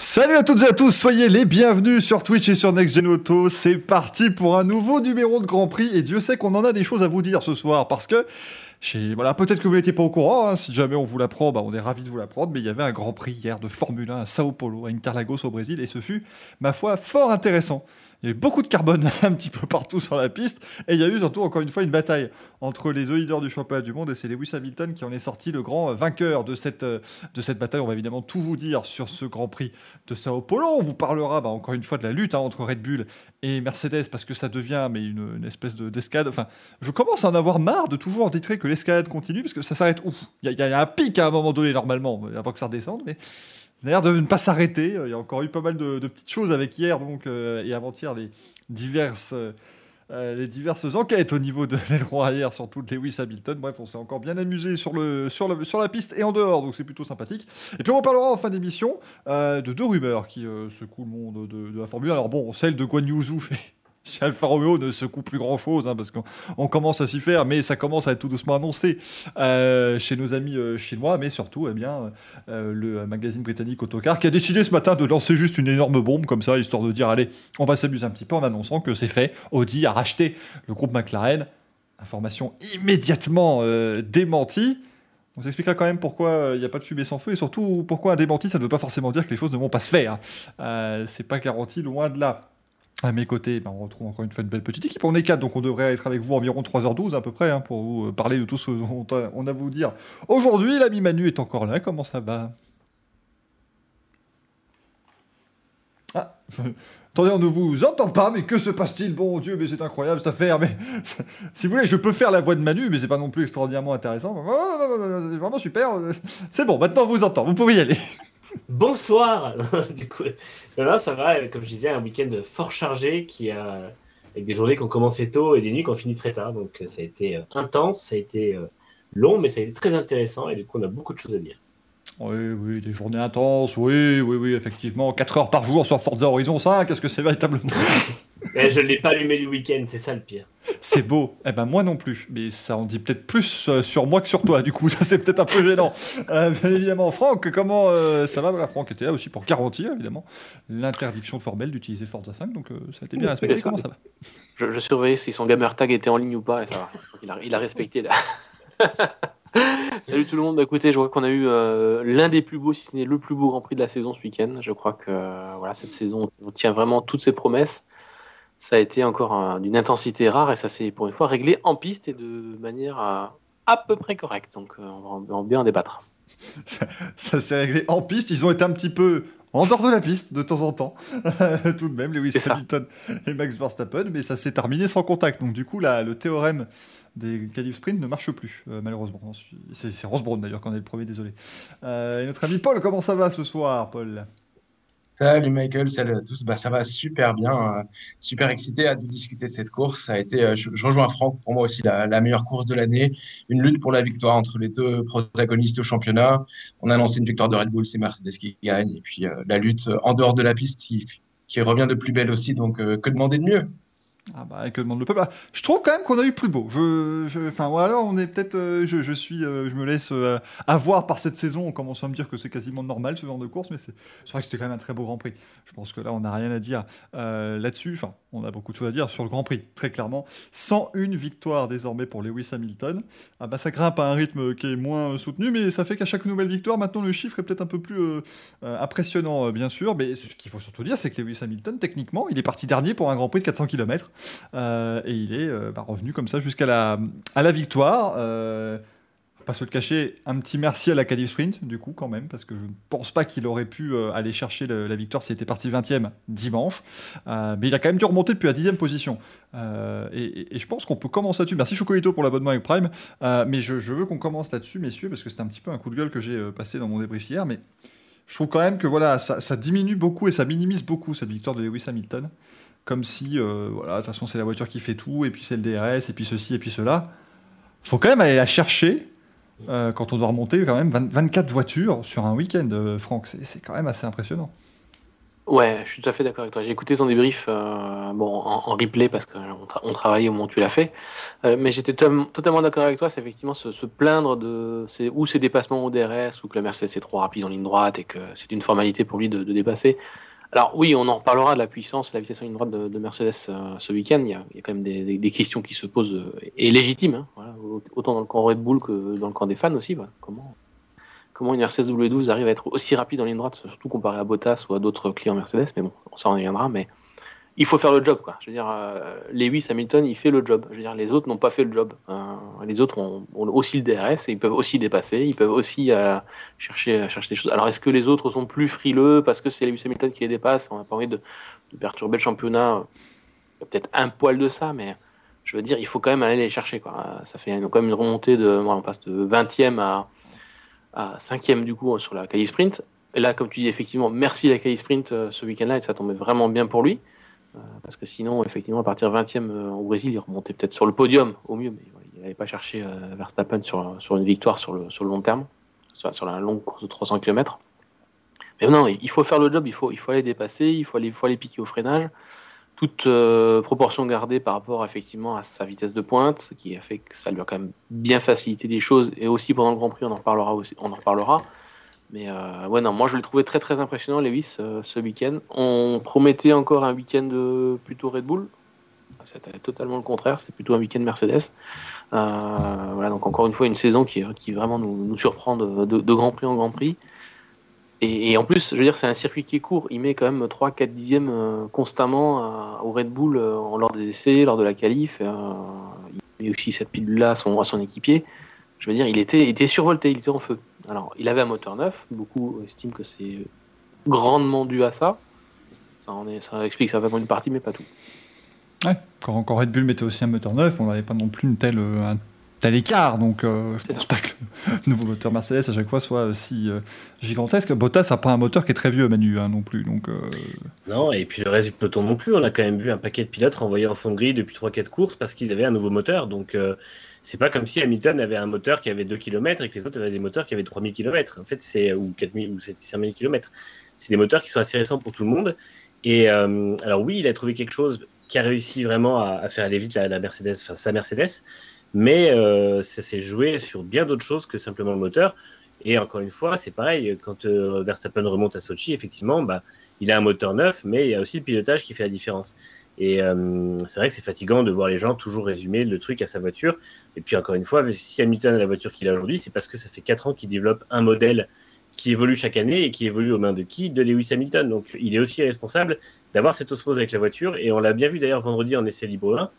Salut à toutes et à tous, soyez les bienvenus sur Twitch et sur Next Gen Auto. C'est parti pour un nouveau numéro de Grand Prix et Dieu sait qu'on en a des choses à vous dire ce soir parce que voilà, peut-être que vous n'étiez pas au courant, hein. si jamais on vous l'apprend, bah on est ravis de vous l'apprendre, mais il y avait un Grand Prix hier de Formule 1 à Sao Paulo, à Interlagos au Brésil, et ce fut, ma foi, fort intéressant. Il y a eu beaucoup de carbone un petit peu partout sur la piste. Et il y a eu surtout, encore une fois, une bataille entre les deux leaders du championnat du monde. Et c'est Lewis Hamilton qui en est sorti le grand vainqueur de cette, de cette bataille. On va évidemment tout vous dire sur ce Grand Prix de Sao Paulo. On vous parlera bah, encore une fois de la lutte hein, entre Red Bull et Mercedes parce que ça devient mais une, espèce d'escalade. enfin, je commence à en avoir marre de toujours titrer que l'escalade continue parce que ça s'arrête ouf. Il y, a un pic à un moment donné normalement avant que ça redescende. Mais l'air de ne pas s'arrêter. Il y a encore eu pas mal de, petites choses avec hier donc, euh, et avant-hier les diverses, euh, les diverses enquêtes au niveau de l'aileron arrière, surtout de Lewis Hamilton. Bref, on s'est encore bien amusé sur, le, sur, le, sur la piste et en dehors, donc c'est plutôt sympathique. Et puis on parlera en fin d'émission euh, de deux rumeurs qui secouent le monde de, la Formule 1. Alors bon, celle de Guan chez Alfa Romeo ne secoue plus grand chose hein, parce qu'on commence à s'y faire, mais ça commence à être tout doucement annoncé euh, chez nos amis euh, chinois, mais surtout eh bien, euh, le magazine britannique Autocar qui a décidé ce matin de lancer juste une énorme bombe comme ça, histoire de dire allez, on va s'amuser un petit peu en annonçant que c'est fait. Audi a racheté le groupe McLaren. Information immédiatement démentie. On s'expliquera quand même pourquoi il n'y a pas de fumée sans feu et surtout pourquoi un démenti, ça ne veut pas forcément dire que les choses ne vont pas se faire. c'est pas garanti, loin de là. À mes côtés, ben, on retrouve encore une fois une belle petite équipe. On est quatre, donc on devrait être avec vous environ 3h12 à peu près hein, pour vous euh, parler de tout ce dont on a à vous dire. Aujourd'hui, l'ami Manu est encore là. Comment ça va? Ah, attendez, on ne vous entend pas, mais que se passe-t-il? Bon Dieu, mais c'est incroyable cette affaire. Si vous voulez, je peux faire la voix de Manu, mais c'est pas non plus extraordinairement intéressant. C'est vraiment super. C'est bon, maintenant on vous entend. Vous pouvez y aller. Bonsoir. du coup, là, ça va. Comme je disais, un week-end fort chargé qui a avec des journées qui ont commencé tôt et des nuits qui ont fini très tard. Donc ça a été euh, intense, ça a été euh, long, mais ça a été très intéressant et du coup on a beaucoup de choses à dire. Oui, oui, des journées intenses, oui, oui, oui, effectivement. 4 heures par jour sur Forza Horizon 5, qu'est-ce que c'est véritablement eh, Je ne l'ai pas allumé du week-end, c'est ça le pire. C'est beau. Eh ben moi non plus. Mais ça en dit peut-être plus euh, sur moi que sur toi. Du coup, ça c'est peut-être un peu gênant. Euh, bien évidemment, Franck, comment euh, ça va? Franck était là aussi pour garantir évidemment l'interdiction formelle d'utiliser Forza 5. Donc ça a été bien respecté. Comment ça va? Je, je, surveillais si son gamer tag était en ligne ou pas. Et ça va. Il, a, il a respecté là. Salut tout le monde. Écoutez, je vois qu'on a eu l'un des plus beaux, si ce n'est le plus beau Grand Prix de la saison ce week-end. Je crois que voilà, cette saison on tient vraiment toutes ses promesses ça a été encore d'une intensité rare et ça s'est pour une fois réglé en piste et de manière à, à peu près correcte. Donc euh, on va, bien en débattre. Ça, s'est réglé en piste. Ils ont été un petit peu en dehors de la piste de temps en temps, tout de même, Lewis Hamilton et Max Verstappen, mais ça s'est terminé sans contact. Donc du coup, là, le théorème des qualifs sprint ne marche plus, euh, malheureusement. C'est Ross Brown d'ailleurs qu'on est le premier, désolé. Euh, et notre ami Paul, comment ça va ce soir, Paul? Salut Michael, salut à tous. Bah, ça va super bien, euh, super excité à discuter de cette course. A été, euh, je, rejoins Franck, pour moi aussi la, meilleure course de l'année. Une lutte pour la victoire entre les deux protagonistes au championnat. On a annoncé une victoire de Red Bull, c'est Mercedes qui gagne. Et puis euh, la lutte en dehors de la piste qui, qui revient de plus belle aussi. Donc que demander de mieux? Ah bah, que demande le peuple? Ah, je trouve quand même qu'on a eu plus beau. Je, enfin, voilà, on est peut-être. Euh, je, suis, euh, je me laisse euh, avoir par cette saison. On commence à me dire que c'est quasiment normal ce genre de course, mais c'est vrai que c'était quand même un très beau Grand Prix. Je pense que là, on n'a rien à dire là-dessus. Enfin, on a beaucoup de choses à dire sur le Grand Prix, très clairement. 101 victoires désormais pour Lewis Hamilton. Ah bah, ça grimpe à un rythme qui est moins soutenu, mais ça fait qu'à chaque nouvelle victoire, maintenant le chiffre est peut-être un peu plus impressionnant, bien sûr. Mais ce qu'il faut surtout dire, c'est que Lewis Hamilton, techniquement, il est parti dernier pour un Grand Prix de 400 km. Euh, et il est euh, bah, revenu comme ça jusqu'à la, à la victoire. Euh, pas se le cacher, un petit merci à la Cadif Sprint, du coup, quand même, parce que je ne pense pas qu'il aurait pu aller chercher la victoire s'il était parti 20e dimanche. mais il a quand même dû remonter depuis la 10e position. Et, je pense qu'on peut commencer là-dessus. Merci Chocolito pour l'abonnement avec Prime. mais je, veux qu'on commence là-dessus, messieurs, parce que c'était un petit peu un coup de gueule que j'ai passé dans mon débrief hier. Mais je trouve quand même que voilà, ça, diminue beaucoup et ça minimise beaucoup cette victoire de Lewis Hamilton comme si, euh, voilà, de toute façon, c'est la voiture qui fait tout, et puis c'est le DRS, et puis ceci, et puis cela. faut quand même aller la chercher euh, quand on doit remonter quand même 24 voitures sur un week-end, euh, Franck. C'est quand même assez impressionnant. Ouais, je suis tout à fait d'accord avec toi. J'ai écouté ton débrief euh, bon, en, replay parce qu'on on travaillait au moment où tu l'as fait. Mais j'étais totalement d'accord avec toi. C'est effectivement se, plaindre de ou ses dépassements au DRS ou que la Mercedes est trop rapide en ligne droite et que c'est une formalité pour lui de, dépasser. Alors oui, on en reparlera de la puissance, de la vitesse en ligne droite de, Mercedes euh, ce week-end. Il, y a quand même des, questions qui se posent et légitimes, hein, autant dans le camp Red Bull que dans le camp des fans aussi. Comment comment une Mercedes W12 arrive à être aussi rapide en ligne droite, surtout comparé à Bottas ou à d'autres clients Mercedes, mais bon, ça en reviendra, mais il faut faire le job, quoi. Je veux dire, euh, Lewis Hamilton, il fait le job. Je veux les autres n'ont pas fait le job. Euh, les autres ont, aussi le DRS et ils peuvent aussi dépasser, ils peuvent aussi euh, chercher, chercher des choses. Alors, est-ce que les autres sont plus frileux parce que c'est Lewis Hamilton qui les dépasse? On n'a pas envie de, perturber le championnat. Peut-être un poil de ça, mais je veux dire, il faut quand même aller les chercher, quoi. Ça fait quand même une remontée de, on passe de 20e à à cinquième du coup sur la Cali Sprint. Là, comme tu dis, effectivement, merci la Cali Sprint ce week-end-là, et ça tombait vraiment bien pour lui. Euh, parce que sinon, effectivement, à partir 20e euh, au Brésil, il remontait peut-être sur le podium au mieux, mais il n'avait pas cherché Verstappen sur, une victoire sur le, long terme, sur, la longue course de 300 km. Mais non, il faut faire le job, il faut, aller dépasser, il faut aller, piquer au freinage toute euh, proportion gardée par rapport effectivement à sa vitesse de pointe, ce qui a fait que ça lui a quand même bien facilité les choses. Et aussi pendant le Grand Prix, on en reparlera. On en reparlera. Mais euh, ouais, non, moi je l'ai trouvé très très impressionnant, Lewis, euh, ce week-end. On promettait encore un week-end plutôt Red Bull. C'était totalement le contraire, c'est plutôt un week-end Mercedes. voilà, donc encore une fois, une saison qui, qui vraiment nous, surprend de, de, Grand Prix en Grand Prix. Et, en plus, je veux dire, c'est un circuit qui est court. Il met quand même 3-4 dixièmes euh, constamment au Red Bull euh, lors des essais, lors de la qualif. Euh, il met aussi cette pilule-là à son, à son équipier. Je veux dire, il était, était survolté, il était en feu. Alors, il avait un moteur neuf. Beaucoup estiment que c'est grandement dû à ça. Ça, en est, ça explique certainement une partie, mais pas tout. Ouais, quand, quand Red Bull mettait aussi un moteur neuf, on n'avait pas non plus une telle, un t'as l'écart, donc euh, je pense pas que le nouveau moteur Mercedes à chaque fois soit si euh, gigantesque. Bottas n'a pas un moteur qui est très vieux, Manu, hein, non plus. Donc, euh. Non, et puis le reste du peloton non plus. On a quand même vu un paquet de pilotes renvoyés en fond de grille depuis 3-4 courses parce qu'ils avaient un nouveau moteur. Donc c'est pas comme si Hamilton avait un moteur qui avait 2 km et que les autres avaient des moteurs qui avaient 3000 km. En fait, c'est ou 4000 ou 5000 km. C'est des moteurs qui sont assez récents pour tout le monde. Et alors oui, il a trouvé quelque chose qui a réussi vraiment à, faire aller vite la Mercedes, enfin sa Mercedes mais euh, ça s'est joué sur bien d'autres choses que simplement le moteur. Et encore une fois, c'est pareil, quand euh, Verstappen remonte à Sochi, effectivement, bah, il a un moteur neuf, mais il y a aussi le pilotage qui fait la différence. Et euh, c'est vrai que c'est fatigant de voir les gens toujours résumer le truc à sa voiture. Et puis encore une fois, si Hamilton a la voiture qu'il a aujourd'hui, c'est parce que ça fait 4 ans qu'il développe un modèle qui évolue chaque année et qui évolue aux mains de qui? De Lewis Hamilton. Donc il est aussi responsable d'avoir cette osmose avec la voiture. Et on l'a bien vu d'ailleurs vendredi en essai libre 1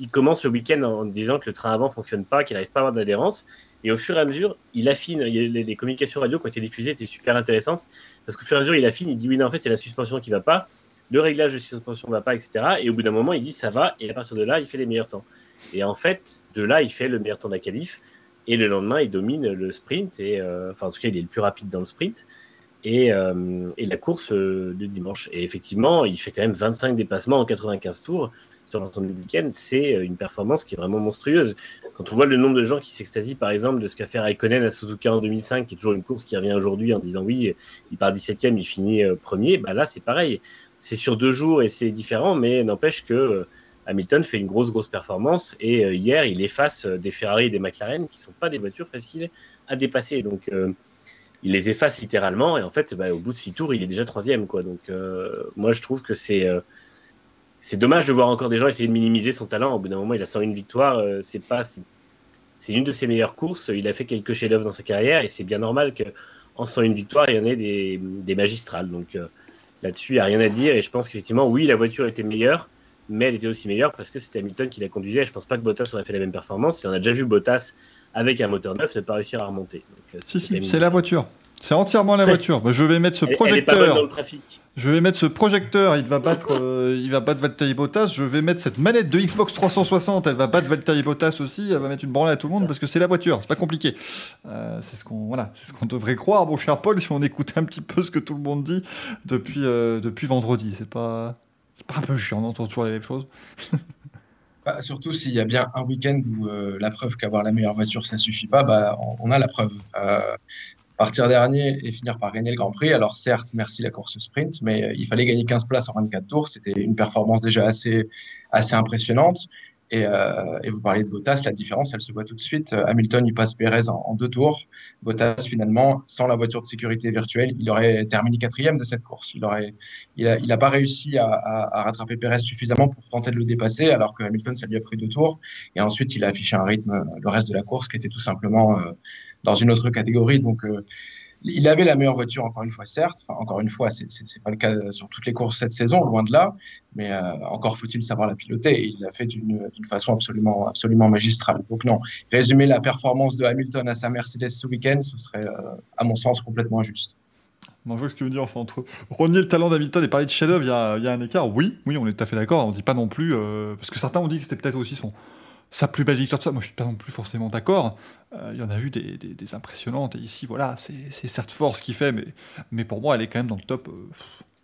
il commence le week-end en disant que le train avant fonctionne pas, qu'il n'arrive pas à avoir d'adhérence. Et au fur et à mesure, il affine. les, communications radio qui ont été diffusées étaient super intéressantes. Parce qu'au fur et à mesure, il affine, il dit oui, non, en fait, c'est la suspension qui va pas, le réglage de suspension va pas, etc. Et au bout d'un moment, il dit ça va. Et à partir de là, il fait les meilleurs temps. Et en fait, de là, il fait le meilleur temps de la qualif. Et le lendemain, il domine le sprint. Et, euh, enfin, en tout cas, il est le plus rapide dans le sprint. Et, euh, la course euh, de dimanche. Et effectivement, il fait quand même 25 dépassements en 95 tours sur l'ensemble du week-end, c'est une performance qui est vraiment monstrueuse. Quand on voit le nombre de gens qui s'extasient, par exemple, de ce qu'a fait Raikkonen à Suzuka en 2005, qui est toujours une course qui revient aujourd'hui en disant oui, il part 17e, il finit premier, bah là c'est pareil. C'est sur deux jours et c'est différent, mais n'empêche que euh, Hamilton fait une grosse, grosse performance. Et hier, il efface des Ferrari et des McLaren qui ne sont pas des voitures faciles à dépasser. Donc, il les efface littéralement. Et en fait, bah, au bout de six tours, il est déjà troisième. Quoi. Donc, moi, je trouve que c'est c'est dommage de voir encore des gens essayer de minimiser son talent. Au bout d'un moment, il a 101 victoires. Euh, c'est pas, c'est une de ses meilleures courses. Il a fait quelques chefs-d'œuvre dans sa carrière et c'est bien normal qu'en 101 victoires, il y en ait des, des magistrales. Donc euh, là-dessus, il n'y a rien à dire. Et je pense qu'effectivement, oui, la voiture était meilleure, mais elle était aussi meilleure parce que c'était Hamilton qui la conduisait. Je pense pas que Bottas aurait fait la même performance. Et on a déjà vu Bottas avec un moteur neuf ne pas réussir à remonter. Euh, si, si, c'est la voiture. C'est entièrement la voiture. Bah, je vais mettre ce projecteur. dans le trafic. Je vais mettre ce projecteur, il va battre, euh, il va battre Valtteri Bottas. Je vais mettre cette manette de Xbox 360, elle va battre Valtteri Bottas aussi. Elle va mettre une branlée à tout le monde parce que c'est la voiture, c'est pas compliqué. Euh, c'est ce qu'on, voilà, c'est ce qu'on devrait croire, mon cher Paul, si on écoute un petit peu ce que tout le monde dit depuis, euh, depuis vendredi. C'est pas, c'est pas un peu chiant d'entendre toujours les mêmes choses. Bah, surtout s'il y a bien un week-end où la preuve qu'avoir la meilleure voiture ça suffit pas, bah, on, a la preuve. Partir dernier et finir par gagner le Grand Prix. Alors certes, merci la course sprint, mais il fallait gagner 15 places en 24 tours. C'était une performance déjà assez, assez impressionnante. Euh, et, vous parliez de Bottas, la différence, elle se voit tout de suite. Euh, Hamilton, il passe Pérez en, deux tours. Bottas, finalement, sans la voiture de sécurité virtuelle, il aurait terminé quatrième de cette course. Il n'a il a, il pas réussi à, rattraper Pérez suffisamment pour tenter de le dépasser, alors que Hamilton, ça lui a pris deux tours. Et ensuite, il a affiché un rythme le reste de la course qui était tout simplement euh, dans une autre catégorie. Donc, il avait la meilleure voiture, encore une fois, certes. encore une fois, c'est n'est pas le cas sur toutes les courses cette saison, loin de là. Mais euh, encore faut-il savoir la piloter. Et il l'a fait d'une façon absolument, absolument magistrale. Donc non, résumer la performance de Hamilton à sa Mercedes ce week-end, ce serait, euh, à mon sens, complètement injuste. Bon, je vois ce que tu veux dire, enfin, entre renier le talent d'Hamilton et parler de chef il y a, un écart. Oui, oui, on est tout à fait d'accord. On ne dit pas non plus, euh, parce que certains ont dit que c'était peut-être aussi son, sa plus belle victoire de ça. Moi, je suis pas non plus forcément d'accord. Euh, il y en a eu des, impressionnantes. Et ici, voilà, c'est certes fort ce qu'il fait, mais, mais pour moi, elle est quand même dans le top, euh,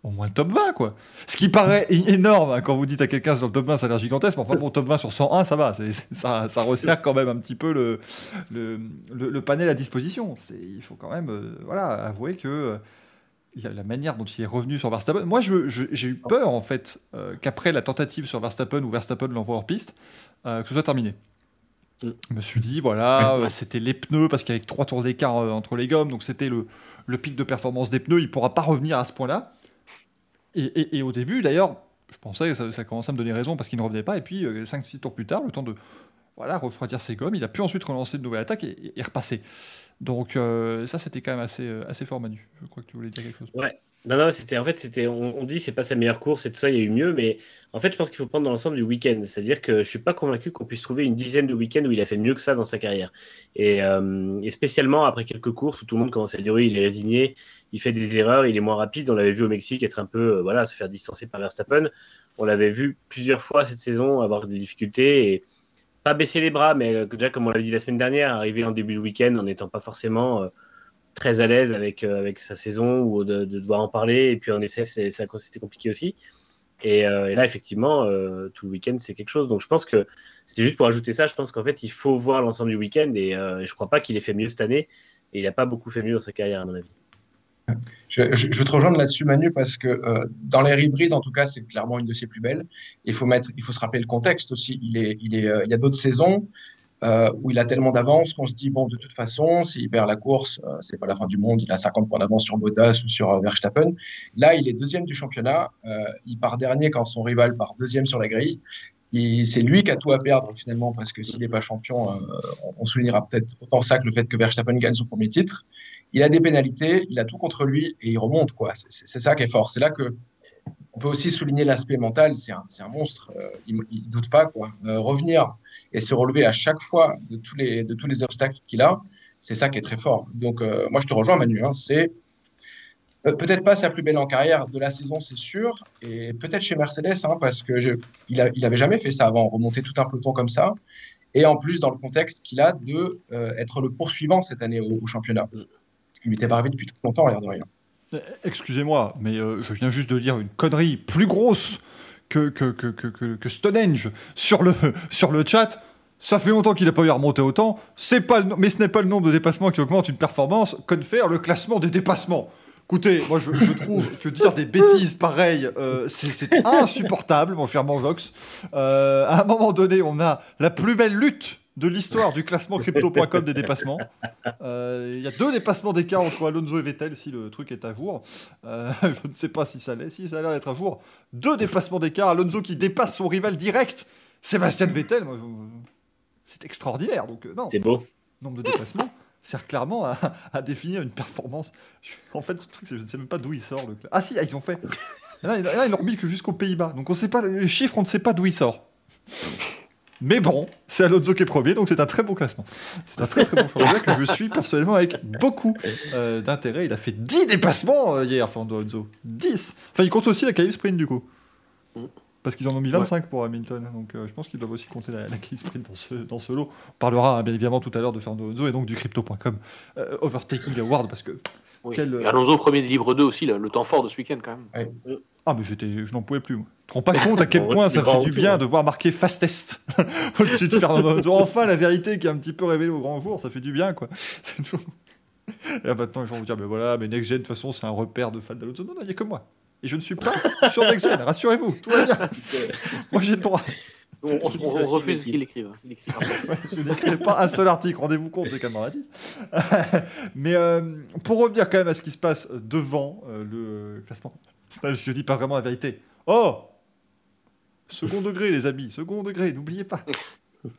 au moins le top 20, quoi. Ce qui paraît énorme hein, quand vous dites à quelqu'un c'est dans le top 20, ça a l'air gigantesque. Mais enfin, bon, top 20 sur 101, ça va. ça, ça resserre quand même un petit peu le, le, le, panel à disposition. Il faut quand même euh, voilà, avouer que la manière dont il est revenu sur Verstappen. Moi, j'ai eu peur, en fait, qu'après la tentative sur Verstappen, où Verstappen l'envoie hors piste, que ce soit terminé. Mm. Je me suis dit, voilà, euh, c'était les pneus, parce qu'avec trois tours d'écart entre les gommes, donc c'était le, le, pic de performance des pneus, il ne pourra pas revenir à ce point-là. Et, au début, d'ailleurs, je pensais que ça, ça commençait à me donner raison parce qu'il ne revenait pas, et puis 5-6 tours plus tard, le temps de voilà, refroidir ses gommes, il a pu ensuite relancer de nouvelles attaques et, et repasser. Donc euh, ça, c'était quand même assez, euh, assez fort, Manu. Je crois que tu voulais dire quelque chose. Ouais. Non, non, c'était en fait, c'était, on, dit c'est pas sa meilleure course et tout ça, il y a eu mieux, mais en fait, je pense qu'il faut prendre dans l'ensemble du week-end. C'est-à-dire que je suis pas convaincu qu'on puisse trouver une dizaine de week-ends où il a fait mieux que ça dans sa carrière. Et, euh, spécialement après quelques courses où tout le monde commence à dire oui, il est résigné, il fait des erreurs, il est moins rapide. On l'avait vu au Mexique être un peu, voilà, se faire distancer par Verstappen. On l'avait vu plusieurs fois cette saison avoir des difficultés et pas baisser les bras, mais euh, déjà, comme on l'a dit la semaine dernière, arriver en début de week-end en n'étant pas forcément euh, très à l'aise avec, euh, avec sa saison ou de, devoir en parler. Et puis en essai, c'était compliqué aussi. Et, là, effectivement, tout le week-end, c'est quelque chose. Donc je pense que c'est juste pour ajouter ça. Je pense qu'en fait, il faut voir l'ensemble du week-end. Et je ne crois pas qu'il ait fait mieux cette année. Et il n'a pas beaucoup fait mieux dans sa carrière, à mon avis. Je, veux te rejoindre là-dessus, Manu, parce que euh, dans l'air hybride, en tout cas, c'est clairement une de ses plus belles. Il faut, mettre, il faut se rappeler le contexte aussi. Il, est, il, est, euh, il y a d'autres saisons euh, où il a tellement d'avance qu'on se dit, bon, de toute façon, s'il perd la course, c'est pas la fin du monde, il a 50 points d'avance sur Bottas ou sur Verstappen. Là, il est deuxième du championnat. il part dernier quand son rival part deuxième sur la grille. C'est lui qui a tout à perdre finalement, parce que s'il n'est pas champion, on soulignera peut-être autant ça que le fait que Verstappen gagne son premier titre il a des pénalités, il a tout contre lui et il remonte. quoi. C'est ça qui est fort. C'est là que on peut aussi souligner l'aspect mental. C'est un, monstre. Euh, il ne doute pas. quoi. Euh, revenir et se relever à chaque fois de tous les, obstacles qu'il a, c'est ça qui est très fort. Donc, euh, moi, je te rejoins, Manu. Hein, c'est peut-être pas sa plus belle en carrière de la saison, c'est sûr. Et peut-être chez Mercedes, hein, parce que je, il, avait jamais fait ça avant, remonter tout un peloton comme ça. Et en plus, dans le contexte qu'il a de être le poursuivant cette année au championnat qui lui était pas arrivé depuis trop longtemps, l'air de rien. Eh, excusez-moi, mais euh, je viens juste de dire une connerie plus grosse que, Stonehenge sur le, le chat. Ça fait longtemps qu'il n'a pas eu à remonter autant. C'est pas mais ce n'est pas le nombre de dépassements qui augmente une performance que faire le classement des dépassements. Écoutez, moi je, trouve que dire des bêtises pareilles, euh, c'est insupportable, mon cher Manjox. Euh, à un moment donné, on a la plus belle lutte de l'histoire du classement crypto.com des dépassements. Euh, il y a deux dépassements d'écart entre Alonso et Vettel si le truc est à jour. Euh, je ne sais pas si ça l'est. Si ça a l'air d'être à jour. Deux dépassements d'écart. Alonso qui dépasse son rival direct, Sébastien Vettel. C'est extraordinaire. Donc, euh, non. C'est beau. Nombre de dépassements sert clairement à, définir une performance. En fait, le truc, je ne sais même pas d'où il sort. Le... Ah si, ah, ils ont fait. Là, ils l'ont remis que jusqu'aux Pays-Bas. Donc on sait pas, les chiffres, on ne sait pas d'où il sort. Mais bon, c'est Alonso qui est premier, donc c'est un très beau classement. C'est un très très bon Formule que je suis personnellement avec beaucoup euh, d'intérêt. Il a fait 10 dépassements euh, hier, Fernando Alonso. 10 Enfin, il compte aussi la Calip Sprint du coup. Parce qu'ils en ont mis 25 pour Hamilton. Donc euh, je pense qu'ils doivent aussi compter la, la Sprint dans ce, dans ce lot. On parlera hein, bien évidemment tout à l'heure de Fernando Alonso et donc du Crypto.com Overtaking Award parce que. Alonso premier des livres 2 aussi, le temps fort de ce week-end quand même. Ah, mais j'étais, je n'en pouvais plus. Moi. Tu te rends pas compte à quel point ça fait du bien de voir marquer fastest au-dessus de Fernando. enfin, la vérité qui est un petit peu révélée au grand jour, ça fait du bien, quoi. C'est tout. Et là, maintenant, les gens vont dire, mais voilà, mais Next Gen, de toute façon, c'est un repère de fans d'Alonso. Non, non, il n'y a que moi. Et je ne suis pas sur Next Gen, rassurez-vous, tout va bien. moi, j'ai le droit. On, on- on refuse qu'il écrive. Il. Ouais, je n'écrirai pas un seul article, rendez-vous compte, c'est quand même dit. Mais euh, pour revenir quand même à ce qui se passe devant euh, le classement, Snipes ne dit pas vraiment la vérité. Oh Second degré, les amis, second degré, n'oubliez pas.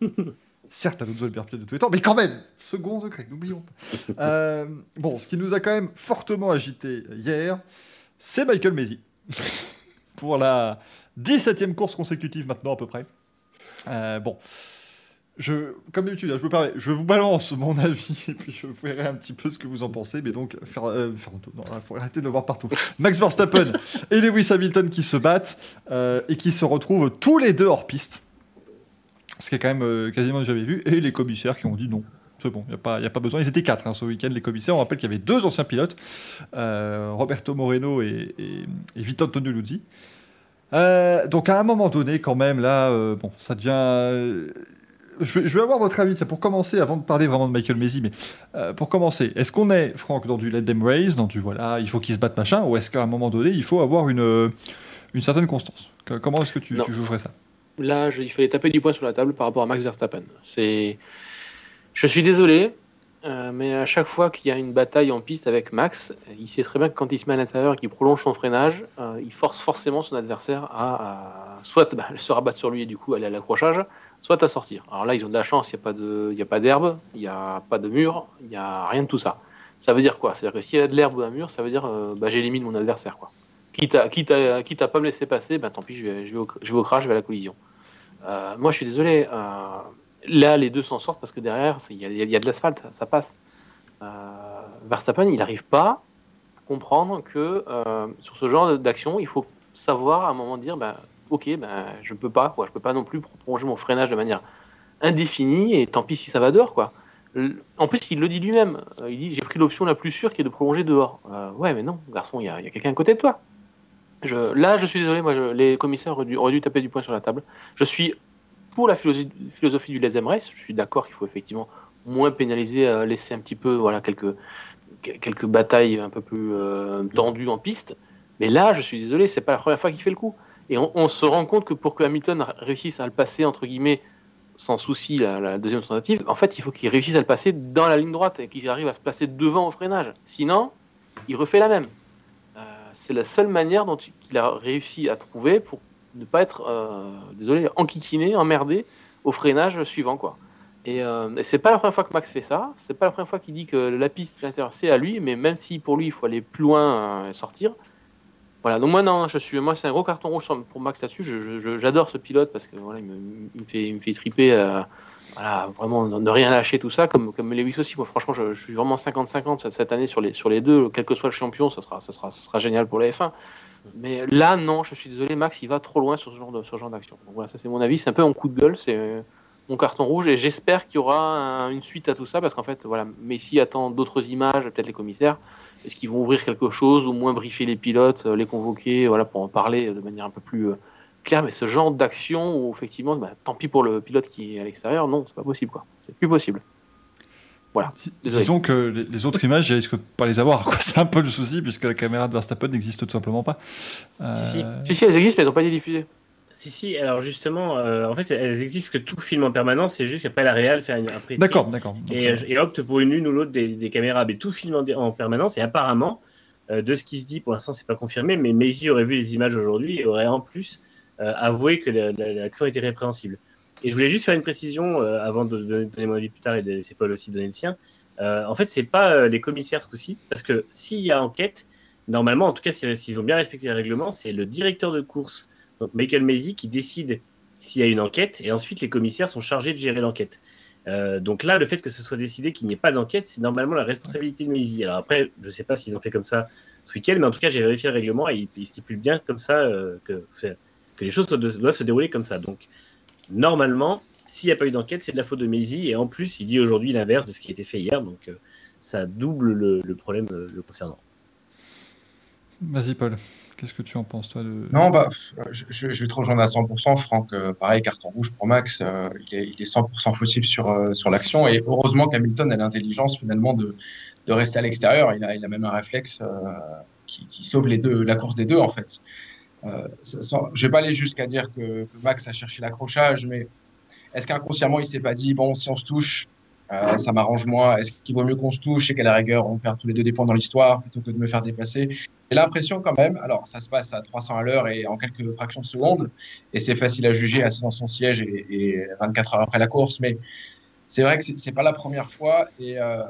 Certes, Alonso est le pilote de tous les temps, mais quand même, second degré, n'oublions pas. Euh, bon, ce qui nous a quand même fortement agité hier, c'est Michael Mesi. pour la 17e course consécutive maintenant à peu près. Euh, bon, comme d'habitude, hein, je me permets, je vous balance mon avis et puis je verrai un petit peu ce que vous en pensez. Mais donc, faire, euh, faire non, faut arrêter de voir partout. Max Verstappen et Lewis Hamilton qui se battent euh, et qui se retrouvent tous les deux hors piste. Ce qui est quand même euh, quasiment jamais vu. Et les commissaires qui ont dit non. C'est bon, il n'y a, a pas besoin. Ils étaient quatre hein, ce week-end, les commissaires. On rappelle qu'il y avait deux anciens pilotes, euh, Roberto Moreno et, et, Antonio Luzzi. Euh, donc à un moment donné, quand même, là, bon, ça devient. Je, vais, avoir votre avis pour commencer, avant de parler vraiment de Michael Mesi, mais euh, pour commencer, est-ce qu'on est, Franck, dans du let them race, dans du voilà, il faut qu'ils se battent machin, ou est-ce qu'à un moment donné, il faut avoir une, euh, une certaine constance? Comment est-ce que tu, tu jugerais ça? Là, je- il fallait taper du poing sur la table par rapport à Max Verstappen. C'est, je suis désolé, euh, mais à chaque fois qu'il y a une bataille en piste avec Max, il sait très bien que quand il se met à l'intérieur et qu'il prolonge son freinage, euh, il force forcément son adversaire à, à soit bah, se rabattre sur lui et du coup aller à l'accrochage, soit à sortir. Alors là, ils ont de la chance, il n'y a pas d'herbe, il n'y a pas de mur, il n'y a rien de tout ça. Ça veut dire quoi? C'est-à-dire que s'il y a de l'herbe ou un mur, ça veut dire euh, bah, j'élimine mon adversaire. Quoi. Quitte à, quitte, pas me laisser passer, ben, tant pis, je vais, je, vais au, crash, je vais à la collision. Euh, moi, je suis désolé. euh, là, les deux s'en sortent parce que derrière, il y, y a de l'asphalte, ça passe. Verstappen, il n'arrive pas à comprendre que sur ce genre d'action, il faut savoir à un moment dire ben, Ok, ben, je peux pas, quoi. je peux pas non plus prolonger mon freinage de manière indéfinie et tant pis si ça va dehors. Quoi. En plus, il le dit lui-même. Euh, Il dit J'ai pris l'option la plus sûre qui est de prolonger dehors. Euh, ouais, mais non, garçon, il y a, quelqu'un à côté de toi. Là, je suis désolé, moi, les commissaires auraient dû, auraient dû taper du poing sur la table. Je suis pour la philosophie, du Let Race. Je suis d'accord qu'il faut effectivement moins pénaliser, euh, laisser un petit peu voilà, quelques, quel- quelques batailles un peu plus tendues en piste. Mais là, je suis désolé, c'est pas la première fois qu'il fait le coup. Et on, se rend compte que pour que Hamilton réussisse à le passer, entre guillemets, sans souci, la, deuxième tentative, en fait, il faut qu'il réussisse à le passer dans la ligne droite et qu'il arrive à se placer devant au freinage. Sinon, il refait la même. Euh, c'est la seule manière dont il a réussi à trouver pour ne pas être, euh, désolé, enquiquiné, emmerdé au freinage suivant. quoi. Et, euh, et c'est pas la première fois que Max fait ça, c'est pas la première fois qu'il dit que la piste l'intérieur c'est à lui, mais même si pour lui il faut aller plus loin euh, et sortir. Voilà, donc moi non, je suis, moi c'est un gros carton rouge pour Max là-dessus. J'adore ce pilote parce que voilà, il me, fait, il me fait triper. euh, voilà, vraiment ne rien lâcher tout ça, comme, comme Lewis aussi. Franchement, je, suis vraiment 50-50 cette- année sur les, sur les deux. Quel que soit le champion, ça sera, ça sera, ça sera génial pour la F1. Mais là, non, je suis désolé, Max, il va trop loin sur ce genre de, ce genre d'action. Voilà, ça c'est mon avis. C'est un peu mon coup de gueule, c'est euh, mon carton rouge. Et j'espère qu'il y aura un- une suite à tout ça, parce qu'en fait, voilà, Messi attend d'autres images, peut-être les commissaires. Est-ce qu'ils vont ouvrir quelque chose, ou moins briefer les pilotes, euh, les convoquer, voilà, pour en parler de manière un peu plus euh, claire? Mais ce genre d'action où effectivement, bah, tant pis pour le pilote qui est à l'extérieur, non, c'est pas possible, quoi. C'est plus possible. Voilà. Désolé. Disons que les, autres images, je risque de pas les avoir. C'est un peu le souci, puisque la caméra de Verstappen n'existe tout simplement pas. Euh, Si, Si, si, elles existent, mais elles n'ont pas été diffusées. Si, si, alors justement, euh, en fait, elles existent que tout film en permanence, c'est juste qu'après la réal fait un, pré D'accord, d'accord. Et, euh, et opte pour une ou l'autre des, des caméras, mais tout film en, en permanence. Et apparemment, euh, de ce qui se dit, pour l'instant, c'est pas confirmé, mais Maisie aurait vu les images aujourd'hui et aurait en plus euh, avoué que la- la- était répréhensible. Et je voulais juste faire une précision avant de, de donner mon avis plus tard et de laisser Paul aussi donner le sien. En fait, c'est pas les commissaires ce coup-ci, parce que s'il y a enquête, normalement, en tout cas, si- s'ils ont bien respecté les règlements, c'est le directeur de course, donc Michael Maisie, qui décide s'il y a une enquête, et ensuite les commissaires sont chargés de gérer l'enquête. Euh, donc là, le fait que ce soit décidé qu'il n'y ait pas d'enquête, c'est normalement la responsabilité de Maisie. Alors après, je ne sais pas s'ils ont fait comme ça ce week-end, mais en tout cas, j'ai vérifié le règlement et il, stipule bien comme ça euh, que, les choses doivent se dérouler comme ça. Donc normalement, s'il n'y a pas eu d'enquête, c'est de la faute de Maisie. Et en plus, il dit aujourd'hui l'inverse de ce qui a été fait hier. Donc euh, ça double le, le problème le concernant. Vas-y, Paul. Qu'est-ce que tu en penses, toi de... Non, bah, je, je- vais te rejoindre à 100%. Franck, euh, pareil, carton rouge pour Max. euh, il, est, il est 100% fautif sur, euh, sur l'action. Et heureusement qu'Hamilton a l'intelligence finalement de, de rester à l'extérieur. Il a, il a même un réflexe qui, sauve les deux, la course des deux, en fait. je ne vais pas aller jusqu'à dire que, que, Max a cherché l'accrochage, mais est-ce qu'inconsciemment, il s'est pas dit, bon, si on se touche, euh, ça m'arrange moi. Est-ce qu'il vaut mieux qu'on se touche et qu'à la rigueur, on perd tous les deux des points dans l'histoire plutôt que de me faire dépasser? J'ai l'impression quand même, alors ça se passe à 300 à l'heure et en quelques fractions de secondes, et c'est facile à juger assis dans son siège et, 24 heures après la course, mais c'est vrai que c'est pas la première fois. Et euh,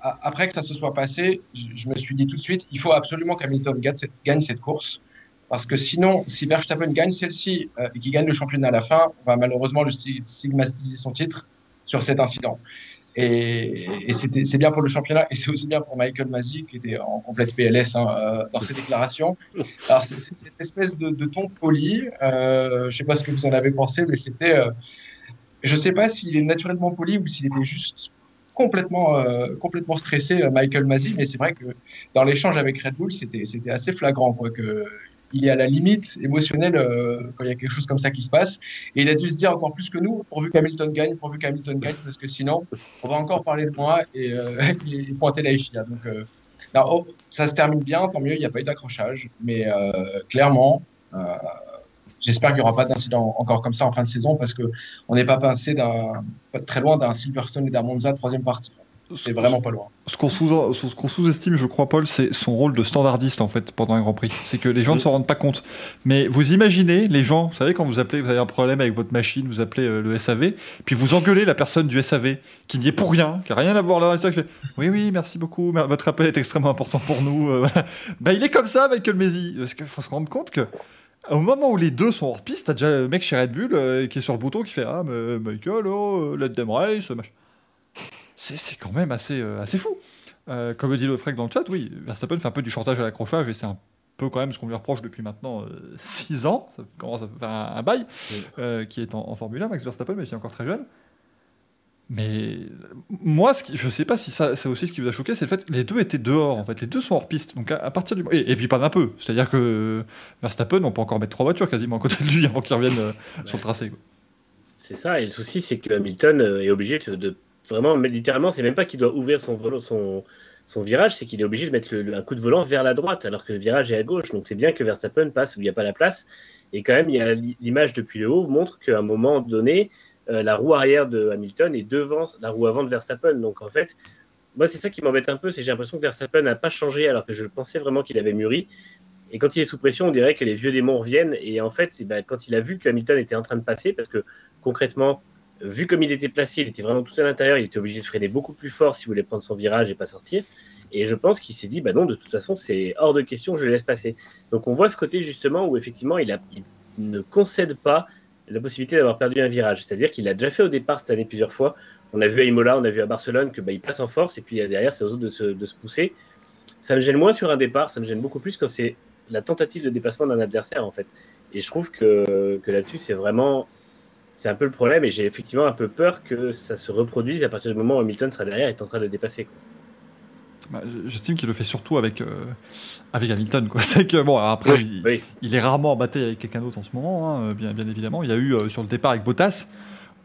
après que ça se soit passé, je, me suis dit tout de suite, il faut absolument qu'Hamilton gagne, cette course. Parce que sinon, si Verstappen gagne celle-ci euh, et qu'il gagne le championnat à la fin, on va malheureusement le stigmatiser son titre sur cet incident. Et, et c'est bien pour le championnat et c'est aussi bien pour Michael Masi qui était en complète PLS hein, euh, dans ses déclarations. Alors, c'est cette espèce de, ton poli. Euh, je sais pas ce que vous en avez pensé, mais c'était. Euh, je sais pas s'il est naturellement poli ou s'il était juste complètement, complètement stressé, Michael Masi. Mais c'est vrai que dans l'échange avec Red Bull, c'était assez flagrant. Quoi, que il est à la limite émotionnelle euh, quand il y a quelque chose comme ça qui se passe. Et il a dû se dire encore plus que nous, pourvu qu'Hamilton gagne, pourvu qu'Hamilton gagne, parce que sinon, on va encore parler de moi et, euh, pointer la FIA. Donc, euh, oh, ça se termine bien, tant mieux, il n'y a pas eu d'accrochage. Mais clairement, j'espère qu'il n'y aura pas d'incident encore comme ça en fin de saison, parce qu'on n'est pas passé très loin d'un Silverstone et d'un Monza troisième partie. C'est vraiment pas loin. Ce qu'on sous-estime, je crois, Paul, c'est son rôle de standardiste en fait pendant un Grand Prix. C'est que les gens ne s'en rendent pas compte. Mais vous imaginez les gens, vous savez quand vous appelez, vous avez un problème avec votre machine, vous appelez euh, le SAV, puis vous engueulez la personne du SAV qui n'y est pour rien, qui a rien à voir là, qui fait oui oui merci beaucoup, votre appel est extrêmement important pour nous. Euh, bah, il est comme ça, Michael Messi, parce qu'il faut se rendre compte que au moment où les deux sont hors piste, t'as déjà le mec chez Red Bull euh, qui est sur le bouton qui fait Ah, mais Michael, oh, let them race, machin c'est quand même assez, euh, assez fou. Euh, comme le dit le Frek dans le chat, oui, Verstappen fait un peu du chantage à l'accrochage et c'est un peu quand même ce qu'on lui reproche depuis maintenant 6 euh, ans, ça commence à faire un, bail, qui est en, Formule 1, Max Verstappen, mais c'est encore très jeune. Mais moi, ce qui, je sais pas si ça, c'est aussi ce qui vous a choqué, c'est le fait que les deux étaient dehors, en fait, les deux sont hors piste. Donc à, partir du et, et, puis pas d'un peu, c'est-à-dire que Verstappen, on peut encore mettre trois voitures quasiment à côté de lui avant qu'il revienne sur le tracé. C'est ça, et le souci, c'est que Hamilton est obligé de Vraiment, littéralement, c'est même pas qu'il doit ouvrir son, virage, c'est qu'il est obligé de mettre un coup de volant vers la droite, alors que le virage est à gauche. Donc c'est bien que Verstappen passe où il n'y a pas la place. Et quand même, l'image depuis le haut montre qu'à un moment donné, euh, la roue arrière de Hamilton est devant la roue avant de Verstappen. Donc en fait, moi c'est ça qui m'embête un peu, c'est j'ai l'impression que Verstappen n'a pas changé alors que je pensais vraiment qu'il avait mûri. Et quand il est sous pression, on dirait que les vieux démons reviennent. Et en fait, ben, quand il a vu que Hamilton était en train de passer, parce que concrètement, vu comme il était placé, il était vraiment tout à l'intérieur, il était obligé de freiner beaucoup plus fort s'il voulait prendre son virage et pas sortir. Et je pense qu'il s'est dit, bah non, de toute façon, c'est hors de question, je le laisse passer. Donc on voit ce côté justement où effectivement, il, a, ne concède pas la possibilité d'avoir perdu un virage. C'est-à-dire qu'il a déjà fait au départ cette année plusieurs fois. On a vu à Imola, on a vu à Barcelone que bah, il passe en force et puis derrière, c'est aux autres de se, pousser. Ça me gêne moins sur un départ, ça me gêne beaucoup plus quand c'est la tentative de dépassement d'un adversaire en fait. Et je trouve que là-dessus, c'est vraiment c'est un peu le problème et j'ai effectivement un peu peur que ça se reproduise à partir du moment où Hamilton sera derrière et est en train de le dépasser. Bah, j'estime qu'il le fait surtout avec, euh, avec Hamilton. C'est que, bon, après, il, est rarement en bataille avec quelqu'un d'autre en ce moment, hein, bien, bien évidemment. Il y a eu euh, sur le départ avec Bottas,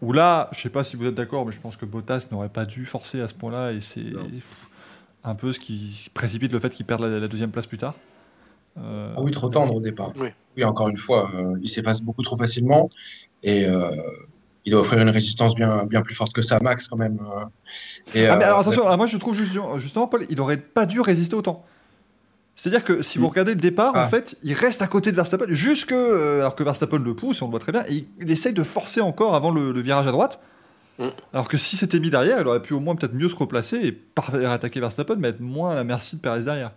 où là, je sais pas si vous êtes d'accord, mais je pense que Bottas n'aurait pas dû forcer à ce point-là et c'est un peu ce qui précipite le fait qu'il perde la, deuxième place plus tard. Euh, ah oui, trop tendre au départ. Oui, encore une fois, il s'efface beaucoup trop facilement. Et euh, il doit offrir une résistance bien, bien plus forte que ça, Max, quand même. Euh. Et, ah, mais alors attention, moi je trouve justement, Paul, il aurait pas dû résister autant. C'est-à-dire que si vous regardez le départ, en ah. fait, il reste à côté de Verstappen, jusque, euh, alors que Verstappen le pousse, on le voit très bien, et il, essaye de forcer encore avant le, virage à droite. Mm. Alors que si c'était mis derrière, il aurait pu au moins peut-être mieux se replacer et pas attaquer Verstappen, mais être moins à la merci de Perez derrière.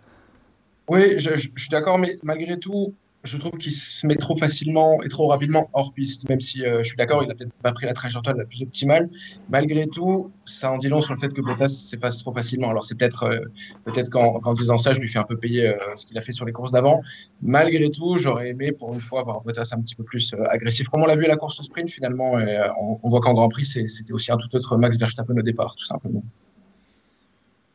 Oui, je suis d'accord, mais malgré tout, je trouve qu'il se met trop facilement et trop rapidement hors piste, même si euh, je suis d'accord, il n'a peut-être pas pris la trajectoire la plus optimale. Malgré tout, ça en dit long sur le fait que Bottas s'efface trop facilement. Alors c'est peut-être euh, peut-être qu'en disant ça, je lui fais un peu payer euh, ce qu'il a fait sur les courses d'avant. Malgré tout, j'aurais aimé pour une fois voir Bottas un petit peu plus agressif. Comme on l'a vu à la course au sprint, finalement, on, voit qu'en Grand Prix, c'était aussi un tout autre Max Verstappen au départ, tout simplement.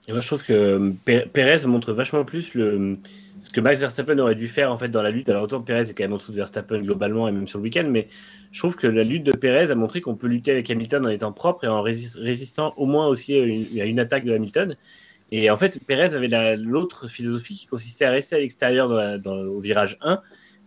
Et moi, je trouve que Perez montre vachement plus le, ce que Max Verstappen aurait dû faire en fait dans la lutte. Alors autant Perez est quand même en dessous de Verstappen globalement et même sur le week-end, mais je trouve que la lutte de Perez a montré qu'on peut lutter avec Hamilton en étant propre et en résistant au moins aussi à une, attaque de Hamilton. Et en fait, Perez avait l'autre philosophie qui consistait à rester à l'extérieur au virage 1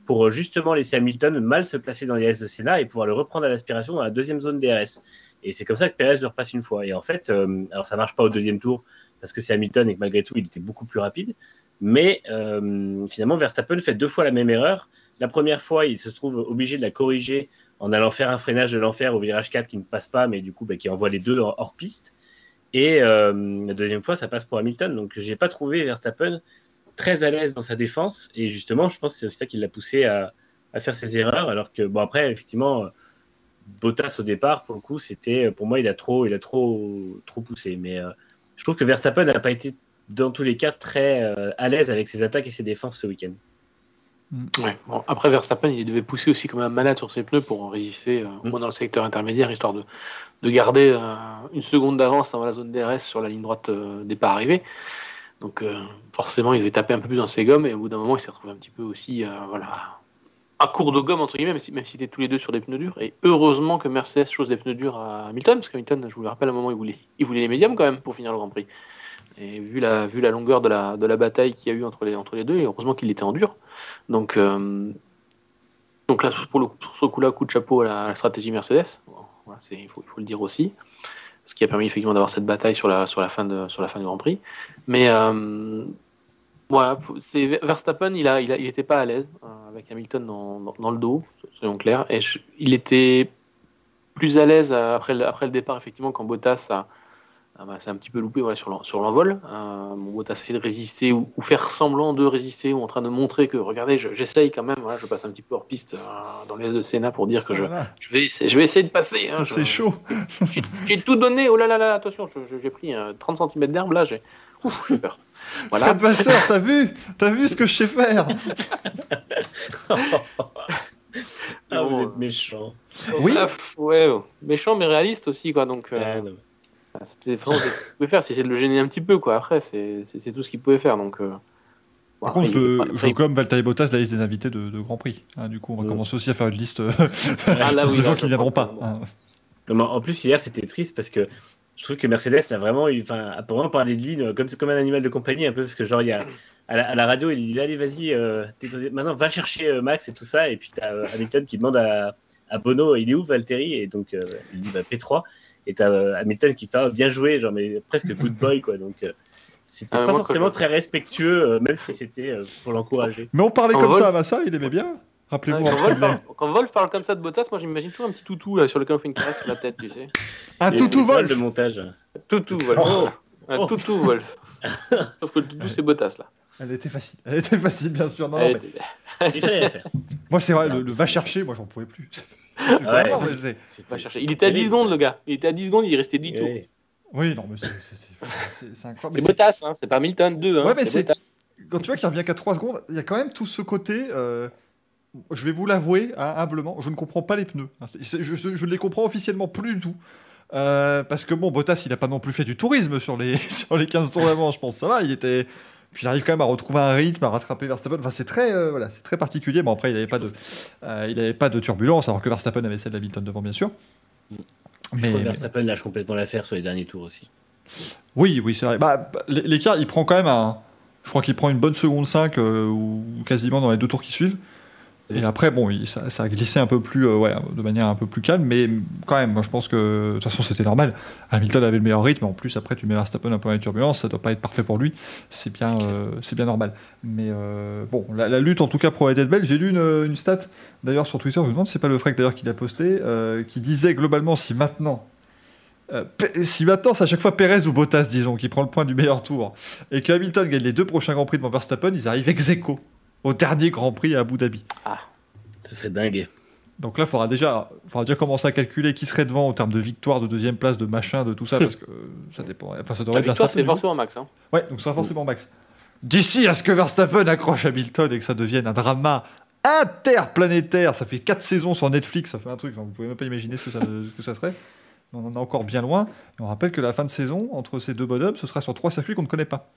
pour justement laisser Hamilton mal se placer dans les S de Senna et pouvoir le reprendre à l'aspiration dans la deuxième zone DRS. Et c'est comme ça que Perez le repasse une fois. Et en fait, euh, alors ça marche pas au deuxième tour parce que c'est Hamilton et que malgré tout, il était beaucoup plus rapide. Mais euh, finalement, Verstappen fait deux fois la même erreur. La première fois, il se trouve obligé de la corriger en allant faire un freinage de l'enfer au virage 4 qui ne passe pas, mais du coup, bah, qui envoie les deux hors piste. Et euh, la deuxième fois, ça passe pour Hamilton. Donc, j'ai pas trouvé Verstappen très à l'aise dans sa défense. Et justement, je pense que c'est aussi ça qui l'a poussé à, faire ses erreurs. Alors que, bon, après, effectivement, Bottas au départ, pour le coup, c'était, pour moi, il a trop, il a trop, trop poussé. Mais euh, je trouve que Verstappen n'a pas été, dans tous les cas, très euh, à l'aise avec ses attaques et ses défenses ce week-end. Mm. Ouais. après Verstappen, il devait pousser aussi comme un malade sur ses pneus pour résister, au mm. moins dans le secteur intermédiaire, histoire de, de garder une seconde d'avance dans la zone DRS sur la ligne droite départ-arrivée. Donc euh, forcément, il devait taper un peu plus dans ses gommes et au bout d'un moment, il s'est retrouvé un petit peu aussi euh, voilà, à court de gomme, entre guillemets, même si, même si étaient tous les deux sur des pneus durs. Et heureusement que Mercedes chose des pneus durs à Hamilton, parce qu'Hamilton, je vous le rappelle, à un moment, il voulait, il voulait les médiums quand même pour finir le Grand Prix. Et vu la, vu la longueur de la, de la bataille qu'il y a eu entre les, entre les deux, et heureusement qu'il était en dur. Donc, euh, donc là, pour, le, ce coup-là, coup de chapeau à la, stratégie Mercedes. voilà, il, faut, il faut le dire aussi ce qui a permis effectivement d'avoir cette bataille sur la, sur la, fin, de, sur la fin du Grand Prix. Mais euh, voilà, c'est Verstappen, il n'était il, il était pas à l'aise euh, avec Hamilton dans, dans, le dos, soyons clairs, et il était plus à l'aise après, après le départ, effectivement, quand Bottas a, ah bah, c'est un petit peu loupé voilà, sur l'envol. Euh, Bottas essaie de résister ou, faire semblant de résister ou en train de montrer que, regardez, j'essaye quand même, je passe un petit peu hors piste euh, dans les de Sénat pour dire que je, je, vais, essayer, je vais essayer de passer. Hein, c'est chaud. J'ai tout donné, oh là là là, attention, j'ai pris 30 euh, cm d'herbe, là, j'ai peur. Voilà. Fred Vasseur, t'as vu T'as vu ce que je sais faire ah, vous êtes méchant. Oui. ouais, méchant mais réaliste aussi, quoi. Donc, c'est ce qu'il pouvait faire, c'est essayer de le gêner un petit peu, quoi. Après, c'est tout ce qu'il pouvait faire. Donc, euh, Par contre, je, je comme Valtteri Bottas la liste des invités de, de Grand Prix. Hein, du coup, on va commencer aussi à faire une liste, euh, ah, là, de gens qui ne viendront pas. Hein. En plus, hier, c'était triste parce que je trouve que Mercedes l'a vraiment eu, enfin, a vraiment parlé de lui comme, comme un animal de compagnie, un peu, parce que genre, il y a, à, la, radio, il dit Allez, vas-y, euh, maintenant va chercher Max et tout ça. Et puis, tu as Hamilton qui demande à, à, Bono Il est où Valtteri? Et donc, il dit bah, P3 et t'as euh, Hamilton qui fait ah, bien joué, genre mais presque good boy quoi. Donc euh, c'était ah, pas forcément très respectueux, euh, même si c'était pour l'encourager. Mais on parlait comme ça à Massa, il aimait bien. Rappelez-vous. quand, Wolf parle comme ça de Bottas, moi j'imagine toujours un petit toutou là, sur lequel on fait une caresse sur la tête, tu sais. Un toutou Wolf de montage. Toutou Wolf. Oh. Un toutou Wolf. Sauf que le toutou c'est Bottas là. Elle était facile. Elle était facile, bien sûr. Non, non, mais... moi, c'est vrai, le, va chercher, moi, j'en pouvais plus. Il était à 10 secondes, le gars. Il était à 10 secondes, il restait 10 tours. Oui, non, mais c'est incroyable. C'est Bottas, hein, c'est pas Hamilton 2. Hein, ouais, mais c'est. Quand tu vois qu'il revient qu'à 3 secondes, il y a quand même tout ce côté. Euh, je vais vous l'avouer, hein, humblement, je ne comprends pas les pneus. Je ne les comprends officiellement plus du tout. Euh, parce que bon, Bottas, il n'a pas non plus fait du tourisme sur les, sur les 15 tours d'avant, je pense. Ça va, il était. Puis il arrive quand même à retrouver un rythme, à rattraper Verstappen. Enfin, c'est très, euh, voilà, c'est très particulier. Bon, après, il n'avait pas de, euh, il avait pas de turbulence, alors que Verstappen avait celle d'Hamilton devant, bien sûr. Mais, Verstappen lâche complètement l'affaire sur les derniers tours aussi. Oui, oui, c'est vrai. Bah, l'écart, il prend quand même un. Je crois qu'il prend une bonne seconde 5 euh, ou quasiment dans les deux tours qui suivent. Et après, bon, ça, a glissé un peu plus, euh, ouais, de manière un peu plus calme, mais quand même, moi je pense que de toute façon c'était normal. Hamilton avait le meilleur rythme, en plus après tu mets Verstappen un peu dans les turbulences, ça doit pas être parfait pour lui, c'est bien, euh, c'est bien normal. Mais euh, bon, la, lutte en tout cas promet d'être belle. J'ai lu une, une stat d'ailleurs sur Twitter, je me demande, c'est pas le Freak d'ailleurs qui l'a posté, qui disait globalement si maintenant si maintenant c'est à chaque fois Perez ou Bottas, disons, qui prend le point du meilleur tour, et que Hamilton gagne les deux prochains Grands Prix devant Verstappen, ils arrivent ex aequo au dernier Grand Prix à Abu Dhabi. Ah, ce serait dingue. Donc là, il faudra déjà, faudra déjà commencer à calculer qui serait devant en termes de victoire, de deuxième place, de machin, de tout ça, parce que ça dépend. Enfin, ça devrait la victoire, c'est forcément Max. Hein. Ouais, donc ça sera forcément Max. D'ici à ce que Verstappen accroche Hamilton et que ça devienne un drama interplanétaire, ça fait 4 saisons sur Netflix, ça fait un truc, vous pouvez même pas imaginer ce que ça, ce que ça serait. On en est encore bien loin. on rappelle que la fin de saison, entre ces deux bonhommes, ce sera sur trois circuits qu'on ne connaît pas.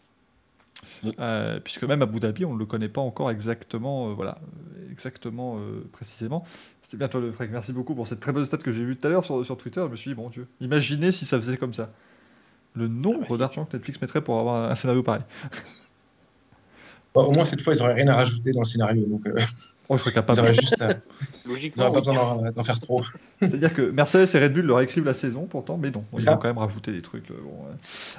Euh, puisque même Abu Dhabi, on ne le connaît pas encore exactement, euh, voilà, exactement euh, précisément. C'était bien toi le Frank, merci beaucoup pour cette très bonne stat que j'ai vue tout à l'heure sur, sur, Twitter. Je me suis dit, bon Dieu, imaginez si ça faisait comme ça. Le nombre Ah bah, d'argent que Netflix mettrait pour avoir un scénario pareil. Bon, au moins, cette fois, ils n'auraient rien à rajouter dans le scénario. Donc, euh, Oh, ils capable. auraient juste à- ils n'auraient pas besoin d'en- faire trop. C'est-à-dire que Mercedes et Red Bull leur écrivent la saison pourtant, mais non, ils Ça. ont quand même rajouté des trucs. bon, ouais.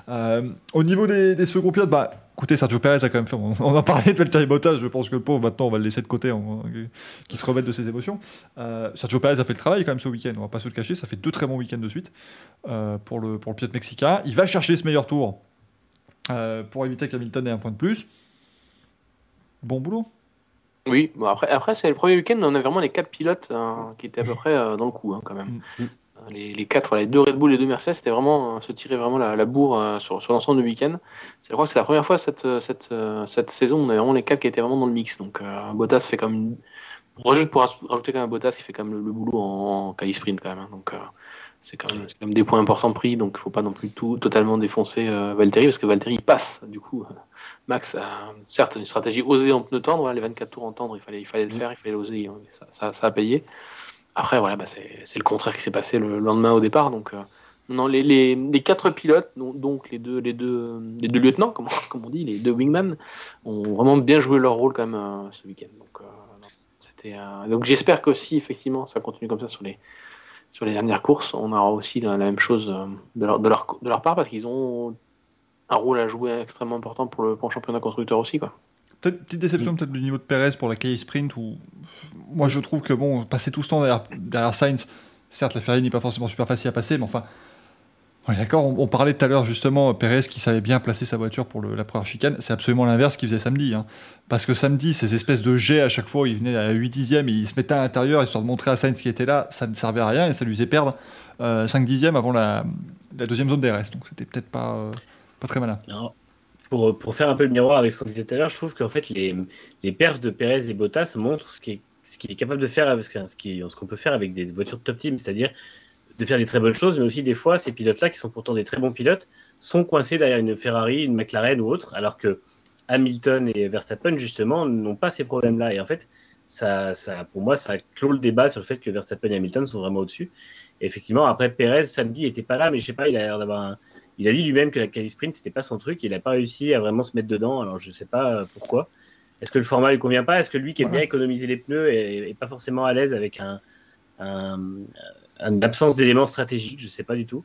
Euh, au niveau des, des seconds pilotes, bah, écoutez, Sergio Perez a quand même fait. On, a parlé de Valtteri Bottas, je pense que le pauvre, maintenant, on va le laisser de côté, on- qu'il se remette de ses émotions. Euh, Sergio Perez a fait le travail quand même ce week-end, on va pas se le cacher, ça fait deux très bons week-ends de suite euh, pour, le, pour le pilote mexicain. Il va chercher ce meilleur tour euh, pour éviter qu'Hamilton ait un point de plus. Bon boulot. Oui, bon, après, après c'est le premier week-end, on a vraiment les quatre pilotes hein, qui étaient à peu près euh, dans le coup, hein, quand même. Les, les quatre, les deux Red Bull et les deux Mercedes, c'était vraiment euh, se tirer vraiment la, bourre euh, sur, sur l'ensemble du week-end. Je crois que c'est la première fois cette, euh, cette, cette saison on a vraiment les quatre qui étaient vraiment dans le mix. Donc Bottas fait comme pour aj- rajouter quand même Bottas qui fait quand même le, boulot en, en quali sprint quand même. hein. Donc c'est quand, même- des points importants pris, donc il faut pas non plus tout totalement défoncer euh, Valtteri parce que Valtteri passe du coup. Max a certes une stratégie osée en pneu tendre, voilà, les 24 tours en tendre, il fallait, il fallait le faire, il fallait l'oser, hein, ça a payé. Après, voilà, bah, c'est le contraire qui s'est passé le lendemain au départ. Donc, euh, non, les, les, les quatre pilotes, donc, les, deux, les, deux, les deux lieutenants, comme, on- dit, les deux wingman, ont vraiment bien joué leur rôle quand même euh, ce week-end. Donc, euh, donc j'espère que si effectivement ça continue comme ça sur les, sur les dernières courses, on aura aussi la, même chose de leur, de, leur, de leur part parce qu'ils ont un rôle à jouer extrêmement important pour le, pour championnat constructeur aussi. Quoi. Peut-être petite déception peut-être du niveau de Perez pour la qualif sprint où moi je trouve que bon passer tout ce temps derrière, derrière Sainz, certes la Ferrari n'est pas forcément super facile à passer, mais enfin on est d'accord. On, on parlait tout à l'heure justement Perez qui savait bien placer sa voiture pour le- la première chicane. C'est absolument l'inverse qu'il faisait samedi, hein. parce que samedi ces espèces de jets à chaque fois il venait à 8 dixièmes et il se mettait à l'intérieur histoire de montrer à Sainz qui était là, ça ne servait à rien et ça lui faisait perdre euh, 5 dixièmes avant la, la deuxième zone DRS. Donc c'était peut-être pas euh, pas très malin. Alors, pour, faire un peu le miroir avec ce qu'on disait tout à l'heure, je trouve qu'en fait, les, les perfs de Perez et Bottas montrent ce qu'il est, ce est capable de faire, avec, ce qui- ce qu'on peut faire avec des voitures de top team, c'est-à-dire de faire des très bonnes choses, mais aussi des fois, ces pilotes-là, qui sont pourtant des très bons pilotes, sont coincés derrière une Ferrari, une McLaren ou autre, alors que Hamilton et Verstappen, justement, n'ont pas ces problèmes-là. Et en fait, ça, ça, pour moi, ça clôt le débat sur le fait que Verstappen et Hamilton sont vraiment au-dessus. Et effectivement, après, Perez, samedi, n'était pas là, mais je sais pas, il a l'air d'avoir il a dit lui-même que la quali sprint c'était pas son truc, il n'a pas réussi à vraiment se mettre dedans. Alors je sais pas euh, pourquoi. Est-ce que le format lui convient pas? Est-ce que lui qui aime bien économiser les pneus est, est pas forcément à l'aise avec un, un- une absence d'éléments stratégiques? Je sais pas du tout.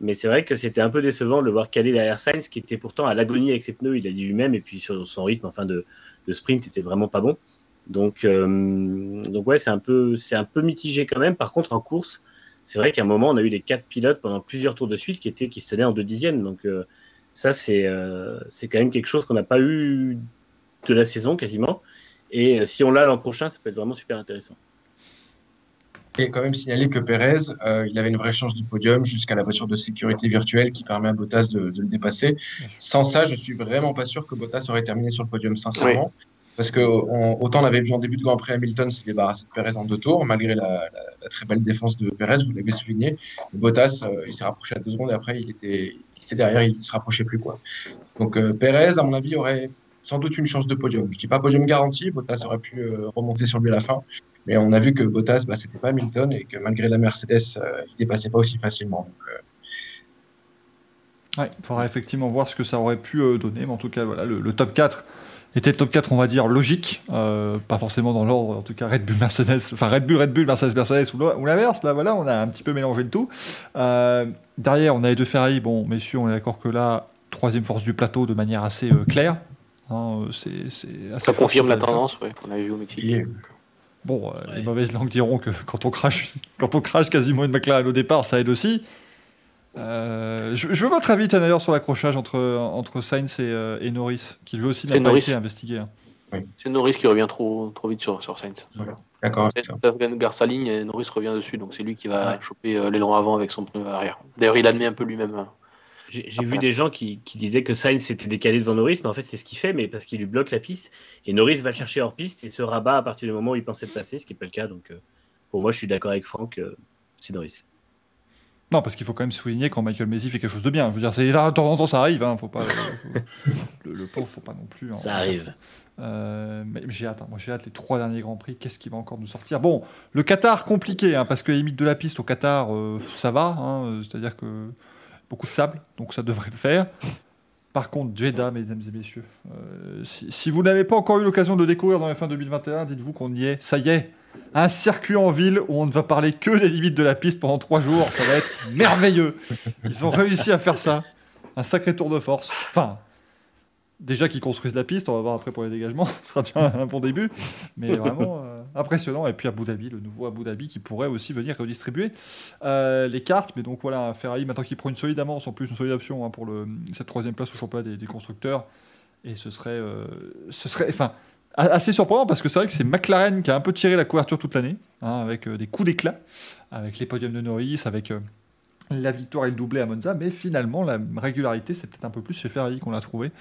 Mais c'est vrai que c'était un peu décevant de le voir caler derrière Sainz qui était pourtant à l'agonie avec ses pneus. Il a dit lui-même et puis sur son rythme enfin de, de sprint était vraiment pas bon. Donc euh, donc ouais c'est un peu c'est un peu mitigé quand même. Par contre en course c'est vrai qu'à un moment, on a eu les quatre pilotes pendant plusieurs tours de suite qui, étaient, qui se tenaient en deux dixièmes. Donc, euh, ça, c'est euh, c'est quand même quelque chose qu'on n'a pas eu de la saison quasiment. Et euh, si on l'a l'an prochain, ça peut être vraiment super intéressant. Et quand même signaler que Perez, euh, il avait une vraie chance du podium jusqu'à la voiture de sécurité virtuelle qui permet à Bottas de, de le dépasser. Sans ça, je suis vraiment pas sûr que Bottas aurait terminé sur le podium, sincèrement. Parce que on- autant on avait vu en début de Grand Prix Hamilton se débarrasser de Perez en deux tours, malgré la, très belle défense de Perez, vous l'avez souligné. Bottas, euh, il s'est rapproché à deux secondes et après il était, il derrière, il se rapprochait plus quoi. Donc euh, Perez, à mon avis, aurait sans doute une chance de podium. Je dis pas podium garanti, Bottas aurait pu euh, remonter sur lui à la fin, mais on a vu que Bottas, bah, c'était pas Hamilton et que malgré la Mercedes, euh, il dépassait pas aussi facilement. Euh, Ouais, il faudra effectivement voir ce que ça aurait pu donner, mais en tout cas, voilà, le, le top 4 était le top 4, on va dire, logique, euh, pas forcément dans l'ordre, en tout cas Red Bull, Mercedes, enfin Red Bull, Red Bull, Mercedes, Mercedes, ou, l'inverse, là, voilà, on a un petit peu mélangé le tout. Euh, derrière, on a les deux Ferrari, bon, messieurs, on est d'accord que là, troisième force du plateau de manière assez euh, claire. Hein, c'est, c'est assez Ça confirme la tendance ouais, qu'on a vu au Mexique. est- Bon, euh, les mauvaises langues diront que quand on crache, quand on crache quasiment une McLaren au départ, ça aide aussi. Euh, je, je veux votre avis d'ailleurs sur l'accrochage entre, entre Sainz et, euh, et Norris, qui lui aussi n'a C'est pas Norris. été investigué. hein. C'est Norris qui revient trop, trop vite sur, sur Sainz. d'accord. avec ça. Sainz garde sa ligne et Norris revient dessus, donc c'est lui qui va Ouais. choper euh, l'élan avant avec son pneu arrière. D'ailleurs, il admet un peu lui-même. hein. J'ai vu des gens qui, qui disaient que Sainz s'était décalé devant Norris, mais en fait, c'est ce qu'il fait, mais parce qu'il lui bloque la piste. Et Norris va le chercher hors piste et se rabat à partir du moment où il pensait passer, ce qui n'est pas le cas. Donc, euh, pour moi, je suis d'accord avec Franck, euh, c'est Norris. Non, parce qu'il faut quand même souligner quand Michael Messi fait quelque chose de bien. Je veux dire, c'est là, de temps en temps, ça arrive. Hein, faut pas, faut- le, le pauvre, faut pas non plus. hein. Ça arrive. Euh, mais j'ai hâte, hein. moi j'ai hâte les trois derniers grands prix. Qu'est-ce qui va encore nous sortir? Bon, le Qatar compliqué, parce que les limites de la piste au Qatar, euh, ça va. C'est-à-dire que beaucoup de sable, donc ça devrait le faire. Par contre, Jeddah, mesdames et messieurs, euh, si, vous n'avez pas encore eu l'occasion de découvrir dans la fin 2021, dites-vous qu'on y est. Ça y est, un circuit en ville où on ne va parler que des limites de la piste pendant trois jours. Ça va être merveilleux. Ils ont réussi à faire ça. Un sacré tour de force. Enfin, déjà qu'ils construisent la piste, on va voir après pour les dégagements, ce sera déjà un bon début, mais vraiment euh, impressionnant. Et puis Abu Dhabi, le nouveau Abu Dhabi qui pourrait aussi venir redistribuer euh, les cartes, mais donc voilà, Ferrari maintenant qui prend une solide avance, en plus une solide option hein, pour cette troisième place au championnat des, constructeurs, et ce serait, euh, ce serait, enfin, assez surprenant parce que c'est vrai que c'est McLaren qui a un peu tiré la couverture toute l'année, hein, avec des coups d'éclat, avec les podiums de Norris, avec la victoire et le doublé à Monza, mais finalement la régularité c'est peut-être un peu plus chez Ferrari qu'on l'a trouvé.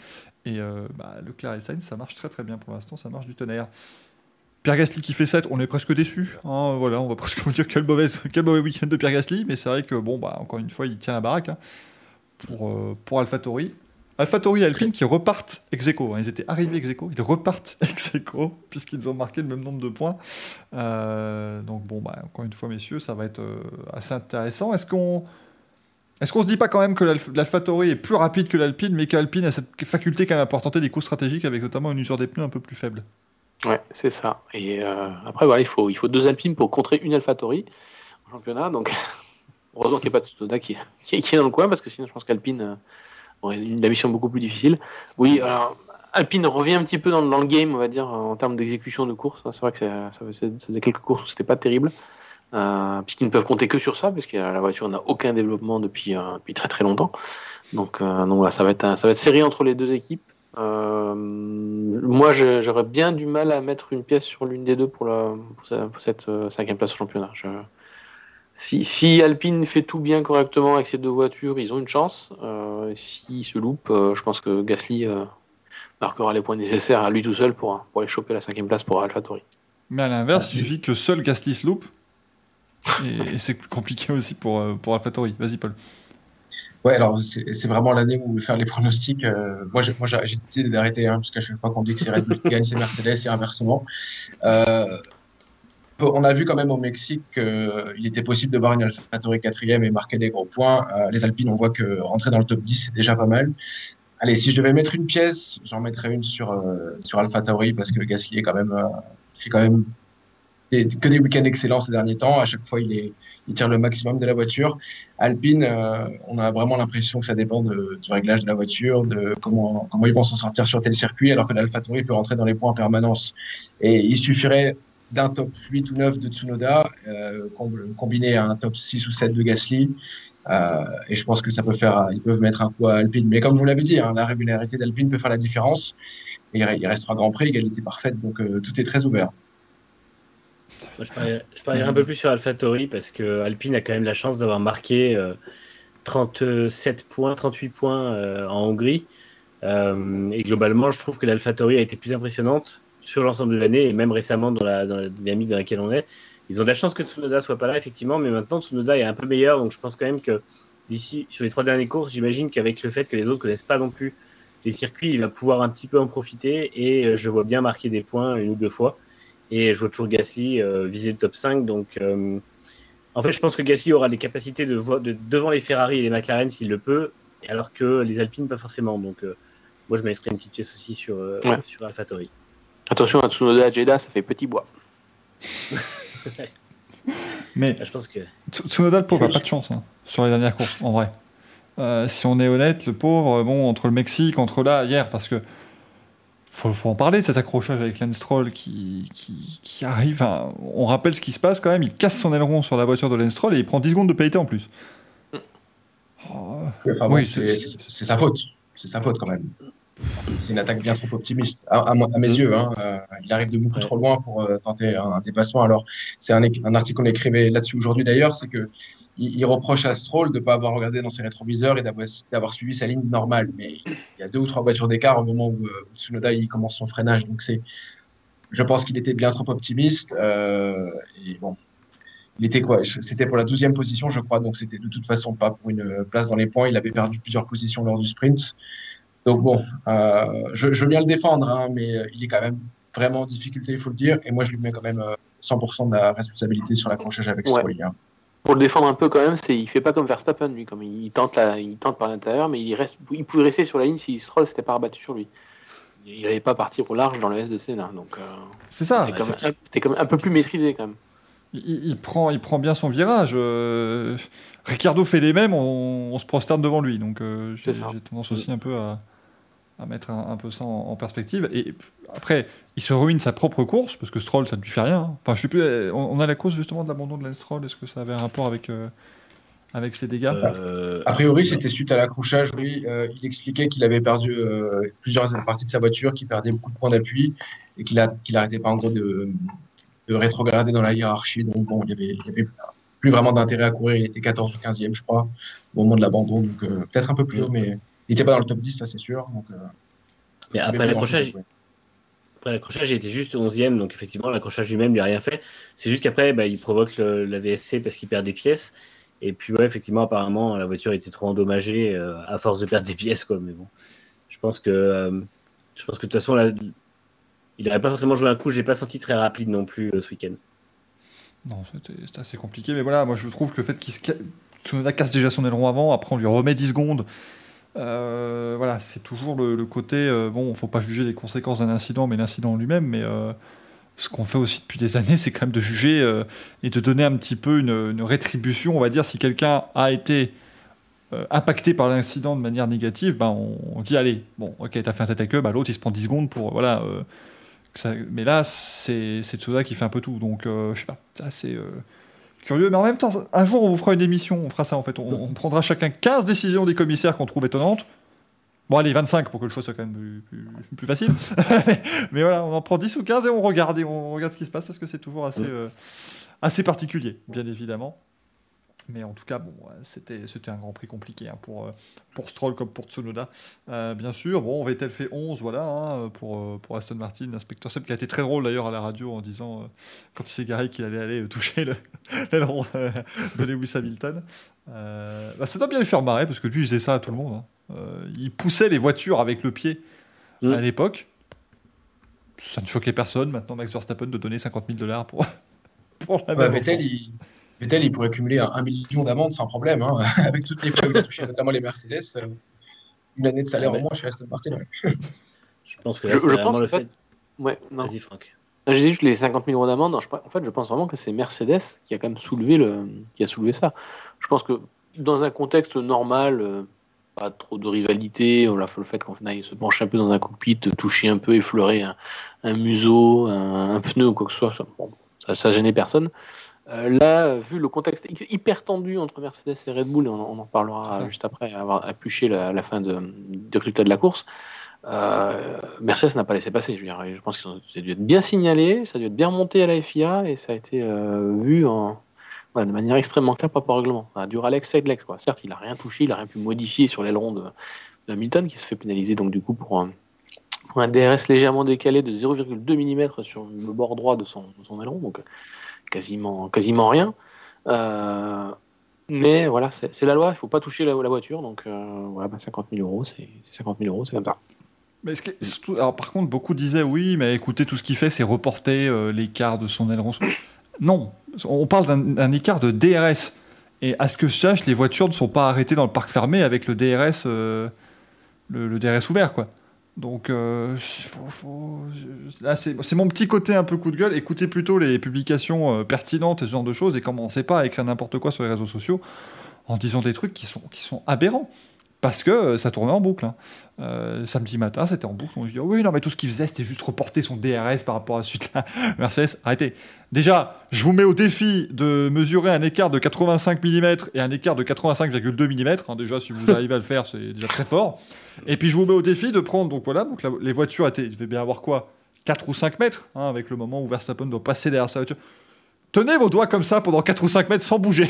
Et euh, bah, et Sainz, ça marche très très bien pour l'instant, ça marche du tonnerre. Pierre Gasly qui fait 7, on est presque déçu. Hein, voilà, on va presque vous dire quel mauvais, quel mauvais week-end de Pierre Gasly, mais c'est vrai que, bon, bah, encore une fois, il tient la baraque hein, pour, euh, pour AlphaTauri. AlphaTauri et Alpine qui repartent ex aequo. Hein, ils étaient arrivés ex aequo, ils repartent ex puisqu'ils ont marqué le même nombre de points. Euh, donc, bon, bah, encore une fois, messieurs, ça va être assez intéressant. Est-ce qu'on est-ce se dit pas quand même que l'AlphaTauri est plus rapide que l'Alpine, mais qu'Alpine a cette faculté quand même à pouvoir tenter des coups stratégiques avec notamment une usure des pneus un peu plus faible? Ouais, c'est ça. Et euh, après, voilà, il faut, il faut deux Alpines pour contrer une AlphaTauri en championnat. Donc, heureusement qu'il n'y a pas de Tsunoda qui, est dans le coin, parce que sinon, je pense qu'Alpine la mission beaucoup plus difficile. Oui, alors, Alpine revient un petit peu dans, le game, on va dire, en termes d'exécution de course. C'est vrai que ça, ça, faisait quelques courses où c'était pas terrible. Euh, puisqu'ils ne peuvent compter que sur ça, puisque la voiture n'a aucun développement depuis, euh, depuis très très longtemps. Donc, euh, donc voilà, ça va, être ça va être serré entre les deux équipes. moi, j'aurais bien du mal à mettre une pièce sur l'une des deux pour, la, pour, cette cinquième place au championnat. Si, si, Alpine fait tout bien correctement avec ces deux voitures, ils ont une chance. Euh, S'ils se loupent, je pense que Gasly marquera les points nécessaires à lui tout seul pour, pour aller choper la cinquième place pour AlphaTauri. Mais à l'inverse, il suffit que seul Gasly se loupe et, c'est plus compliqué aussi pour, euh, pour AlphaTauri. Vas-y, Paul. Ouais, alors c'est vraiment l'année où faire les pronostics. Euh, moi, j'ai décidé d'arrêter, hein, parce qu'à chaque fois qu'on dit que c'est Red Bull qui gagne, c'est Mercedes et inversement. Euh, on a vu quand même au Mexique qu'il était possible de voir une AlphaTauri quatrième et marquer des gros points. les Alpines, on voit que rentrer dans le top 10, c'est déjà pas mal. Allez, si je devais mettre une pièce, j'en mettrais une sur, sur AlphaTauri, parce que Gasly est quand même, fait quand même que des week-ends excellents ces derniers temps. À chaque fois, il, est, il tire le maximum de la voiture. Alpine, euh, on a vraiment l'impression que ça dépend du réglage de la voiture, de comment, comment ils vont s'en sortir sur tel circuit, alors que l'AlphaTauri peut rentrer dans les points en permanence. Et il suffirait d'un top 8 ou 9 de Tsunoda, euh, combiné à un top 6 ou 7 de Gasly. Euh, et je pense que ça peut faire, ils peuvent mettre un coup à Alpine. Mais comme vous l'avez dit, hein, la régularité d'Alpine peut faire la différence. Et il restera Grand Prix, égalité parfaite, donc euh, tout est très ouvert je parlerai, un peu plus sur AlphaTauri parce que Alpine a quand même la chance d'avoir marqué 37 euh, points, 38 points en Hongrie. Et globalement, je trouve que l'AlphaTauri a été plus impressionnante sur l'ensemble de l'année et même récemment dans la, dans la, dynamique dans laquelle on est. Ils ont de la chance que Tsunoda soit pas là, effectivement, mais maintenant Tsunoda est un peu meilleur, donc je pense quand même que d'ici, sur les trois dernières courses, j'imagine qu'avec le fait que les autres connaissent pas non plus les circuits, il va pouvoir un petit peu en profiter et je vois bien marquer des points une ou deux fois. Et je vois toujours Gasly euh, viser le top 5. Donc, euh, en fait, je pense que Gasly aura des capacités de, de devant les Ferrari et les McLaren s'il le peut, alors que les Alpines pas forcément. Donc, euh, moi, je mettrais une petite pièce aussi sur, sur AlphaTauri. Attention à Tsunoda à Jeddah, ça fait petit bois. Mais je pense que Tsunoda, le pauvre, a pas de chance hein, sur les dernières courses, en vrai. si on est honnête, le pauvre, bon, entre le Mexique, entre là, hier, parce que faut, faut en parler, cet accrochage avec Lance Stroll qui, qui, arrive. on rappelle ce qui se passe quand même. Il casse son aileron sur la voiture de Lance Stroll et il prend 10 secondes de pénalité en plus. Oh. oui, c'est sa faute. C'est sa faute quand même. C'est une attaque bien trop optimiste, à, mes yeux. Hein. Euh, il arrive de beaucoup trop loin pour euh, tenter un, dépassement. Alors, c'est un, un, article qu'on écrivait là-dessus aujourd'hui d'ailleurs, c'est que il, reproche à Stroll de ne pas avoir regardé dans ses rétroviseurs et d'avoir suivi sa ligne normale. Mais il y a deux ou trois voitures d'écart au moment où, euh, Tsunoda il commence son freinage. Donc c'est, je pense qu'il était bien trop optimiste. Et bon, il était quoi? C'était pour la douzième position, je crois. Donc c'était de toute façon pas pour une place dans les points. Il avait perdu plusieurs positions lors du sprint. Donc bon, euh, je, veux bien le défendre, hein, mais il est quand même vraiment en difficulté, il faut le dire. Et moi, je lui mets quand même 100% de la responsabilité sur l'accrochage avec Stroll. Hein. pour le défendre un peu quand même, c'est il fait pas comme Verstappen lui, comme il tente la, il tente par l'intérieur, mais il reste, il pouvait rester sur la ligne si Stroll s'était pas rabattu sur lui. Il n'allait pas partir au large dans le S de Sénat, donc euh, C'est ça. c'était quand, même un- un peu plus maîtrisé quand même. Il, il prend, il prend bien son virage. euh, Ricardo fait les mêmes, on, on se prosterne devant lui. Donc euh, j'ai C'est ça. j'ai tendance aussi un peu à, à mettre un, un peu ça en, en perspective. Et après, il se ruine sa propre course, parce que Stroll, ça ne lui fait rien. Enfin, je sais plus, on, on a la cause justement de l'abandon de Lance Stroll. Est-ce que ça avait un rapport avec, euh, avec ses dégâts? Euh, A priori, c'était suite à l'accrochage, oui. Euh, il expliquait qu'il avait perdu euh, plusieurs parties de sa voiture, qu'il perdait beaucoup de points d'appui et qu'il a- qu'il n'arrêtait pas en gros de, de rétrograder dans la hiérarchie. Donc bon, il y avait, il y avait plus vraiment d'intérêt à courir. Il était 14 ou 15e, je crois, au moment de l'abandon. Donc euh, peut-être un peu plus haut, mais il n'était pas dans le top 10, ça c'est sûr. Donc, euh, mais après l'accrochage. Après l'accrochage, il était juste 11e, donc effectivement, l'accrochage lui-même lui a rien fait. C'est juste qu'après, bah, il provoque le- la VSC parce qu'il perd des pièces. Et puis, ouais, effectivement, apparemment, la voiture était trop endommagée euh, à force de perdre des pièces, quoi. Mais bon, je pense que, euh, je pense que de toute façon, là, il n'aurait pas forcément joué un coup. Je l'ai pas senti très rapide non plus euh, ce week-end. Non, c'était assez compliqué. Mais voilà, moi je trouve que le fait qu'il se Tsunoda casse déjà son aileron avant, après on lui remet 10 secondes. Euh, voilà, c'est toujours le, le côté. euh, bon, faut pas juger les conséquences d'un incident, mais l'incident en lui-même. Mais euh, ce qu'on fait aussi depuis des années, c'est quand même de juger euh, et de donner un petit peu une, rétribution. On va dire, si quelqu'un a été impacté par l'incident de manière négative, ben, on, dit allez, bon, ok, t'as fait un tête à queue, bah, l'autre il se prend 10 secondes pour. Voilà. ça- mais là, c'est c'est Tsunoda qui fait un peu tout. Donc, je sais pas, c'est assez euh, curieux. Mais en même temps, un jour, on vous fera une émission, on fera ça en fait. On, on prendra chacun 15 décisions des commissaires qu'on trouve étonnantes. Bon, allez, 25 pour que le choix soit quand même plus, plus- plus facile. mais, mais voilà, on en prend 10 ou 15 et on regarde, et on regarde ce qui se passe parce que c'est toujours assez, euh, assez particulier, bien évidemment. Mais en tout cas, bon, c'était c'était un grand prix compliqué hein, pour, euh, pour Stroll comme pour Tsunoda. Euh, bien sûr, bon, Vettel fait 11, voilà, hein, pour, euh, pour Aston Martin. L'inspecteur Seb qui a été très drôle d'ailleurs à la radio en disant, euh, quand il s'est garé, qu'il allait aller toucher le- l'aileron de Lewis Hamilton. Euh, bah, ça doit bien lui faire marrer parce que lui, il faisait ça à tout le monde. hein. Il poussait les voitures avec le pied Mm. à l'époque. Ça ne choquait personne. Maintenant, Max Verstappen de donner 50 000 dollars pour, pour la Ouais, même Vettel, il, Vettel, il pourrait cumuler un, un million d'amendes sans problème, hein, avec toutes les fois où il a touché, notamment les Mercedes. euh, une année de salaire Ah ouais. en moins chez Aston Martin. ouais. Je pense que là, Je- c'est vraiment pense le que- fait. Ouais. Vas-y, Franck. Je disais juste les 50 000 euros d'amende. En fait, je pense vraiment que c'est Mercedes qui a quand même soulevé le, qui a soulevé ça. Je pense que dans un contexte normal, euh, pas trop de rivalité, voilà, le fait qu'on aille se pencher un peu dans un cockpit, toucher un peu, effleurer un, un museau, un, un pneu ou quoi que ce soit, ça, bon, ça, ça gênait personne. Euh, là, vu le contexte hy- hyper tendu entre Mercedes et Red Bull, et on, on en parlera ça. juste après avoir appuyé la, la fin de, du résultat de la course, euh, Mercedes n'a pas laissé passer. Je, veux dire, je pense que ça a dû être bien signalé, ça a dû être bien remonté à la FIA et ça a été euh, vu en, ouais, de manière extrêmement claire par rapport au règlement. Ah, du Alex quoi. Certes, il n'a rien touché, il n'a rien pu modifier sur l'aileron de, de Hamilton qui se fait pénaliser donc du coup pour un, pour un DRS légèrement décalé de 0,2 mm sur le bord droit de son, de son aileron, donc quasiment, quasiment rien. Euh, mais voilà, c'est la loi, il ne faut pas toucher la, voiture, donc euh, voilà, bah, 50 000 euros, c'est c'est 50 000 euros, c'est comme ça. Alors, par contre, beaucoup disaient oui, mais écoutez, tout ce qu'il fait, c'est reporter euh, l'écart de son aileron. Non, on parle d'un- écart de DRS. Et à ce que je sache, les voitures ne sont pas arrêtées dans le parc fermé avec le DRS, le DRS ouvert, quoi. Donc, euh, là, c'est mon petit côté un peu coup de gueule. Écoutez plutôt les publications euh, pertinentes et ce genre de choses et commencez pas à écrire n'importe quoi sur les réseaux sociaux en disant des trucs qui sont, aberrants. Parce que euh, ça tournait en boucle. hein. Samedi matin, c'était en boucle. On se dit, oui, non, mais tout ce qu'il faisait, c'était juste reporter son DRS par rapport à suite là. Mercedes, arrêtez. Déjà, je vous mets au défi de mesurer un écart de 85 mm et un écart de 85,2 mm. hein. déjà, si vous arrivez à le faire, c'est déjà très fort. Et puis, je vous mets au défi de prendre, donc voilà, donc les voitures étaient, il devait bien avoir quoi 4 ou 5 mètres, hein, avec le moment où Verstappen doit passer derrière sa voiture. Tenez vos doigts comme ça pendant 4 ou 5 mètres sans bouger.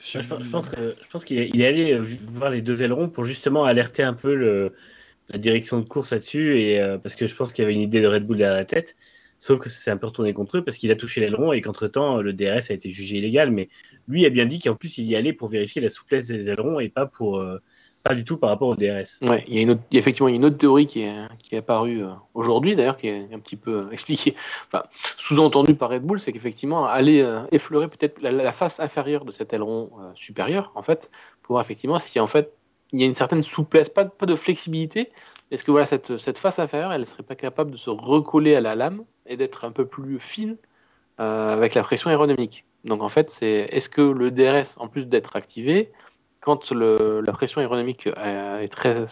Je, pense- qu'il est, allé euh, voir les deux ailerons pour justement alerter un peu la direction de course là-dessus, euh, parce que je pense qu'il y avait une idée de Red Bull derrière la tête. Sauf que ça s'est un peu retourné contre eux parce qu'il a touché l'aileron et qu'entre-temps, le DRS a été jugé illégal. Mais lui a bien dit qu'en plus, il y allait pour vérifier la souplesse des ailerons et pas pour, euh, pas du tout par rapport au DRS. Ouais, il y a, une autre, effectivement une autre théorie qui est, qui est apparue euh, aujourd'hui, d'ailleurs, qui est un petit peu euh, expliquée, sous-entendue par Red Bull, c'est qu'effectivement, aller euh, effleurer peut-être la, face inférieure de cet aileron supérieur, en fait, pour voir effectivement si en fait il y a une certaine souplesse, pas, de- flexibilité. Est-ce que voilà, cette, cette face inférieure, elle ne serait pas capable de se recoller à la lame et d'être un peu plus fine avec la pression aérodynamique? Donc en fait, c'est est-ce que le DRS, en plus d'être activé, quand le- la pression aérodynamique euh, est très,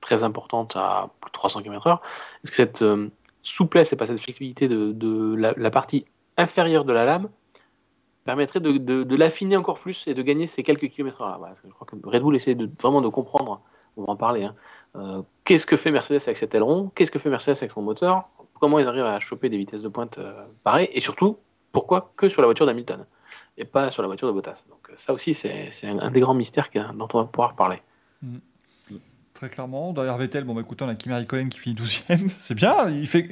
très importante à plus de 300 km/h, est-ce que cette euh, souplesse et pas cette flexibilité de, la, partie inférieure de la lame permettrait de, l'affiner encore plus et de gagner ces quelques kilomètres heure Voilà, je crois que Red Bull essaie de, vraiment de comprendre, on va en parler, hein, euh, qu'est-ce que fait Mercedes avec cet aileron, qu'est-ce que fait Mercedes avec son moteur, comment ils arrivent à choper des vitesses de pointe pareilles, et surtout, pourquoi que sur la voiture d'Hamilton? Et pas sur la voiture de Bottas. Donc euh, ça aussi, c'est un, un des grands mystères que- dont on va pouvoir parler. Très clairement. Derrière Vettel, bon, bah, écoutez, on a Kimi Raikkonen qui finit 12ème. C'est bien. Il fait...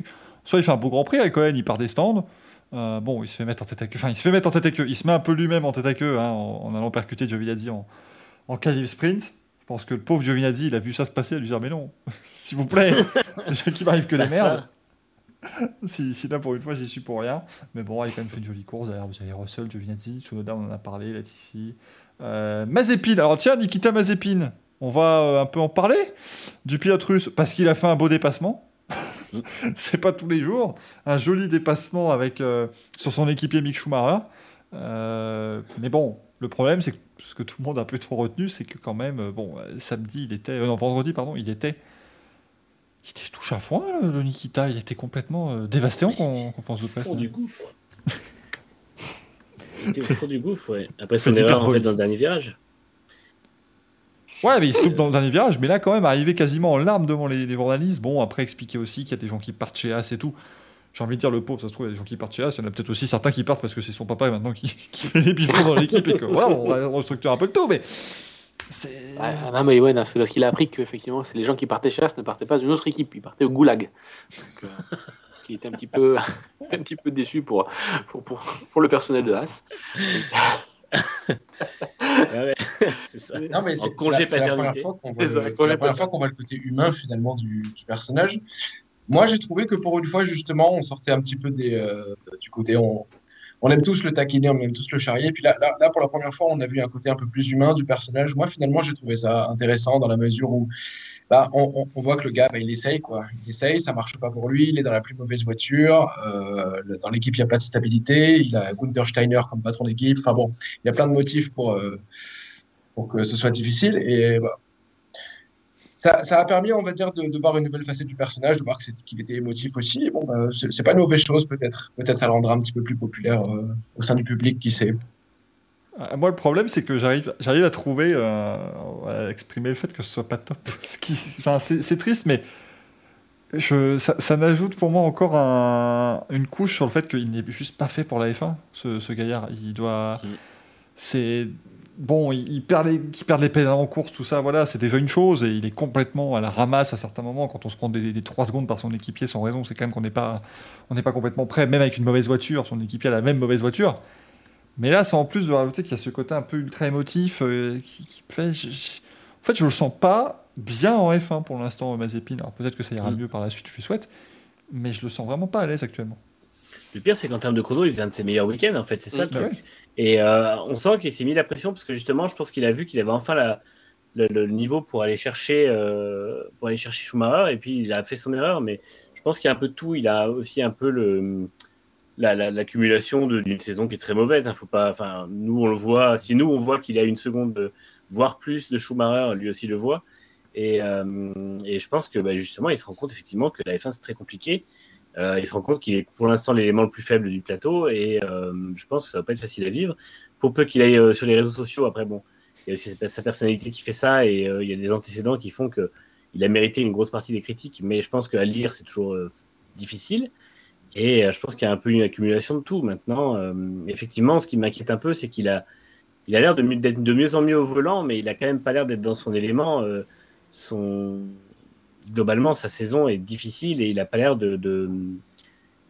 Soit il fait un beau grand prix, Raikkonen, il part des stands. Euh, bon, il se fait mettre en tête à queue. Enfin, il se fait mettre en tête à queue. Il se met un peu lui-même en tête à queue hein, en, en allant percuter Giovinazzi en, en qualif sprint. Je pense que le pauvre Giovinazzi, il a vu ça se passer, il a dû dire Mais non, s'il vous plaît, déjà qu'il m'arrive que des ça. merdes. si, si là, pour une fois, j'y suis pour rien. Mais bon, il a quand même fait une jolie course. D'ailleurs, vous avez Russell, Giovinazzi, Tsunoda, on en a parlé, Latifi. Euh, Mazepin, alors tiens, Nikita Mazepin, on va euh, un peu en parler du pilote russe parce qu'il a fait un beau dépassement. C'est pas tous les jours. Un joli dépassement avec, euh, sur son équipier Mick Schumacher. Euh, mais bon, le problème, c'est que ce que tout le monde a un peu trop retenu, c'est que quand même, bon, samedi, il était. non, vendredi, pardon, il était. Il était touche à foin, le, le Nikita. Il était complètement euh, dévasté en con- en conférence de presse. fond non du gouffre. Il était au fond du gouffre, ouais. Après C'est son erreur en l'hyperbole. fait dans le dernier virage. Ouais, mais il se loupe dans le dernier virage, mais là, quand même, arrivé quasiment en larmes devant les, les journalistes. Bon, après, expliquer aussi qu'il y a des gens qui partent chez As et tout. J'ai envie de dire, le pauvre, ça se trouve, il y a des gens qui partent chez As. Il y en a peut-être aussi certains qui partent parce que c'est son papa maintenant qui, qui fait les bifetons dans l'équipe et que voilà, on va restructurer un peu le tout, mais. C'est. Ah, non, mais ouais, parce qu'il a appris qu'effectivement, c'est les gens qui partaient chez As ne partaient pas d'une autre équipe, ils partaient au Goulag. Donc, euh, qui était un petit peu, un petit peu déçu pour, pour, pour, pour le personnel de As. Ah ouais, c'est ça. Non, mais En c'est congé la, c'est la première paternité. fois qu'on voit, C'est le- c'est congé la première fois qu'on voit le côté humain finalement du, du personnage. Moi, j'ai trouvé que pour une fois, justement, on sortait un petit peu des, euh, du côté. On, on aime tous le taquiner, on aime tous le charrier. Puis là, là, là, pour la première fois, on a vu un côté un peu plus humain du personnage. Moi, finalement, j'ai trouvé ça intéressant dans la mesure où bah, on, on- on voit que le gars, bah, il essaye, quoi. Il essaye, ça marche pas pour lui. Il est dans la plus mauvaise voiture. Euh, dans l'équipe, il n'y a pas de stabilité. Il a Gunther Steiner comme patron d'équipe. Enfin bon, il y a plein de motifs pour, euh, pour que ce soit difficile. Et bah, ça, ça a permis, on va dire, de, de voir une nouvelle facette du personnage, de voir qu'il était émotif aussi. Bon, bah, c'est pas une mauvaise chose, peut-être. Peut-être ça le rendra un petit peu plus populaire euh, au sein du public, qui sait. Ah, Moi, le problème, c'est que j'arrive, j'arrive à trouver, euh, à exprimer le fait que ce soit pas top. Ce qui, enfin, c'est, triste, mais je, ça, ça n'ajoute pour moi encore un- une couche sur le fait qu'il n'est juste pas fait pour la F1, ce, ce gaillard. Il doit, Mm. c'est bon, il, il perd les, qu'il perde les pédales en course, tout ça, voilà, c'est déjà une chose, et il est complètement à la ramasse à certains moments quand on se prend des, des 3 secondes par son équipier sans raison. C'est quand même qu'on n'est pas, on pas complètement prêt, même avec une mauvaise voiture, son équipier a la même mauvaise voiture. Mais là, c'est en plus de rajouter qu'il y a ce côté un peu ultra émotif euh, qui, qui fait. je- je- En fait, je le sens pas bien en F1 pour l'instant, Mazepin. Alors peut-être que ça ira Mm. mieux par la suite, je lui souhaite. Mais je le sens vraiment pas à l'aise actuellement. Le pire, c'est qu'en termes de chrono, il faisait un de ses meilleurs week-ends, en fait, c'est ça Mm. le Bah truc. ouais. Et euh, on sent qu'il s'est mis la pression parce que justement, je pense qu'il a vu qu'il avait enfin la, le, le niveau pour aller chercher euh, pour aller chercher Schumacher et puis il a fait son erreur. Mais je pense qu'il y a un peu de tout. Il a aussi un peu le la- la- l'accumulation de- d'une saison qui est très mauvaise. Hein. Faut pas. Enfin, nous on le voit. Si nous on voit qu'il a une seconde, de- voire plus de Schumacher, lui aussi le voit. Et, euh, et je pense que bah, justement, il se rend compte effectivement que la F1 c'est très compliqué. Euh, il se rend compte qu'il est pour l'instant l'élément le plus faible du plateau et euh, je pense que ça va pas être facile à vivre. Pour peu qu'il aille euh, sur les réseaux sociaux, après bon, il y a aussi sa- personnalité qui fait ça et il y a des antécédents qui font que il a mérité une grosse partie des critiques, mais je pense qu'à lire c'est toujours difficile. Et je pense qu'il y a un peu une accumulation de tout. Maintenant, effectivement, ce qui m'inquiète un peu, c'est qu'il a, il a l'air de, d'être de mieux en mieux au volant, mais il a quand même pas l'air d'être dans son élément. son... Globalement, sa saison est difficile et il a pas l'air de, de-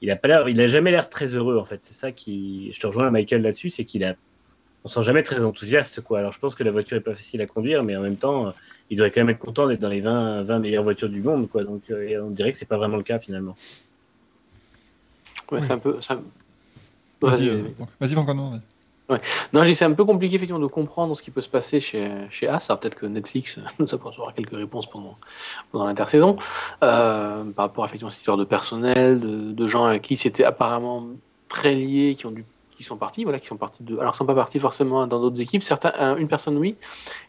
il a pas l'air, il a jamais l'air très heureux en fait. C'est ça qui, je te rejoins Michael là-dessus, c'est qu'il a, on sent jamais très enthousiaste. Quoi. Alors je pense que la voiture est pas facile à conduire, mais en même temps, il devrait quand même être content d'être dans les 20, 20 meilleures voitures du monde. Quoi. Donc on dirait que c'est pas vraiment le cas finalement. Ouais, c'est un peu. Vas-y, vas-y, vas Non, c'est un peu compliqué effectivement de comprendre ce qui peut se passer chez, chez As. peut-être que Netflix nous apportera quelques réponses pendant, pendant l'intersaison euh, par rapport à effectivement cette histoire de personnel, de, de gens à qui c'était apparemment très lié, qui ont dû qui sont partis, voilà, qui sont partis de, alors ils sont pas partis forcément dans d'autres équipes. Certains, une personne oui,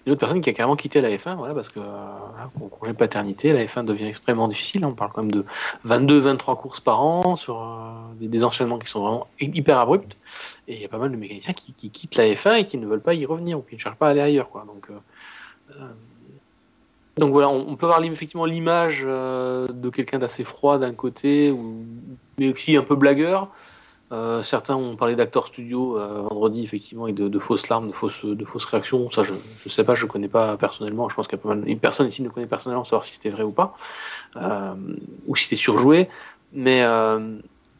une autre personne qui a carrément quitté la F1, voilà, parce que euh, congé paternité, la F1 devient extrêmement difficile. On parle quand même de 22-23 courses par an sur euh, des, enchaînements qui sont vraiment hyper abrupts. Et il y a pas mal de mécaniciens qui, quittent la F1 et qui ne veulent pas y revenir ou qui ne cherchent pas à aller ailleurs, quoi. Donc euh, euh, donc voilà, on, peut avoir effectivement l'image de quelqu'un d'assez froid d'un côté, mais aussi un peu blagueur. Euh, certains ont parlé d'acteurs studio euh, vendredi, effectivement, et de, fausses larmes, de fausses, de fausses réactions. Ça, je ne sais pas, je ne connais pas personnellement. Je pense qu'il y a pas mal. Une personne ici ne connaît personnellement, savoir si c'était vrai ou pas, euh, ou si c'était surjoué. Mais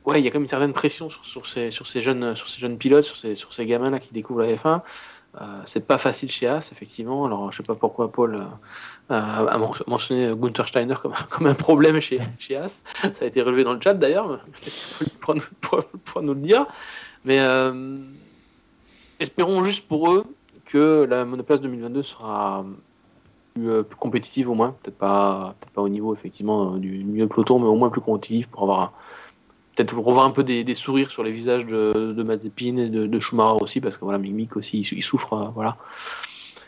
ouais, il y a quand même une certaine pression sur, ces, sur, ces, jeunes, sur ces jeunes pilotes, sur ces, sur ces gamins-là qui découvrent la F1. c'est pas facile chez As, effectivement. Alors, je sais pas pourquoi Paul a mentionné Gunther Steiner comme, un problème chez, chez As. Ça a été relevé dans le chat d'ailleurs, pour, pour, nous le dire. Mais euh, espérons juste pour eux que la monoplace 2022 sera euh, plus, compétitive au moins, peut-être pas, peut pas au niveau effectivement du milieu peloton, mais au moins plus compétitive pour avoir peut-être revoir un peu des, sourires sur les visages de, de et de, de, Schumacher aussi, parce que voilà, Mick aussi, il, souffre, euh, voilà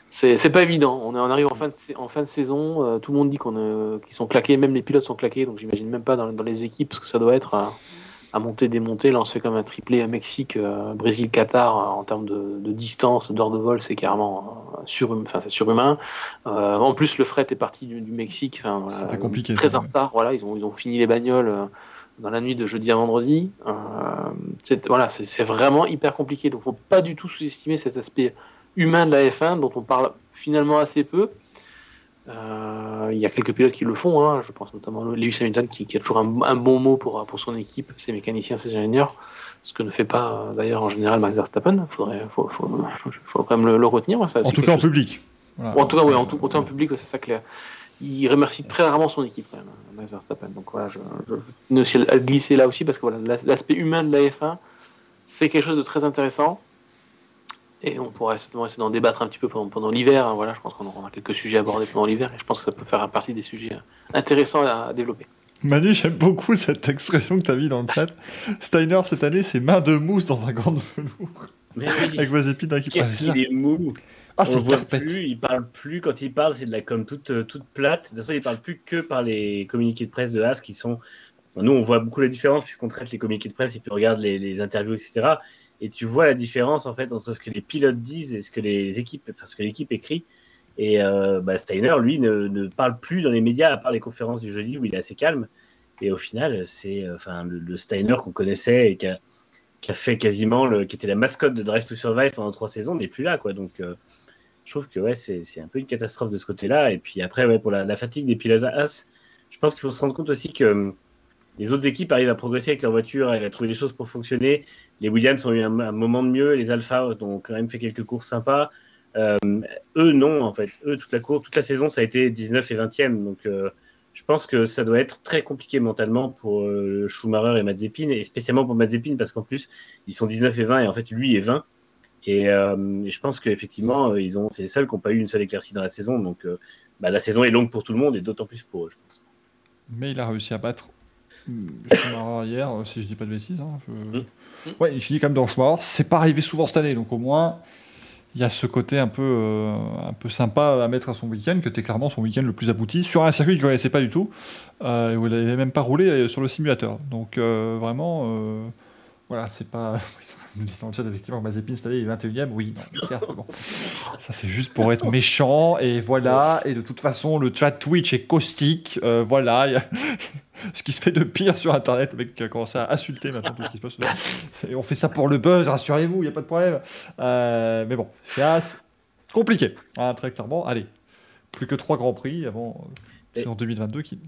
c'est pas évident. On, on, arrive en fin de, en fin de saison, euh, tout le monde dit qu'on euh, qu'ils sont claqués, même les pilotes sont claqués, donc j'imagine même pas dans, les équipes ce que ça doit être à, monter, démonter. Là, on se fait comme un triplé à Mexique, euh, Brésil, Qatar en termes de, distance, d'heure de vol, c'est carrément surhumain. surhumain. en plus, le fret est parti du, Mexique. C'était compliqué. Très en retard. Voilà, ils ont, ils ont fini les bagnoles dans la nuit de jeudi à vendredi. c'est voilà, c'est vraiment hyper compliqué. Donc, faut pas du tout sous-estimer cet aspect humain de la F1 dont on parle finalement assez peu. Euh, il y a quelques pilotes qui le font, hein. je pense notamment à Lewis Hamilton qui, a toujours un, bon mot pour, pour son équipe, ses mécaniciens, ses ingénieurs, ce que ne fait pas euh, d'ailleurs en général Max Verstappen. Il faudrait, faut, quand même le, retenir. en tout cas en public. En tout cas, oui, en tout, en public, c'est ça clair. Il remercie très rarement son équipe, quand même, Max Verstappen. Donc voilà, je, je, à glisser là aussi parce que voilà, l'aspect humain de la F1, c'est quelque chose de très intéressant. Et on pourrait certainement essayer d'en débattre un petit peu pendant, l'hiver. Hein, voilà, je pense qu'on aura quelques sujets abordés pendant l'hiver et je pense que ça peut faire partie des sujets euh, intéressants à, développer. Manu, j'aime beaucoup cette expression que tu as mis dans le chat. Steiner, cette année, c'est main de mousse dans un grand velours. Mais oui. Avec vos épines qui Qu'est-ce qu'il est mou ah, on voit plus, il parle plus quand il parle, c'est de la com toute, euh, toute plate. De toute façon, il parle plus que par les communiqués de presse de As qui sont. Nous, on voit beaucoup la différence puisqu'on traite les communiqués de presse et puis on regarde les, les interviews, etc et tu vois la différence en fait entre ce que les pilotes disent et ce que les équipes, enfin ce que l'équipe écrit. Et euh, bah, Steiner, lui, ne, parle plus dans les médias à part les conférences du jeudi où il est assez calme. Et au final, c'est euh, enfin le, Steiner qu'on connaissait et qui a, fait quasiment qui était la mascotte de Drive to Survive pendant trois saisons n'est plus là, quoi. Donc euh, je trouve que ouais, c'est un peu une catastrophe de ce côté-là. Et puis après, ouais, pour la, la fatigue des pilotes à As, je pense qu'il faut se rendre compte aussi que les autres équipes arrivent à progresser avec leur voiture, arrivent à trouver des choses pour fonctionner. Les Williams ont eu un, moment de mieux, les Alpha ont quand même fait quelques courses sympas. Euh, eux, non, en fait. Eux, toute la, course, toute la saison, ça a été 19 et 20e. Donc, euh, je pense que ça doit être très compliqué mentalement pour euh, Schumacher et Mazepin, et spécialement pour Mazepin, parce qu'en plus, ils sont 19 et 20, et en fait, lui est 20. Et, je pense qu'effectivement, ils c'est les seuls qui n'ont pas eu une seule éclaircie dans la saison. Donc, bah, la saison est longue pour tout le monde, et d'autant plus pour eux, je pense. Mais il a réussi à battre Schumacher hier, euh, si je dis pas de bêtises. Hein, mm. Ouais, il finit quand même dans Schumacher. C'est pas arrivé souvent cette année, donc au moins il y a ce côté un peu, euh, un peu sympa à mettre à son week-end, que était clairement son week-end le plus abouti, sur un circuit qu'il ne connaissait pas du tout, euh, où il n'avait même pas roulé sur le simulateur. Donc vraiment, voilà, c'est pas. nous dit dans le chat, effectivement, Mazepin cette année, il est 21ème. Oui, non, certes, bon. Ça, c'est juste pour être méchant. Et voilà. Et de toute façon, le chat Twitch est caustique. voilà. Y a ce qui se fait de pire sur Internet, mec qui a commencé à insulter maintenant tout ce qui se passe. On fait ça pour le buzz, rassurez-vous, il n'y a pas de problème. Euh, mais bon, c'est compliqué, hein, très clairement. Allez, plus que trois grands prix avant euh, en 2022 qui,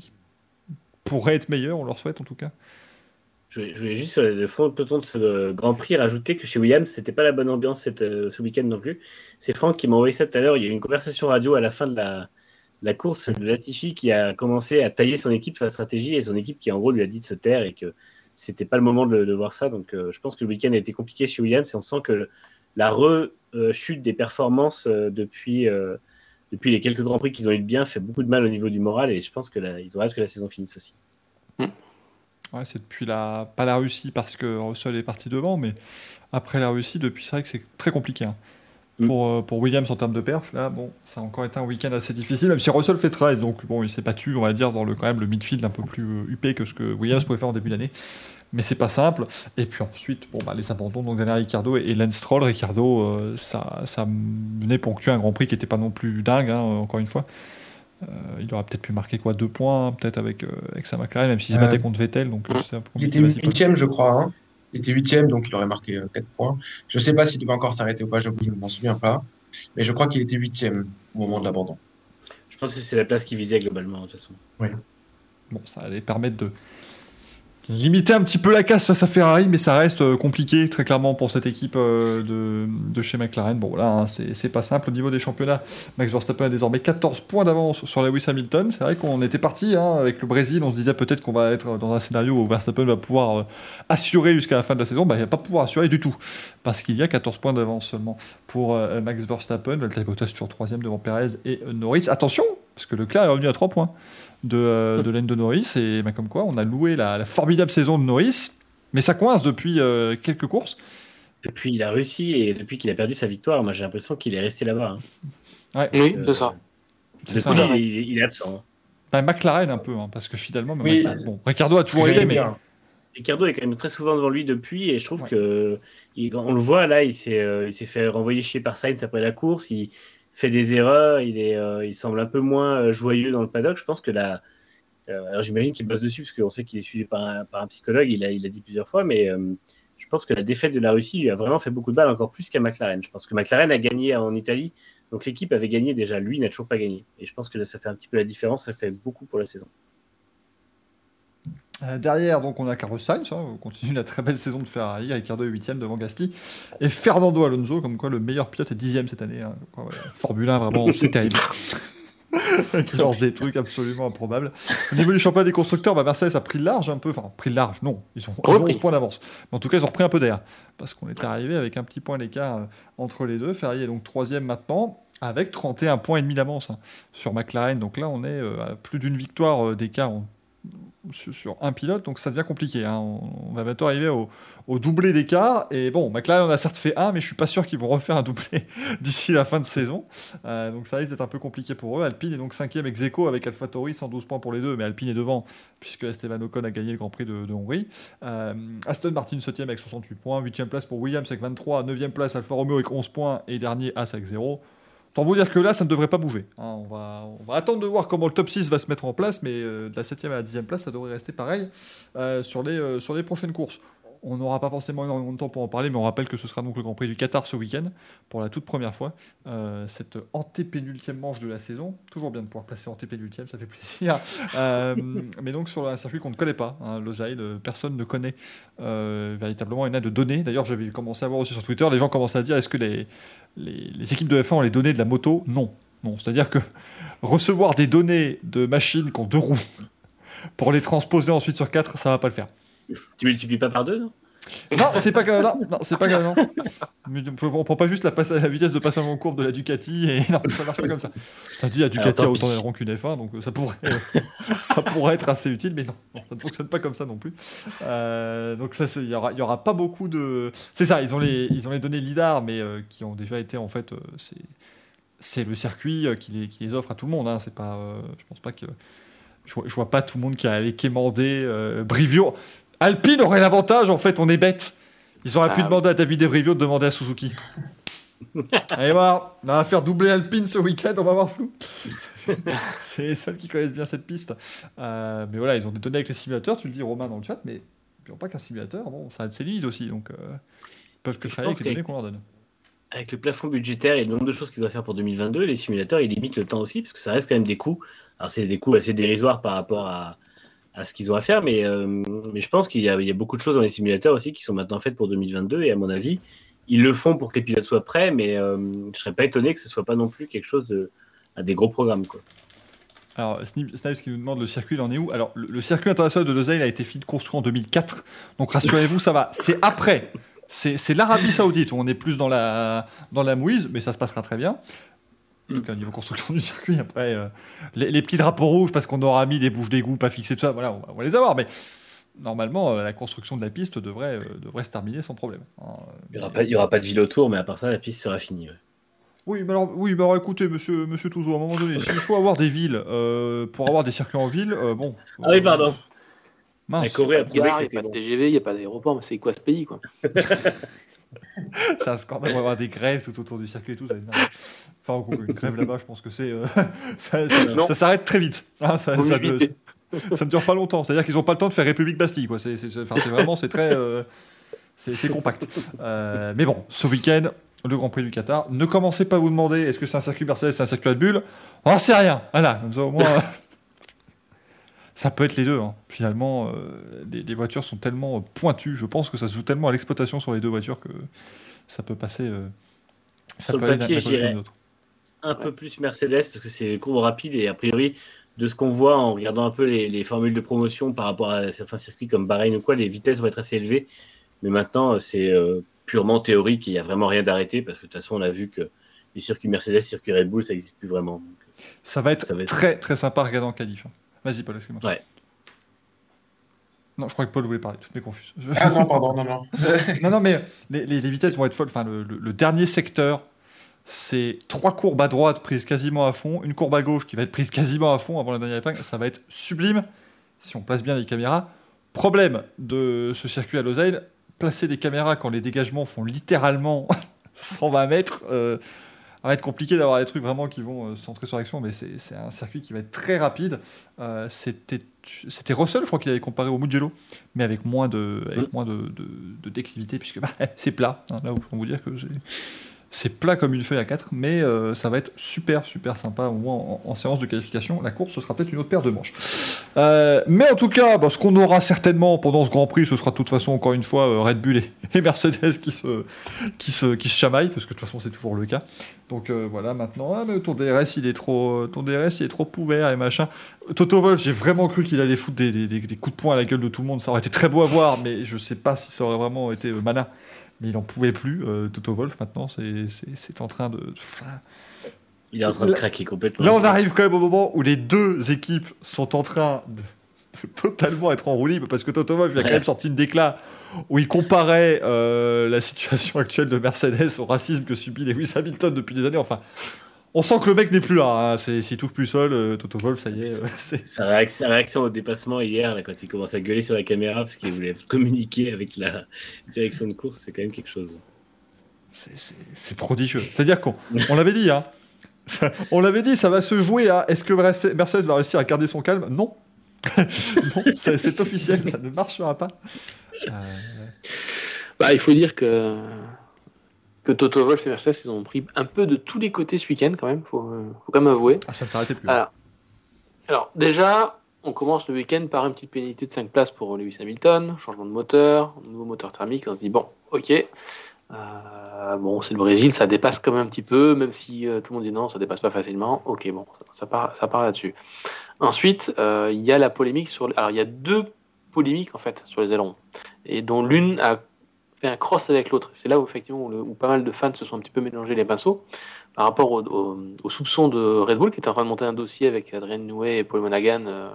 pourraient être meilleurs, on leur souhaite en tout cas. Je voulais, juste, sur le fond peloton de ce Grand Prix, rajouter que chez Williams, c'était pas la bonne ambiance cette, ce week-end non plus. C'est Franck qui m'a envoyé ça tout à l'heure. Il y a eu une conversation radio à la fin de la, la course de Latifi qui a commencé à tailler son équipe sur la stratégie et son équipe qui, en gros, lui a dit de se taire et que c'était pas le moment de, voir ça. Donc, je pense que le week-end a été compliqué chez Williams et on sent que la rechute des performances depuis depuis les quelques grands prix qu'ils ont eu de bien, fait beaucoup de mal au niveau du moral et je pense que ils ont hâte que la saison finisse aussi. Ouais, c'est depuis la pas la Russie parce que Russell est parti devant, mais après la Russie, depuis c'est vrai que c'est très compliqué. Hein. Hmm. Pour, euh, pour, Williams en termes de perf, là, bon, ça a encore été un week-end assez difficile, même si Russell fait 13, donc bon, il s'est battu, on va dire, dans le, quand même le midfield un peu plus euh, huppé que ce que Williams pouvait faire en début d'année mais c'est pas simple. Et puis ensuite, bon, bah, les abandons, donc Daniel Ricciardo et, Lance Stroll. Ricciardo, euh, ça, ça venait ponctuer un Grand Prix qui n'était pas non plus dingue, hein, encore une fois. Euh, il aurait peut-être pu marquer quoi deux points, peut-être avec, euh, avec sa McLaren, même s'il se battait contre Vettel. Donc, il était huitième, je crois. Hein. Il était huitième, donc il aurait marqué 4 points. Je ne sais pas s'il devait encore s'arrêter ou pas, j'avoue, je ne m'en souviens pas. Mais je crois qu'il était huitième au moment de l'abandon. Je pense que c'est la place qu'il visait globalement, de toute façon. Oui. Bon, ça allait permettre de, limiter un petit peu la casse face à Ferrari, mais ça reste euh, compliqué très clairement pour cette équipe euh, de, de, chez McLaren. Bon là, hein, c'est pas simple au niveau des championnats. Max Verstappen a désormais 14 points d'avance sur Lewis Hamilton. C'est vrai qu'on était parti hein, avec le Brésil, on se disait peut-être qu'on va être dans un scénario où Verstappen va pouvoir euh, assurer jusqu'à la fin de la saison. Bah, il va pas pouvoir assurer du tout, parce qu'il y a 14 points d'avance seulement pour Max Verstappen. Valtteri Bottas toujours troisième devant Perez et Norris. Attention, parce que Leclerc est revenu à 3 points de, euh, de de Norris. Et bah, comme quoi, on a loué la, formidable saison de Norris, mais ça coince depuis euh, quelques courses. Depuis il a réussi et depuis qu'il a perdu sa victoire, moi j'ai l'impression qu'il est resté là-bas. Hein. oui, c'est ça. C'est ça. Il, est absent. Hein. Bah, McLaren un peu, hein, parce que finalement, bon, Ricardo a toujours été. Mais... Ricardo est quand même très souvent devant lui depuis, et je trouve que on le voit là, il s'est euh, fait renvoyer chier par Sainz après la course. Il, fait des erreurs, il, est, euh, il semble un peu moins euh, joyeux dans le paddock. Je pense que là, euh, alors j'imagine qu'il bosse dessus parce qu'on sait qu'il est suivi par un, psychologue, il a, il a dit plusieurs fois, mais je pense que la défaite de la Russie lui a vraiment fait beaucoup de mal, encore plus qu'à McLaren. Je pense que McLaren a gagné en Italie, donc l'équipe avait gagné déjà, lui n'a toujours pas gagné. Et je pense que ça fait un petit peu la différence, ça fait beaucoup pour la saison. Euh, derrière, donc, on a Carlos Sainz, hein, on continue la très belle saison de Ferrari, Ricardo est 8 devant Gasti, et Fernando Alonso, comme quoi le meilleur pilote est 10 cette année. Hein, Formule 1, vraiment, c'est terrible. qui lance des trucs absolument improbables. Au niveau du championnat des constructeurs, bah, Mercedes a pris large un peu, enfin, pris large, non, ils ont 11 points d'avance. Mais en tout cas, ils ont repris un peu d'air, parce qu'on est arrivé avec un petit point d'écart euh, entre les deux. Ferrari est donc troisième maintenant, avec 31 points et demi d'avance hein, sur McLaren. Donc là, on est euh, à plus d'une victoire d'écart sur, un pilote, donc ça devient compliqué. Hein. On, va bientôt arriver au, doublé d'écart. Et bon, McLaren on a certes fait un, mais je suis pas sûr qu'ils vont refaire un doublé d'ici la fin de saison. Euh, donc ça risque d'être un peu compliqué pour eux. Alpine est donc cinquième ex aequo avec AlphaTauri, 112 points pour les deux, mais Alpine est devant puisque Esteban Ocon a gagné le Grand Prix de, Hongrie. Euh, Aston Martin 7 avec 68 points, 8 place pour Williams avec 23, 9 place Alfa Romeo avec 11 points et dernier As avec 0. Tant vous dire que là, ça ne devrait pas bouger. Hein. on, va, attendre de voir comment le top 6 va se mettre en place, mais euh, de la 7 à la 10 place, ça devrait rester pareil euh, euh, sur les prochaines courses. On n'aura pas forcément énormément de temps pour en parler, mais on rappelle que ce sera donc le Grand Prix du Qatar ce week-end, pour la toute première fois. Euh, cette antépénultième manche de la saison. Toujours bien de pouvoir placer antépénultième, ça fait plaisir. Euh, mais donc sur un circuit qu'on ne connaît pas, hein, personne ne connaît euh, véritablement. Il y a de données. D'ailleurs, j'avais commencé à voir aussi sur Twitter, les gens commencent à dire est-ce que les, les, les équipes de F1 ont les données de la moto? Non. Non, c'est-à-dire que recevoir des données de machines qui ont deux roues pour les transposer ensuite sur quatre, ça va pas le faire. Tu multiplies pas par deux, non? Non, c'est pas que non, non c'est pas que non. on prend pas juste la, la vitesse de passage en courbe de la Ducati et non, ça marche pas comme ça. C'est-à-dire la Ducati a autant d'ailerons qu'une F1, donc ça pourrait, ça pourrait être assez utile, mais non, ça ne fonctionne pas comme ça non plus. Euh, donc ça, il y aura, y aura pas beaucoup de. C'est ça, ils ont les, ils ont les données lidar, mais euh, qui ont déjà été en fait, euh, c'est, c'est le circuit qui les, qui les offre à tout le monde. Hein. C'est pas, je pense pas que. Je vois, vois, pas tout le monde qui a allé quémander Brivio. Alpine aurait l'avantage, en fait, on est bête. Ils auraient pu ah. demander à David Ebrivio de demander à Suzuki. Allez voir, on va faire doubler Alpine ce week-end, on va voir flou. c'est les seuls qui connaissent bien cette piste. Euh, mais voilà, ils ont des données avec les simulateurs, tu le dis Romain dans le chat, mais ils n'ont pas qu'un simulateur, bon, ça a ses limites aussi, donc euh, ils peuvent que travailler avec les données qu'on leur donne. Avec le plafond budgétaire et le nombre de choses qu'ils doivent faire pour 2022, les simulateurs, ils limitent le temps aussi, parce que ça reste quand même des coûts. Alors c'est des coûts assez dérisoires par rapport à, à ce qu'ils ont à faire. Mais, mais je pense qu'il y, a beaucoup de choses dans les simulateurs aussi qui sont maintenant faites pour 2022. Et à mon avis, ils le font pour que les pilotes soient prêts, mais je ne serais pas étonné que ce soit pas non plus quelque chose à des gros programmes. Quoi. Alors, Snipes qui nous demande le circuit, il en est où? Alors, le, circuit international de Lausanne a été construit en 2004. Donc, rassurez-vous, ça va. C'est après. C'est l'Arabie Saoudite on est plus dans la, dans la mouise, mais ça se passera très bien. En tout cas, au niveau construction du circuit, après, euh, les, petits drapeaux rouges parce qu'on aura mis des bouches d'égout pas fixées, tout ça, voilà, on va, les avoir. Mais normalement, euh, la construction de la piste devrait, euh, devrait se terminer sans problème. Hein. Il n'y aura, pas, aura pas de ville autour, mais à part ça, la piste sera finie. Oui, mais alors, oui, mais écoutez, monsieur, monsieur Touzo, à un moment donné, s'il faut avoir des villes pour avoir des circuits en ville, bon. Ah oui, pardon. Mince. Il n'y a pas de TGV, il n'y a pas d'aéroport, mais c'est quoi ce pays, quoi? C'est un scandale, on va avoir des grèves tout autour du circuit et tout. Ça enfin, une grève là-bas, je pense que c'est. Euh, ça, s'arrête très vite. Ah, ça, ça, ne, dure pas longtemps. C'est-à-dire qu'ils n'ont pas le temps de faire République Bastille. Quoi. C'est, vraiment, c'est très. Euh, c'est, compact. Euh, mais bon, ce week-end, le Grand Prix du Qatar. Ne commencez pas à vous demander est-ce que c'est un circuit Mercedes, c'est un circuit Red Bull? On sait rien. Voilà, comme ça au moins. ça peut être les deux. Hein. Finalement, les, voitures sont tellement pointues. Je pense que ça se joue tellement à l'exploitation sur les deux voitures que ça peut passer. Ça peut aller Un peu plus Mercedes parce que c'est courbe rapide et a priori, de ce qu'on voit en regardant un peu les, formules de promotion par rapport à certains circuits comme Bahreïn ou quoi, les vitesses vont être assez élevées. Mais maintenant, c'est euh, purement théorique et il n'y a vraiment rien d'arrêté parce que de toute façon, on a vu que les circuits Mercedes, les circuits Red Bull, ça n'existe plus vraiment. ça, va être très très sympa à regarder en qualif. Hein. Vas-y, Paul, excuse-moi. Ouais. Non, je crois que Paul voulait parler, tout est confus. Ah non, pardon, non, non. non, non, mais les, les, vitesses vont être folles. Enfin, le, dernier secteur, c'est trois courbes à droite prises quasiment à fond, une courbe à gauche qui va être prise quasiment à fond avant la dernière épingle. Ça va être sublime si on place bien les caméras. Problème de ce circuit à Lausanne, placer des caméras quand les dégagements font littéralement 120 mètres. Euh, ça va être compliqué d'avoir des trucs vraiment qui vont euh, se centrer sur l'action, mais c'est un circuit qui va être très rapide. Euh, C'était Russell, je crois qu'il avait comparé au Mugello, mais avec moins de, avec mm. moins de, de, déclivité, puisque bah, c'est plat. Hein, là, on vous dire que c'est plat comme une feuille à 4, mais euh, ça va être super, super sympa, au moins en, séance de qualification. La course, ce sera peut-être une autre paire de manches. Euh, mais en tout cas, bah, ce qu'on aura certainement pendant ce Grand Prix, ce sera de toute façon, encore une fois, euh, Red Bull et, Mercedes qui se, qui, se, qui se chamaillent, parce que de toute façon, c'est toujours le cas. Donc voilà, maintenant, ah, ton DRS, il est trop, ton DRS, il est trop ouvert et machin. Toto Wolff, j'ai vraiment cru qu'il allait foutre des, coups de poing à la gueule de tout le monde. Ça aurait été très beau à voir, mais je sais pas si ça aurait vraiment été malin mais il n'en pouvait plus. Euh, Toto Wolf, maintenant, c'est en train de. il est en train de craquer complètement. Là, on arrive quand même au moment où les deux équipes sont en train de, totalement être en roue libre, parce que Toto Wolf il a quand même sorti une déclat où il comparait euh, la situation actuelle de Mercedes au racisme que subit Lewis Hamilton depuis des années. Enfin, on sent que le mec n'est plus là. Hein. S'il touche plus seul, euh, Toto Wolf, ça y est. Euh, sa, réaction, au dépassement hier, là, quand il commence à gueuler sur la caméra parce qu'il voulait communiquer avec la direction de course, c'est quand même quelque chose. C'est prodigieux. C'est-à-dire qu'on on, l'avait dit, hein. on l'avait dit, ça va se jouer à est-ce que Mercedes va réussir à garder son calme? Non. non, c'est officiel, ça ne marchera pas. Euh, bah, il faut dire que que Toto Wolff et Mercedes, ils ont pris un peu de tous les côtés ce week-end quand même, faut, faut quand même avouer. Ah, ça ne s'arrêtait plus. Alors, déjà, on commence le week-end par une petite pénalité de 5 places pour Lewis Hamilton, changement de moteur, nouveau moteur thermique, on se dit bon, ok, euh, bon, c'est le Brésil, ça dépasse quand même un petit peu, même si euh, tout le monde dit non, ça dépasse pas facilement. Ok, bon, ça, part, ça part là-dessus. Ensuite, euh, il y a la polémique sur. Alors, il y a deux polémiques en fait sur les ailerons, et dont l'une a fait un cross avec l'autre. C'est là où effectivement où, pas mal de fans se sont un petit peu mélangés les pinceaux par rapport aux soupçons de Red Bull qui était en train de monter un dossier avec Adrien Nouet et Paul Monaghan euh,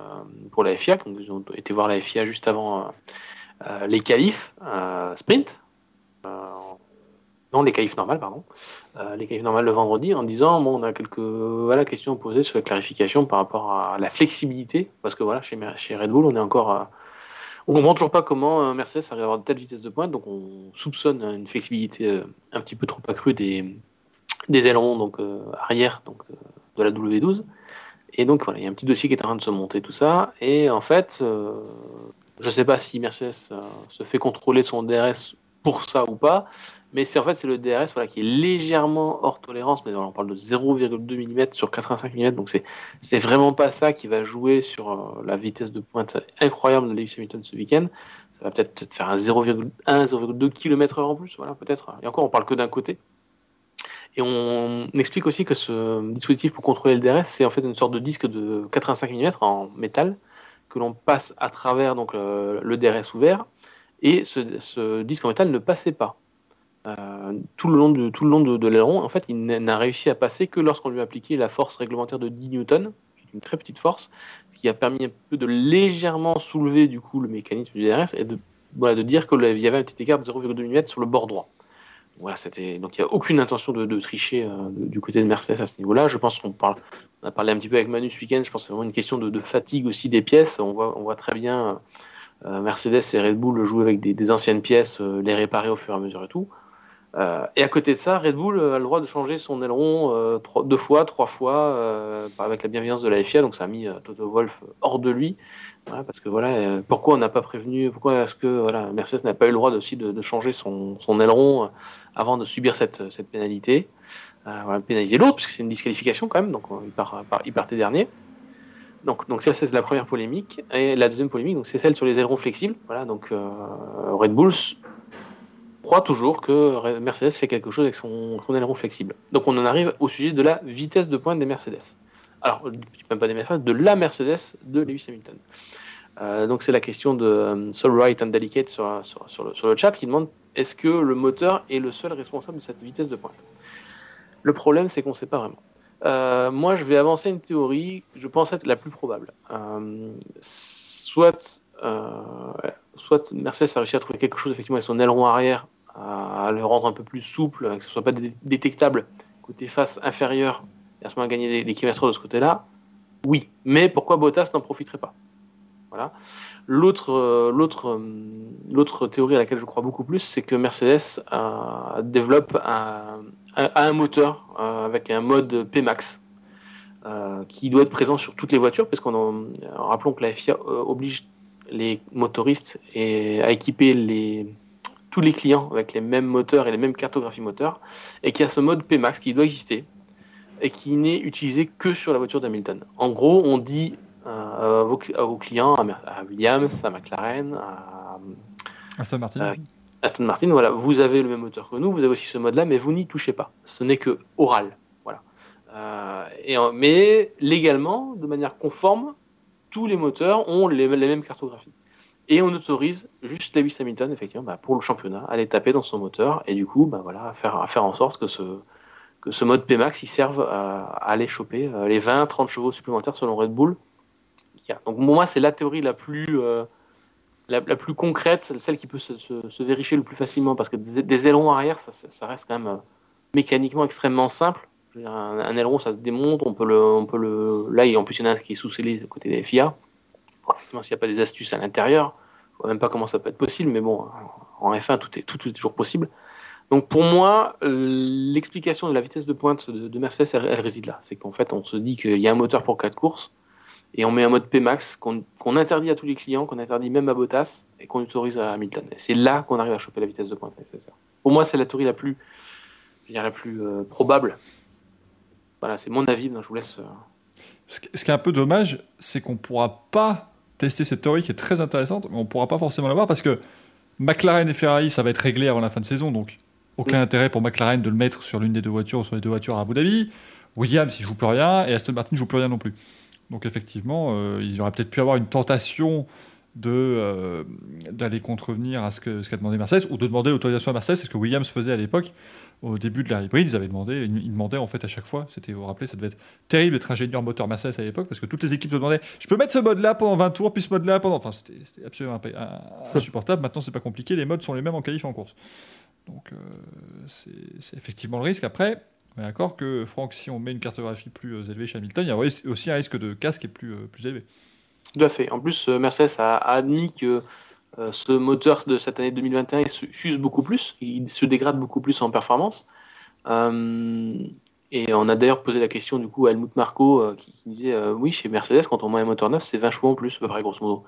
pour la FIA. Ils ont été voir la FIA juste avant euh, euh, les qualifs sprint. non, les qualifs normales, pardon. les qualifs normales le vendredi en disant bon, on a quelques voilà, questions posées sur la clarification par rapport à la flexibilité parce que voilà, chez, chez Red Bull, on est encore on ne comprend toujours pas comment euh, Mercedes arrive à avoir de telles vitesses de pointe, donc on soupçonne une flexibilité euh, un petit peu trop accrue des, ailerons donc, euh, arrière donc, de la W12. Et donc voilà, il y a un petit dossier qui est en train de se monter, tout ça. Et en fait, je ne sais pas si Mercedes se fait contrôler son DRS pour ça ou pas, Mais c'est en fait c'est le DRS qui est légèrement hors tolérance, mais on parle de 0,2 mm sur 85 mm, donc c'est c'est vraiment pas ça qui va jouer sur euh, la vitesse de pointe incroyable de Lewis Hamilton ce week-end. Ça va peut-être faire un 0,1, 0,2 km/h en plus, voilà peut-être. Et encore, on parle que d'un côté. Et on explique aussi que ce dispositif pour contrôler le DRS, c'est en fait une sorte de disque de 85 mm en métal que l'on passe à travers donc le, DRS ouvert. Et ce, disque en métal ne passait pas. Euh, tout le long de, tout le long de, l'aileron, en fait, il n'a réussi à passer que lorsqu'on lui a appliqué la force réglementaire de 10 newtons, une très petite force, ce qui a permis un peu de légèrement soulever du coup le mécanisme du DRS et de, de dire qu'il y avait un petit écart de 0,2 mm sur le bord droit. Donc il n'y a aucune intention de, tricher euh, du côté de Mercedes à ce niveau-là. Je pense qu'on a parlé un petit peu avec Manu ce week-end. Je pense que c'est vraiment une question de, fatigue aussi des pièces. On voit, très bien euh, Mercedes et Red Bull jouer avec des, anciennes pièces, les réparer au fur et à mesure et tout. Et à côté de ça, Red Bull a le droit de changer son aileron deux fois, trois fois, avec la bienveillance de la FIA. Donc ça a mis Toto Wolf hors de lui parce que voilà, euh, pourquoi on n'a pas prévenu, pourquoi est-ce que voilà, Mercedes n'a pas eu le droit aussi de, changer son, son, aileron euh, avant de subir cette, cette pénalité? Euh, voilà, Pénaliser l'autre, puisque c'est une disqualification quand même, donc il, part, il partait dernier. Donc, donc ça, c'est la première polémique. Et la deuxième polémique, donc, c'est celle sur les ailerons flexibles. Voilà, donc Red Bull croit toujours que Mercedes fait quelque chose avec son, aileron flexible. Donc on en arrive au sujet de la vitesse de pointe des Mercedes alors, même pas des Mercedes, de la Mercedes de Lewis Hamilton. Euh, donc c'est la question de Wright and Delicate sur, sur, le, chat qui demande est-ce que le moteur est le seul responsable de cette vitesse de pointe? Le problème c'est qu'on ne sait pas vraiment. Euh, moi je vais avancer une théorie, je pense être la plus probable. soit, soit Mercedes a réussi à trouver quelque chose effectivement avec son aileron arrière, à le rendre un peu plus souple, que ce ne soit pas détectable côté face inférieure à ce moment gagner des, des kilomètres de ce côté-là, oui. Mais pourquoi Bottas n'en profiterait pas? Voilà. L'autre, euh, euh, l'autre théorie à laquelle je crois beaucoup plus, c'est que Mercedes euh, développe un, moteur avec un mode P-Max qui doit être présent sur toutes les voitures, parce qu'on rappelons que la FIA oblige les motoristes et, à équiper les, tous les clients avec les mêmes moteurs et les mêmes cartographies moteurs, et qu'il y a ce mode P-Max qui doit exister et qui n'est utilisé que sur la voiture d'Hamilton. En gros, on dit euh, à, vos, clients, à, Williams, à McLaren, à Aston Martin. Aston Martin, voilà, vous avez le même moteur que nous, vous avez aussi ce mode-là, mais vous n'y touchez pas. Ce n'est que oral, voilà. Euh, et, mais légalement, de manière conforme, tous les moteurs ont les, mêmes cartographies. Et on autorise juste Lewis Hamilton, effectivement, bah, pour le championnat, à aller taper dans son moteur et du coup, bah, voilà, à faire, à faire en sorte que ce, que ce mode Pmax il serve à, aller choper euh, les 20-30 chevaux supplémentaires selon Red Bull. Donc pour moi, c'est la théorie la plus, euh, la, plus concrète, celle qui peut se, vérifier le plus facilement, parce que des, ailerons arrière, ça, reste quand même euh, mécaniquement extrêmement simple. un, aileron, ça se démonte, on peut le, on peut le, là, en plus il y en a qui est sous-scellé côté des FIA. Effectivement, s'il n'y a pas des astuces à l'intérieur, je vois même pas comment ça peut être possible, mais bon, en F1, tout est, toujours possible. Donc pour moi, l'explication de la vitesse de pointe de, Mercedes, elle, réside là. C'est qu'en fait, on se dit qu'il y a un moteur pour 4 courses et on met un mode P-Max qu'on interdit à tous les clients, qu'on interdit même à Bottas et qu'on autorise à Hamilton. C'est là qu'on arrive à choper la vitesse de pointe nécessaire. Pour moi, c'est la théorie la plus, je la plus euh, probable. Voilà, c'est mon avis. je vous laisse. Euh, ce qui est un peu dommage, c'est qu'on ne pourra pas tester cette théorie qui est très intéressante, mais on ne pourra pas forcément la voir parce que McLaren et Ferrari, ça va être réglé avant la fin de saison, donc aucun intérêt pour McLaren de le mettre sur l'une des deux voitures ou sur les deux voitures à Abu Dhabi. Williams, il joue plus rien, et Aston Martin ne joue plus rien non plus. Donc effectivement, euh, il aurait peut-être pu avoir une tentation de euh, d'aller contrevenir à ce qu'a ce qu'a demandé Mercedes ou de demander l'autorisation à Mercedes, c'est ce que Williams faisait à l'époque au début de la hybride, ils avaient demandé, ils demandaient en fait à chaque fois, c'était, vous vous rappelez, ça devait être terrible d'être ingénieur moteur Mercedes à l'époque parce que toutes les équipes te demandaient, je peux mettre ce mode là pendant 20 tours, puis ce mode là pendant, enfin c'était, absolument insupportable. Maintenant c'est pas compliqué, les modes sont les mêmes en qualif et en course. Donc euh, c'est effectivement le risque. Après, on est d'accord que Franck, si on met une cartographie plus euh, élevée chez Hamilton, il y a aussi un risque de casque qui est plus, euh, plus élevé. Tout à fait. En plus, Mercedes a, admis que ce moteur de cette année 2021 il beaucoup plus, il se dégrade beaucoup plus en performance. et on a d'ailleurs posé la question du coup à Helmut Marco qui, disait oui, chez Mercedes, quand on met un moteur neuf, c'est 20 chevaux en plus, à peu près, grosso modo.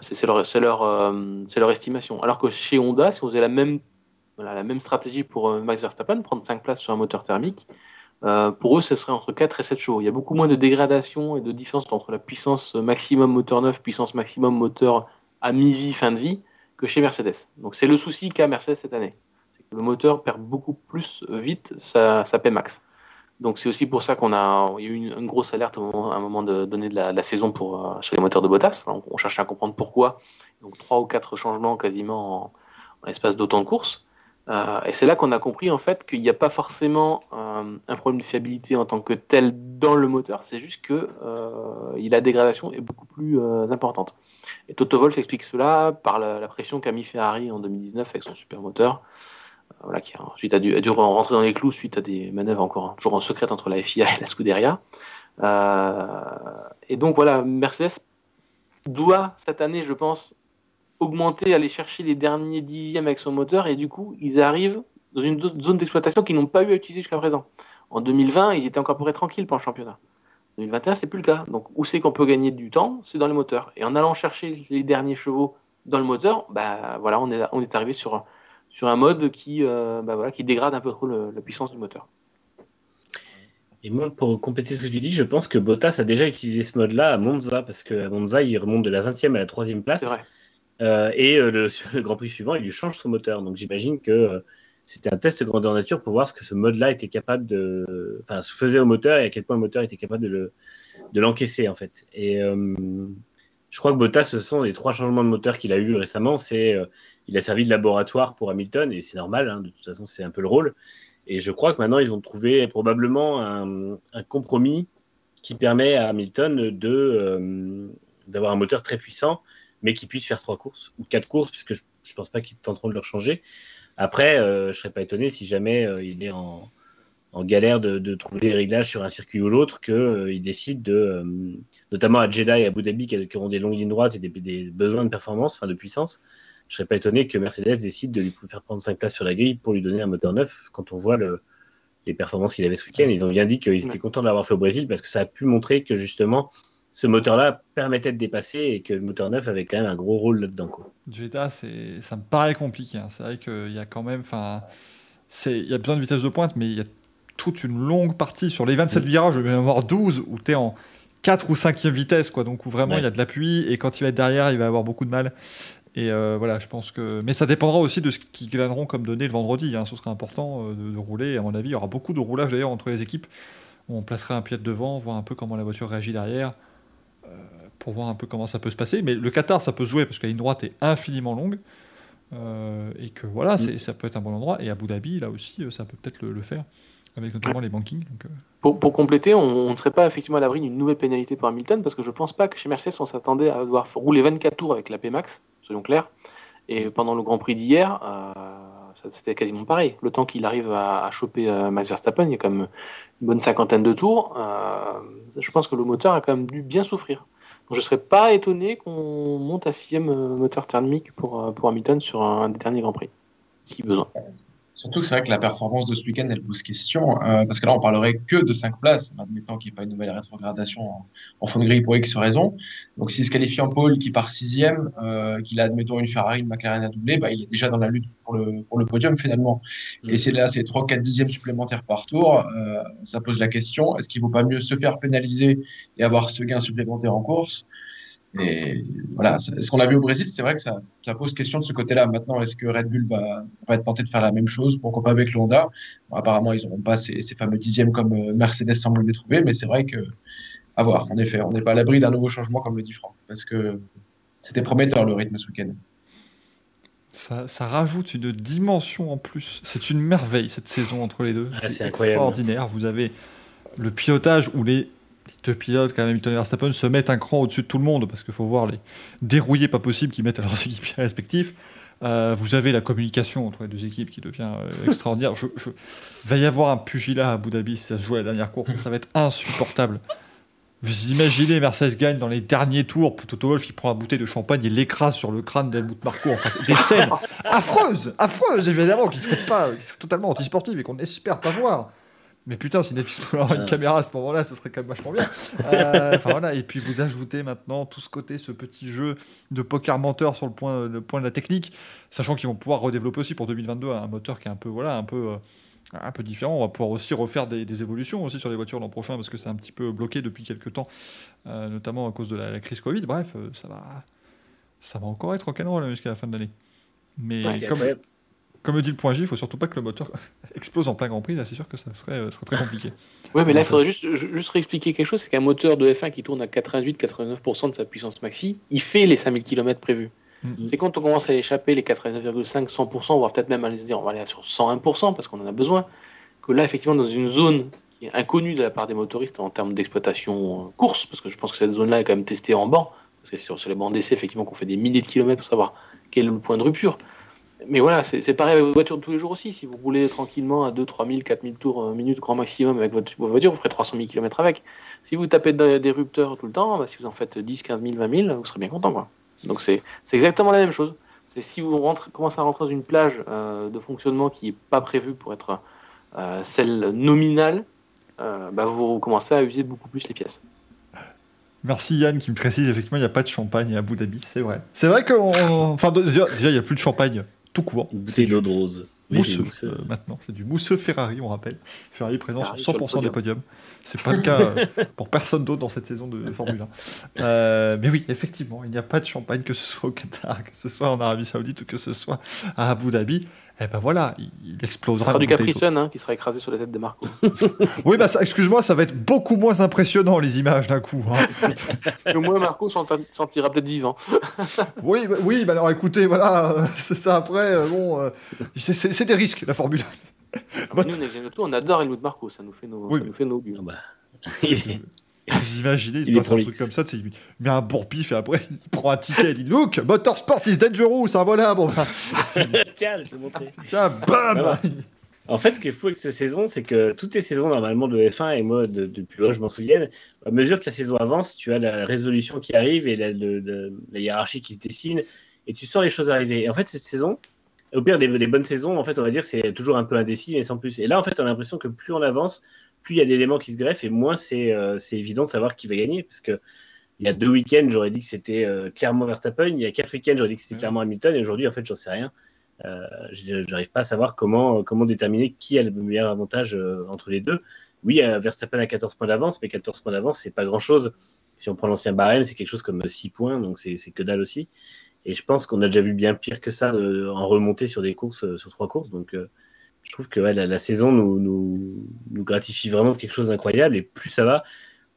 C'est leur, estimation. Alors que chez Honda, si on faisait la même la même stratégie pour Max Verstappen, prendre 5 places sur un moteur thermique. pour eux, ce serait entre 4 et 7 chevaux. Il y a beaucoup moins de dégradation et de différence entre la puissance maximum moteur neuf, puissance maximum moteur à mi-vie, fin de vie, que chez Mercedes. Donc c'est le souci qu'a Mercedes cette année. Que le moteur perd beaucoup plus vite sa, sa max. Donc c'est aussi pour ça qu'on a, y a eu une, grosse alerte à un moment de donner de la, saison pour, euh, les moteurs de Bottas. On, on, cherchait à comprendre pourquoi. Donc trois ou quatre changements quasiment en, l'espace d'autant de courses. Euh, et c'est là qu'on a compris en fait qu'il n'y a pas forcément euh, un problème de fiabilité en tant que tel dans le moteur, c'est juste que la dégradation est beaucoup plus importante. Et Toto Wolff explique cela par la, pression qu'a mis Ferrari en 2019 avec son super moteur voilà, qui a, ensuite a dû, rentrer dans les clous suite à des manœuvres encore toujours en secret entre la FIA et la Scuderia. Euh, et donc voilà, Mercedes doit cette année, je pense, augmenter, aller chercher les derniers dixièmes avec son moteur, et du coup, ils arrivent dans une zone d'exploitation qu'ils n'ont pas eu à utiliser jusqu'à présent. En 2020, ils étaient encore pour être tranquilles pour le championnat. En 2021, c'est plus le cas. Donc, où c'est qu'on peut gagner du temps? C'est dans les moteurs. Et en allant chercher les derniers chevaux dans le moteur, bah voilà, on est, on est arrivé sur sur un mode qui, euh, bah voilà, qui dégrade un peu trop la puissance du moteur. Et moi, pour compléter ce que tu dis, je pense que Bottas a déjà utilisé ce mode-là à Monza, parce qu'à Monza, il remonte de la 20e à la 3e place. Euh, et euh, le, Grand Prix suivant, il lui change son moteur. Donc j'imagine que c'était un test grandeur nature pour voir ce que ce mode-là était capable de. Enfin, se faisait au moteur et à quel point le moteur était capable de l'encaisser, en fait. Et je crois que Bottas, ce sont les trois changements de moteur qu'il a eu récemment. C'est il a servi de laboratoire pour Hamilton et c'est normal, hein, de toute façon c'est un peu le rôle. Et je crois que maintenant ils ont trouvé probablement un, compromis qui permet à Hamilton de euh, d'avoir un moteur très puissant, mais qui puisse faire trois courses ou quatre courses, puisque je ne pense pas qu'ils tenteront de le changer. Après, euh, je ne serais pas étonné si jamais euh, il est en, galère de, trouver les réglages sur un circuit ou l'autre, qu'il décide de, notamment à Jeddah et à Abu Dhabi, qui, auront des longues lignes droites et des, des besoins de performance, enfin de puissance, je serais pas étonné que Mercedes décide de lui faire prendre 5 places sur la grille pour lui donner un moteur neuf quand on voit les performances qu'il avait ce week-end. Ils ont bien dit qu'ils étaient contents de l'avoir fait au Brésil parce que ça a pu montrer que justement ce moteur-là permettait de dépasser et que le moteur neuf avait quand même un gros rôle là-dedans. Jeddah, ça me paraît compliqué. Hein. C'est vrai qu'il y a quand même, enfin, il y a besoin de vitesse de pointe, mais il y a toute une longue partie sur les 27 virages, je vais en avoir 12 où tu es en 4 ou 5e vitesse, quoi. Donc où vraiment il y a de l'appui et quand il va être derrière, il va avoir beaucoup de mal. Et euh, voilà, je pense que. Mais ça dépendra aussi de ce qu'ils glaneront comme données le vendredi. Hein. Ce sera important euh, de, rouler. À mon avis, il y aura beaucoup de roulage d'ailleurs entre les équipes. On placera un pied devant, voir un peu comment la voiture réagit derrière, pour voir un peu comment ça peut se passer. Mais le Qatar, ça peut se jouer parce que la ligne droite est infiniment longue. et que voilà, ça peut être un bon endroit. Et Abu Dhabi, là aussi, ça peut peut-être le, faire, avec notamment les bankings. pour, pour, compléter, on ne serait pas effectivement à l'abri d'une nouvelle pénalité pour Hamilton parce que je pense pas que chez Mercedes, on s'attendait à devoir rouler 24 tours avec la P-Max soyons clairs. Et pendant le Grand Prix d'hier, euh, c'était quasiment pareil. Le temps qu'il arrive à, choper euh, Max Verstappen, il y a quand même une bonne cinquantaine de tours. Euh, je pense que le moteur a quand même dû bien souffrir. je ne serais pas étonné qu'on monte à sixième moteur thermique pour, pour Hamilton sur un des derniers Grands Prix, si besoin. Surtout que c'est vrai que la performance de ce week-end, elle pose question, euh, parce que là, on parlerait que de 5 places, admettant qu'il n'y ait pas une nouvelle rétrogradation en, en fond de grille pour X raison. Donc, s'il se qualifie en pôle, qui part sixième, euh, qu'il a, admettons, une Ferrari, une McLaren à doubler, bah, il est déjà dans la lutte pour le, pour le podium, finalement. Mm. Et c'est là, c'est 3 4 dixièmes supplémentaires par tour. Euh, ça pose la question, est-ce qu'il ne vaut pas mieux se faire pénaliser et avoir ce gain supplémentaire en course et voilà, ce qu'on a vu au Brésil, c'est vrai que ça, ça, pose question de ce côté-là. Maintenant, est-ce que Red Bull va, va, être tenté de faire la même chose? Pourquoi pas avec le Honda Apparemment, ils n'auront pas ces, ces, fameux dixièmes comme euh, Mercedes semble les trouver, mais c'est vrai que, à voir, en effet, on n'est pas à l'abri d'un nouveau changement, comme le dit Franck, parce que c'était prometteur le rythme ce week-end. Ça, ça, rajoute une dimension en plus. C'est une merveille cette saison entre les deux. Ah, c'est extraordinaire. Vous avez le pilotage où les deux pilotes, quand même, Hamilton et Verstappen, se mettent un cran au-dessus de tout le monde, parce qu'il faut voir les dérouillés pas possibles qu'ils mettent à leurs équipiers respectifs. Euh, vous avez la communication entre les deux équipes qui devient euh, extraordinaire. Je, je... Il va y avoir un pugilat à Abu Dhabi si ça se joue à la dernière course, ça va être insupportable. Vous imaginez Mercedes gagne dans les derniers tours, Toto Wolff il prend un bouteille de champagne et l'écrase sur le crâne d'Helmut Marco. Enfin, des scènes affreuses, affreuses évidemment, qui seraient pas, qui seraient totalement antisportives et qu'on espère pas voir. Mais putain, si Netflix pouvait avoir une caméra à ce moment-là, ce serait quand même vachement bien. Euh, enfin voilà, et puis vous ajoutez maintenant tout ce côté, ce petit jeu de poker menteur sur le point, le point de la technique, sachant qu'ils vont pouvoir redévelopper aussi pour 2022 un moteur qui est un peu, voilà, un peu, euh, un peu différent. On va pouvoir aussi refaire des, évolutions aussi sur les voitures l'an prochain parce que c'est un petit peu bloqué depuis quelques temps, euh, notamment à cause de la, crise Covid. Bref, ça va, ça va encore être en canon jusqu'à la fin de l'année. Mais comme, comme dit le point J, il faut surtout pas que le moteur explose en plein Grand Prix. Là, c'est sûr que ça serait, euh, très compliqué. Oui, mais là, il faudrait juste, juste réexpliquer quelque chose c'est qu'un moteur de F1 qui tourne à 88-89% de sa puissance maxi, il fait les 5000 km prévus. Mm-hmm. C'est quand on commence à échapper les 89,5, 100%, voire peut-être même à dire on va aller sur 101% parce qu'on en a besoin, que là, effectivement, dans une zone qui est inconnue de la part des motoristes en termes d'exploitation euh, course, parce que je pense que cette zone-là est quand même testée en banc, parce que c'est sur, sur les bancs d'essai, effectivement, qu'on fait des milliers de kilomètres pour savoir quel est le point de rupture mais voilà, c'est pareil avec votre voiture de tous les jours aussi. Si vous roulez tranquillement à 2, 3 000, 4 000 tours euh, minute grand maximum avec votre, voiture, vous ferez 300 000 km avec. Si vous tapez des rupteurs tout le temps, bah, si vous en faites 10, 15 000, 20 000, vous serez bien content. Quoi. Donc c'est exactement la même chose. C'est si vous commencez à rentrer dans une plage euh, de fonctionnement qui n'est pas prévue pour être euh, celle nominale, bah, vous commencez à user beaucoup plus les pièces. Merci Yann qui me précise effectivement il n'y a pas de champagne à Abu Dhabi, c'est vrai. C'est vrai que enfin déjà il n'y a plus de champagne tout court. C'est d'eau de rose. Mousseux, euh, maintenant. C'est du mousseux Ferrari, on rappelle. Ferrari présent sur 100% des podiums. C'est pas le cas euh, pour personne d'autre dans cette saison de Formule 1. Euh, mais oui, effectivement, il n'y a pas de champagne, que ce soit au Qatar, que ce soit en Arabie Saoudite ou que ce soit à Abu Dhabi eh ben voilà, il, explosera. Ce sera du Capri hein, qui sera écrasé sur la tête de Marco. oui, bah excuse-moi, ça va être beaucoup moins impressionnant les images d'un coup. Hein. Au moins Marco s'en sentira peut-être vivant. oui, bah, oui, bah alors écoutez, voilà, c'est ça après, euh, bon, euh, c'est des risques la Formule 1. Ah, nous, on adore Helmut Marco, ça nous fait nos, ça nous fait nos buts. Vous imaginez, il se passe un truc comme ça, il met un bourre-pif et après il prend un ticket et il dit Look, Motorsport is dangerous, ça voilà, bon. Bah. Tiens, je vais te montrer. Tiens, bam En fait, ce qui est fou avec cette saison, c'est que toutes les saisons normalement de F1, et moi, depuis là, je m'en souviens, à mesure que la saison avance, tu as la résolution qui arrive et la, la hiérarchie qui se dessine, et tu sens les choses arriver. Et en fait, cette saison, au pire, des, bonnes saisons, en fait, on va dire, c'est toujours un peu indécis, mais sans plus. Et là, en fait, on a l'impression que plus on avance, plus il y a d'éléments qui se greffent et moins c'est euh, évident de savoir qui va gagner. Parce que il y a deux week-ends, j'aurais dit que c'était euh, clairement Verstappen. Il y a quatre week-ends, j'aurais dit que c'était clairement Hamilton. Et aujourd'hui, en fait, j'en sais rien. Euh, je n'arrive pas à savoir comment, comment déterminer qui a le meilleur avantage entre les deux. Oui, Verstappen a 14 points d'avance, mais 14 points d'avance, c'est pas grand-chose. Si on prend l'ancien barème, c'est quelque chose comme 6 points, donc c'est que dalle aussi. Et je pense qu'on a déjà vu bien pire que ça en remontée sur des courses, sur trois courses. Donc, je trouve que la, saison nous, nous, gratifie vraiment de quelque chose d'incroyable. Et plus ça va,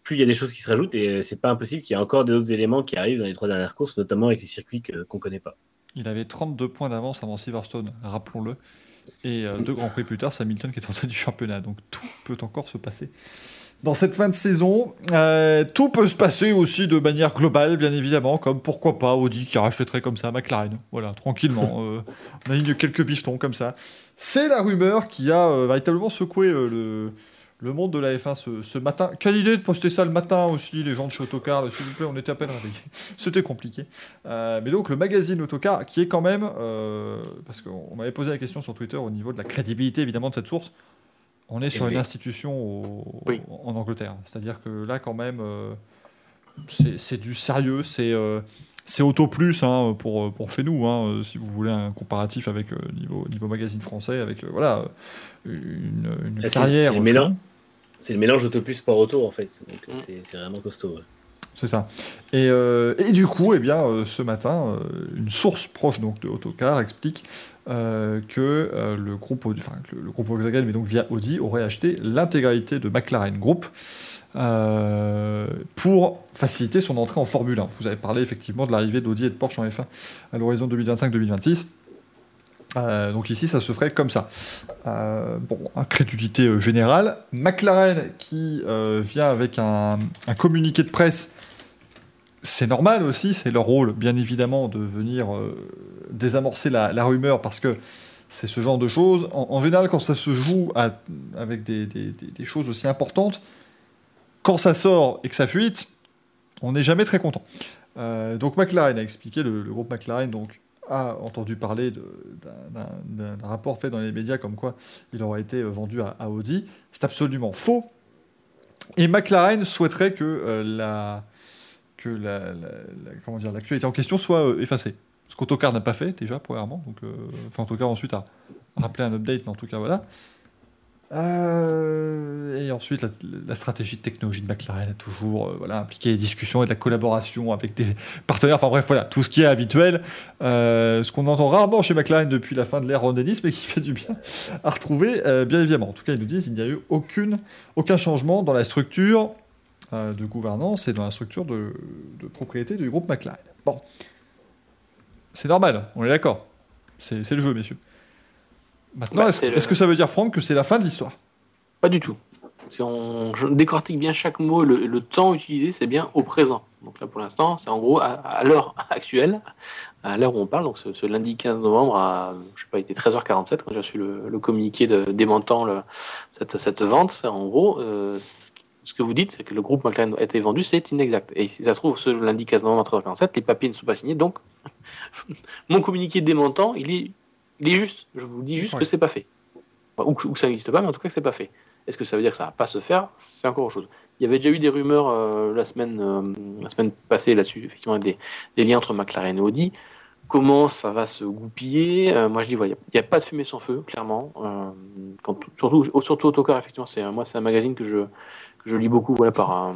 plus il y a des choses qui se rajoutent. Et c'est pas impossible qu'il y ait encore d'autres éléments qui arrivent dans les trois dernières courses, notamment avec les circuits qu'on ne connaît pas. Il avait 32 points d'avance avant Silverstone, rappelons-le. Et euh, deux grands prix plus tard, c'est Hamilton qui est en tête du championnat. Donc tout peut encore se passer dans cette fin de saison. Euh, tout peut se passer aussi de manière globale, bien évidemment, comme pourquoi pas Audi qui rachèterait comme ça McLaren. Voilà, tranquillement. euh, on a quelques pistons comme ça. C'est la rumeur qui a euh, véritablement secoué euh, le, le, monde de la F1 ce, ce, matin. Quelle idée de poster ça le matin aussi, les gens de chez Autocar, s'il vous plaît, on était à peine réveillés. C'était compliqué. Mais donc le magazine Autocar, qui est quand même, parce qu'on m'avait posé la question sur Twitter au niveau de la crédibilité évidemment de cette source, on est sur une institution en Angleterre. C'est-à-dire que là quand même, c'est du sérieux, c'est c'est Auto Plus hein, pour, pour chez nous, hein, euh, si vous voulez un comparatif avec euh, niveau, niveau magazine français, avec euh, voilà, une, une carrière. C'est le, mélange, c'est le mélange Auto Plus Sport Auto en fait, donc mm. c'est, vraiment costaud. C'est ça. Et, et, du coup, eh bien, ce matin, une source proche donc, de Autocar explique que le groupe, enfin, le, groupe Volkswagen, mais donc via Audi, aurait acheté l'intégralité de McLaren Group. Euh, pour faciliter son entrée en Formule 1. Vous avez parlé effectivement de l'arrivée d'Audi et de Porsche en F1 à l'horizon 2025-2026. Euh, donc ici, ça se ferait comme ça. Euh, bon, incrédulité générale. McLaren qui vient avec un, communiqué de presse, c'est normal aussi, c'est leur rôle, bien évidemment, de venir désamorcer la, rumeur parce que c'est ce genre de choses. En, général, quand ça se joue avec des, choses aussi importantes, quand ça sort et que ça fuite, on n'est jamais très content. Euh, donc McLaren a expliqué, le, groupe McLaren donc, a entendu parler d'un rapport fait dans les médias comme quoi il aurait été vendu à, Audi. C'est absolument faux. Et McLaren souhaiterait que la que la, comment dire l'actualité en question soit effacée. Ce qu'Autocar n'a pas fait déjà premièrement. Donc, enfin Autocar ensuite a rappelé un update, mais en tout cas voilà. Euh, et ensuite, la, stratégie de technologie de McLaren a toujours euh, voilà, impliqué des discussions et de la collaboration avec des partenaires. Enfin bref, voilà, tout ce qui est habituel. Euh, ce qu'on entend rarement chez McLaren depuis la fin de l'ère Ron mais qui fait du bien à retrouver, bien évidemment. En tout cas, ils nous disent qu'il n'y a eu aucune, aucun changement dans la structure de gouvernance et dans la structure de, de propriété du groupe McLaren. Bon. C'est normal, on est d'accord. C'est le jeu, messieurs. Maintenant, bah, est-ce que ça veut dire, Franck, que c'est la fin de l'histoire? Pas du tout. Si on décortique bien chaque mot, le, temps utilisé, c'est bien au présent. Donc là, pour l'instant, c'est en gros à, l'heure actuelle, à l'heure où on parle, donc ce, lundi 15 novembre, à, je sais pas, il était 13h47 quand j'ai reçu le, communiqué de, démentant cette, cette, vente. En gros, euh, ce que vous dites, c'est que le groupe McLaren a été vendu, c'est inexact. Et si ça se trouve, ce lundi 15 novembre à 13h47, les papiers ne sont pas signés, donc mon communiqué démentant, il est il est juste. Je vous dis juste que c'est pas fait. Ou, que ça n'existe pas, mais en tout cas que c'est pas fait. Est-ce que ça veut dire que ça va pas se faire? C'est encore autre chose. Il y avait déjà eu des rumeurs euh, la, semaine, euh, la semaine passée là-dessus, effectivement, des, des, liens entre McLaren et Audi. Comment ça va se goupiller? Euh, Moi, je dis, il n'y a, pas de fumée sans feu, clairement. Quand, surtout, surtout Autocar, effectivement, c'est moi, c'est un magazine que je, je lis beaucoup voilà, par,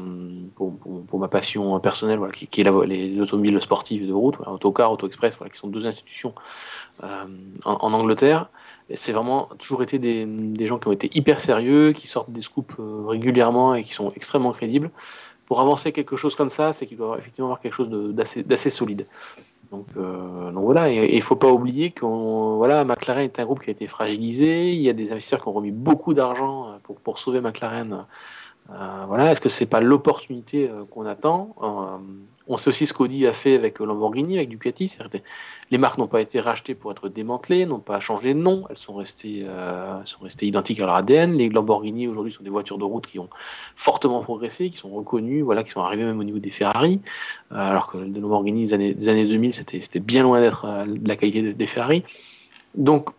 pour, ma passion personnelle, voilà, qui, est la, les, automobiles sportives de route, Autocar, Auto Express, voilà, qui sont deux institutions euh, en, Angleterre. C'est vraiment toujours été des, gens qui ont été hyper sérieux, qui sortent des scoops euh, régulièrement et qui sont extrêmement crédibles. Pour avancer quelque chose comme ça, c'est qu'il doit effectivement avoir quelque chose d'assez solide. Donc, euh, donc, voilà, et il ne faut pas oublier que voilà, McLaren est un groupe qui a été fragilisé. Il y a des investisseurs qui ont remis beaucoup d'argent pour, pour, sauver McLaren. Voilà, est-ce que c'est pas l'opportunité qu'on attend? On sait aussi ce qu'Audi a fait avec Lamborghini, avec Ducati. Les marques n'ont pas été rachetées pour être démantelées, n'ont pas changé de nom, elles sont restées, euh, sont restées identiques à leur ADN. Les Lamborghini aujourd'hui sont des voitures de route qui ont fortement progressé, qui sont reconnues, voilà, qui sont arrivées même au niveau des Ferrari, euh, alors que les Lamborghini des années, des années 2000, c'était bien loin d'être euh, la qualité des Ferrari. Donc,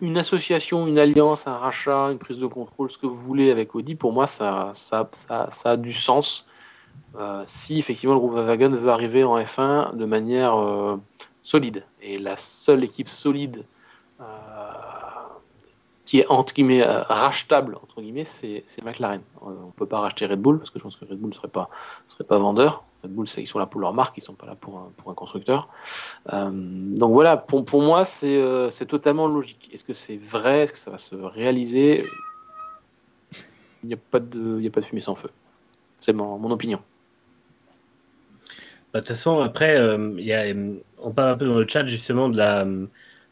une association, une alliance, un rachat, une prise de contrôle, ce que vous voulez avec Audi, pour moi, ça, ça, ça, a du sens. si effectivement le groupe Volkswagen veut arriver en F1 de manière solide. Et la seule équipe solide euh, qui est entre guillemets euh, rachetable entre guillemets, c'est McLaren. On ne peut pas racheter Red Bull parce que je pense que Red Bull ne serait pas, serait pas vendeur. Red ils sont là pour leur marque, ils sont pas là pour un, constructeur. Euh, donc voilà, pour, moi, c'est totalement logique. Est-ce que c'est vrai? Est-ce que ça va se réaliser? Il n'y a, pas de, fumée sans feu. C'est mon, opinion. Bah, de toute façon, après, euh, on parle un peu dans le chat justement de,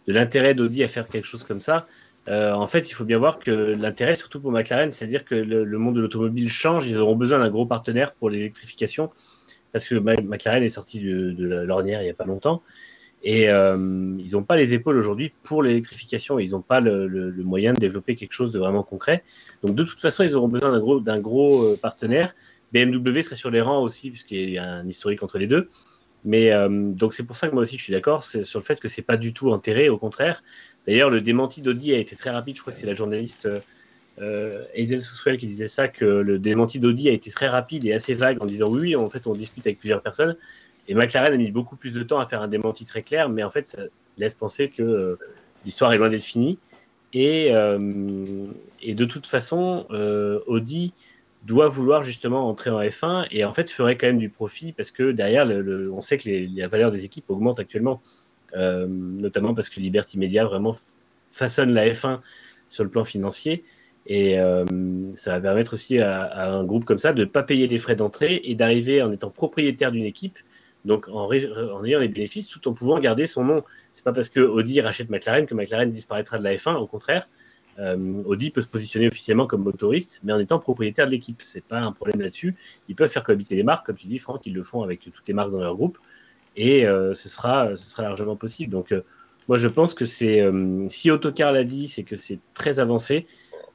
l'intérêt d'Audi à faire quelque chose comme ça. Euh, en fait, il faut bien voir que l'intérêt, surtout pour McLaren, c'est-à-dire que le, monde de l'automobile change. Ils auront besoin d'un gros partenaire pour l'électrification, parce que McLaren est sorti de, l'ornière il n'y a pas longtemps. Et euh, ils n'ont pas les épaules aujourd'hui pour l'électrification. Ils n'ont pas le, moyen de développer quelque chose de vraiment concret. Donc, de toute façon, ils auront besoin d'un gros, gros partenaire. BMW serait sur les rangs aussi, puisqu'il y a un historique entre les deux. Mais euh, donc c'est pour ça que moi aussi je suis d'accord sur le fait que c'est pas du tout enterré, au contraire. D'ailleurs, le démenti d'Audi a été très rapide. Je crois que c'est la journaliste euh, Hazel qui disait ça, que le démenti d'Audi a été très rapide et assez vague en disant oui, en fait, on discute avec plusieurs personnes. Et McLaren a mis beaucoup plus de temps à faire un démenti très clair, mais en fait, ça laisse penser que euh, l'histoire est loin d'être finie. Et, euh, et, de toute façon, Audi doit vouloir justement entrer en F1 et en fait ferait quand même du profit parce que derrière, on sait que la valeur des équipes augmente actuellement, euh, notamment parce que Liberty Media vraiment façonne la F1 sur le plan financier et euh, ça va permettre aussi à, un groupe comme ça de ne pas payer les frais d'entrée et d'arriver en étant propriétaire d'une équipe, donc en, ayant les bénéfices tout en pouvant garder son nom. C'est pas parce que Audi rachète McLaren que McLaren disparaîtra de la F1, au contraire. Euh, Audi peut se positionner officiellement comme motoriste, mais en étant propriétaire de l'équipe. C'est pas un problème là-dessus. Ils peuvent faire cohabiter les marques, comme tu dis, Franck, ils le font avec toutes les marques dans leur groupe, et euh, ce, sera, ce sera largement possible. Donc, moi, je pense que c'est, si Autocar l'a dit, c'est que c'est très avancé.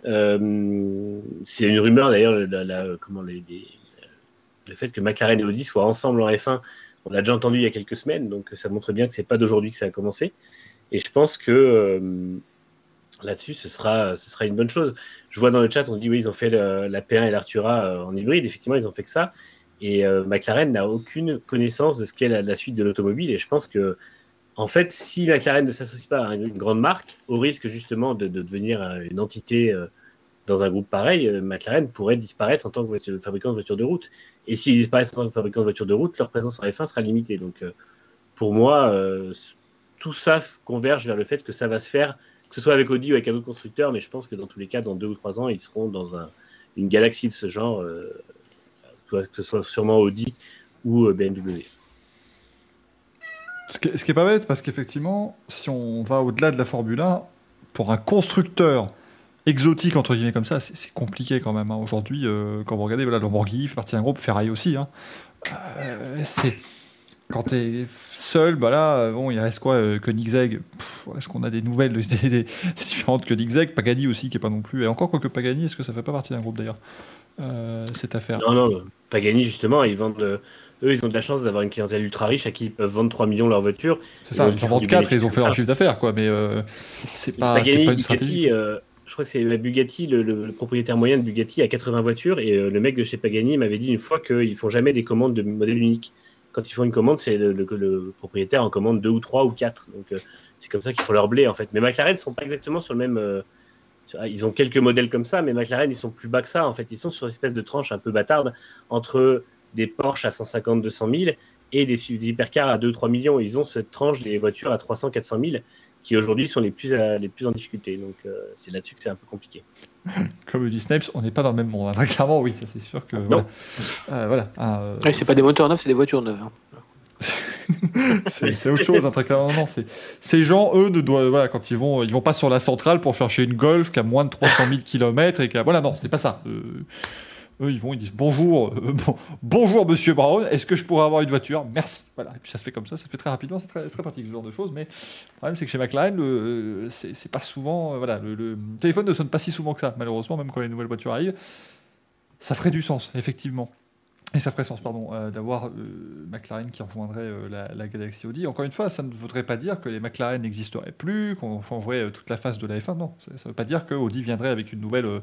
C'est une rumeur d'ailleurs, le fait que McLaren et Audi soient ensemble en F1 On l'a déjà entendu il y a quelques semaines, donc ça montre bien que c'est pas d'aujourd'hui que ça a commencé. Et je pense que là-dessus, ce sera, une bonne chose. Je vois dans le chat, on dit oui, ils ont fait la P1 et l'Artura en hybride. Effectivement, ils ont fait que ça. Et McLaren n'a aucune connaissance de ce qu'est la, suite de l'automobile. Et je pense que en fait, si McLaren ne s'associe pas à une, grande marque, au risque justement de, devenir une entité euh, dans un groupe pareil, euh, McLaren pourrait disparaître en tant que fabricant de voitures de route. Et s'ils disparaissent en tant que fabricant de voitures de route, leur présence en F1 sera limitée. Donc, euh, pour moi, tout ça converge vers le fait que ça va se faire, que ce soit avec Audi ou avec un autre constructeur, mais je pense que dans tous les cas, dans deux ou trois ans, ils seront dans une galaxie de ce genre, que ce soit sûrement Audi ou BMW. Ce qui, est pas bête, parce qu'effectivement, si on va au-delà de la Formule 1, pour un constructeur exotique, entre guillemets, comme ça, c'est compliqué quand même. Hein. Aujourd'hui, euh, quand vous regardez, voilà, Lamborghini fait partie d'un groupe, Ferrari aussi. Hein. Euh, c'est quand tu es seul, bah euh, bon, il reste quoi euh, Koenigsegg? Est-ce qu'on a des nouvelles des, des, différentes Koenigsegg? Pagani aussi, qui est pas non plus. Et encore quoi que Pagani, est-ce que ça fait pas partie d'un groupe d'ailleurs Cette affaire? Non, non, Pagani, justement, ils vendent eux, ils ont de la chance d'avoir une clientèle ultra riche à qui ils peuvent vendre 3 millions leur voiture. C'est ça, ils en vendent 4 et ils ont fait leur chiffre d'affaires, quoi. Mais euh, c'est pas, pas, une stratégie. Euh, je crois que c'est la Bugatti, le, propriétaire moyen de Bugatti a 80 voitures et euh, le mec de chez Pagani m'avait dit une fois qu'ils font jamais des commandes de modèle unique. Quand ils font une commande, c'est le, le, propriétaire en commande 2 ou 3 ou 4. Donc c'est comme ça qu'ils font leur blé en fait. Mais McLaren ne sont pas exactement sur le même. ils ont quelques modèles comme ça, mais McLaren ils sont plus bas que ça en fait. Ils sont sur une espèce de tranche un peu bâtarde entre des Porsche à 150-200 000 et des, hypercars à 2-3 millions. Ils ont cette tranche des voitures à 300-400 000 qui aujourd'hui sont les plus, euh, les plus en difficulté. Donc euh, c'est là-dessus que c'est un peu compliqué. Comme le dit Snipes, on n'est pas dans le même monde. Hein. clairement, oui, ça c'est sûr que. Non. Voilà. Euh, ah, c'est pas des moteurs neufs, c'est des voitures neuves. Hein. c'est autre chose, hein, très clairement. Non, ces gens, eux, ne doivent, voilà, quand ils vont, ils vont pas sur la centrale pour chercher une Golf qui a moins de 300 000 km et qui a, voilà, non, c'est pas ça. Eux, ils vont, ils disent bonjour, euh, bonjour Monsieur Brown, est-ce que je pourrais avoir une voiture? Merci. Voilà. Et puis ça se fait comme ça, ça se fait très rapidement, c'est très, pratique ce genre de choses. Mais le problème, c'est que chez McLaren, euh, pas souvent, euh, voilà, le, téléphone ne sonne pas si souvent que ça, malheureusement, même quand les nouvelles voitures arrivent. Ça ferait du sens, effectivement. Et ferait sens, pardon, euh, d'avoir euh, McLaren qui rejoindrait euh, la, la, Galaxy Audi. Encore une fois, ça ne voudrait pas dire que les McLaren n'existeraient plus, qu'on changerait toute la face de la F1. Non, ça ne veut pas dire que Audi viendrait avec une nouvelle,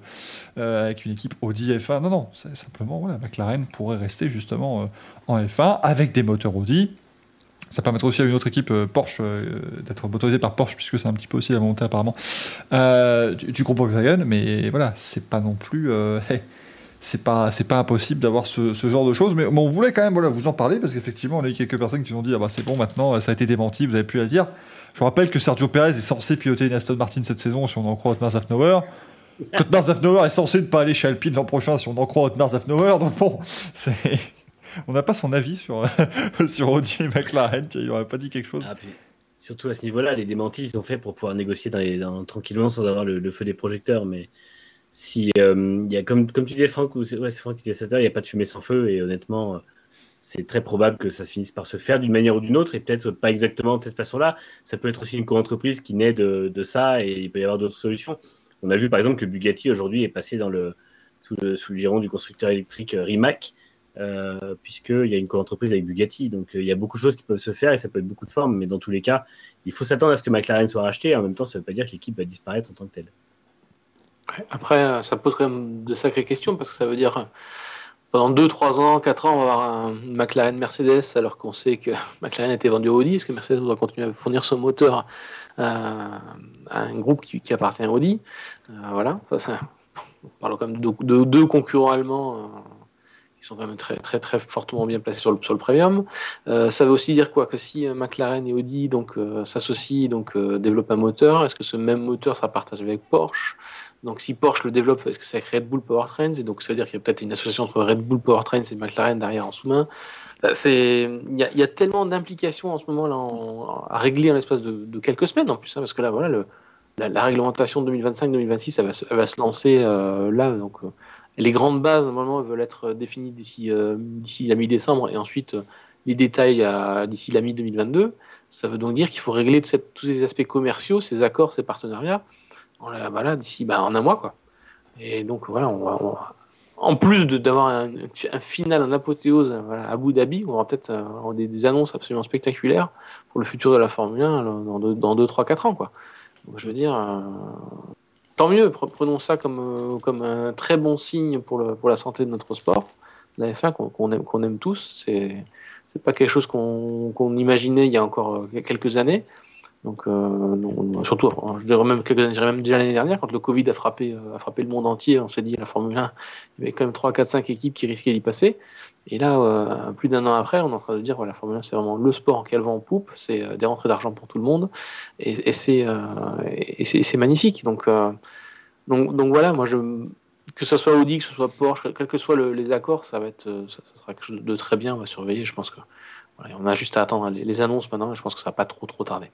avec une équipe Audi F1. Non, non, c'est simplement, voilà, McLaren pourrait rester justement en F1 avec des moteurs Audi. Ça permettrait aussi à une autre équipe Porsche d'être motorisée par Porsche, puisque c'est un petit peu aussi la volonté apparemment du, du, groupe Volkswagen. Mais voilà, c'est pas non plus. c'est pas c'est pas impossible d'avoir ce, genre de choses mais, on voulait quand même voilà vous en parler parce qu'effectivement on a eu quelques personnes qui nous ont dit ah bah c'est bon maintenant ça a été démenti vous avez plus à dire. Je vous rappelle que Sergio Perez est censé piloter une Aston Martin cette saison si on en croit Otmar Zafnauer. Otmar Zafnauer est censé ne pas aller chez Alpine l'an prochain si on en croit Otmar Zafnauer. Donc bon c'est on n'a pas son avis sur sur Audi et McLaren il n'aurait pas dit quelque chose. Ah, surtout à ce niveau-là les démentis ils sont faits pour pouvoir négocier dans tranquillement sans avoir le, le feu des projecteurs mais si euh, comme, tu disais Franck, ou ouais, c'est Franck qui disait ça, il n'y a pas de fumée sans feu et honnêtement, c'est très probable que ça se finisse par se faire d'une manière ou d'une autre et peut-être pas exactement de cette façon-là. Ça peut être aussi une co-entreprise qui naît de, ça et il peut y avoir d'autres solutions. On a vu par exemple que Bugatti aujourd'hui est passé dans le, sous, le, sous giron du constructeur électrique euh, Rimac. Euh, puisqu'il y a une co-entreprise avec Bugatti. Donc euh, il y a beaucoup de choses qui peuvent se faire et ça peut être beaucoup de formes, mais dans tous les cas, il faut s'attendre à ce que McLaren soit racheté. en même temps, ça ne veut pas dire que l'équipe va disparaître en tant que telle. Après, ça pose quand même de sacrées questions parce que ça veut dire pendant 2, 3 ans, 4 ans, on va avoir un McLaren Mercedes alors qu'on sait que McLaren était vendu au Audi. Est-ce que Mercedes doit continuer à fournir son moteur à, un groupe qui, appartient à Audi euh, Voilà, ça, on parle quand même de, deux concurrents allemands. Euh, qui sont quand même très très très fortement bien placés sur le, sur le premium. Euh, ça veut aussi dire quoi que si McLaren et Audi s'associent donc développent un moteur, est-ce que ce même moteur sera partagé avec Porsche? Donc si Porsche le développe, est-ce que c'est avec Red Bull Powertrains Et donc ça veut dire qu'il y a peut-être une association entre Red Bull Powertrains et McLaren derrière en sous-main. Euh, il y, a tellement d'implications en ce moment là à régler en l'espace de, quelques semaines en plus, hein, parce que là voilà la, réglementation 2025-2026 elle, elle, va se lancer euh, là. Donc euh, les grandes bases normalement veulent être définies d'ici la mi-décembre et ensuite les détails d'ici la mi-2022. Ça veut donc dire qu'il faut régler tous ces aspects commerciaux, ces accords, ces partenariats voilà, d'ici bah, en un mois. Quoi. Et donc voilà, on en plus d'avoir un, final en apothéose à Abu Dhabi, on aura peut-être euh, des, annonces absolument spectaculaires pour le futur de la Formule 1 dans 2, 3, 4 ans. Quoi. Je veux dire, euh, tant mieux, prenons ça comme, euh, comme un très bon signe pour, le, pour la santé de notre sport, la F1 qu'on aime, qu'on aime tous. C'est pas quelque chose qu'on imaginait il y a encore quelques années. Donc, euh, surtout, je dirais même, même déjà l'année dernière, quand le Covid a frappé, euh, a frappé le monde entier, on s'est dit, la Formule 1, il y avait quand même 3, 4, 5 équipes qui risquaient d'y passer. Et là, euh, plus d'un an après, on est en train de dire, voilà, la Formule 1, c'est vraiment le sport qui a le vent en poupe, c'est des rentrées d'argent pour tout le monde, et, et c'est magnifique. Donc, donc, donc, voilà, moi, que ce soit Audi, que ce soit Porsche, quels que soient les accords, ça va être, ça, sera quelque chose de très bien, on va surveiller. Je pense que on a juste à attendre les, les annonces maintenant, et je pense que ça va pas trop, trop tarder.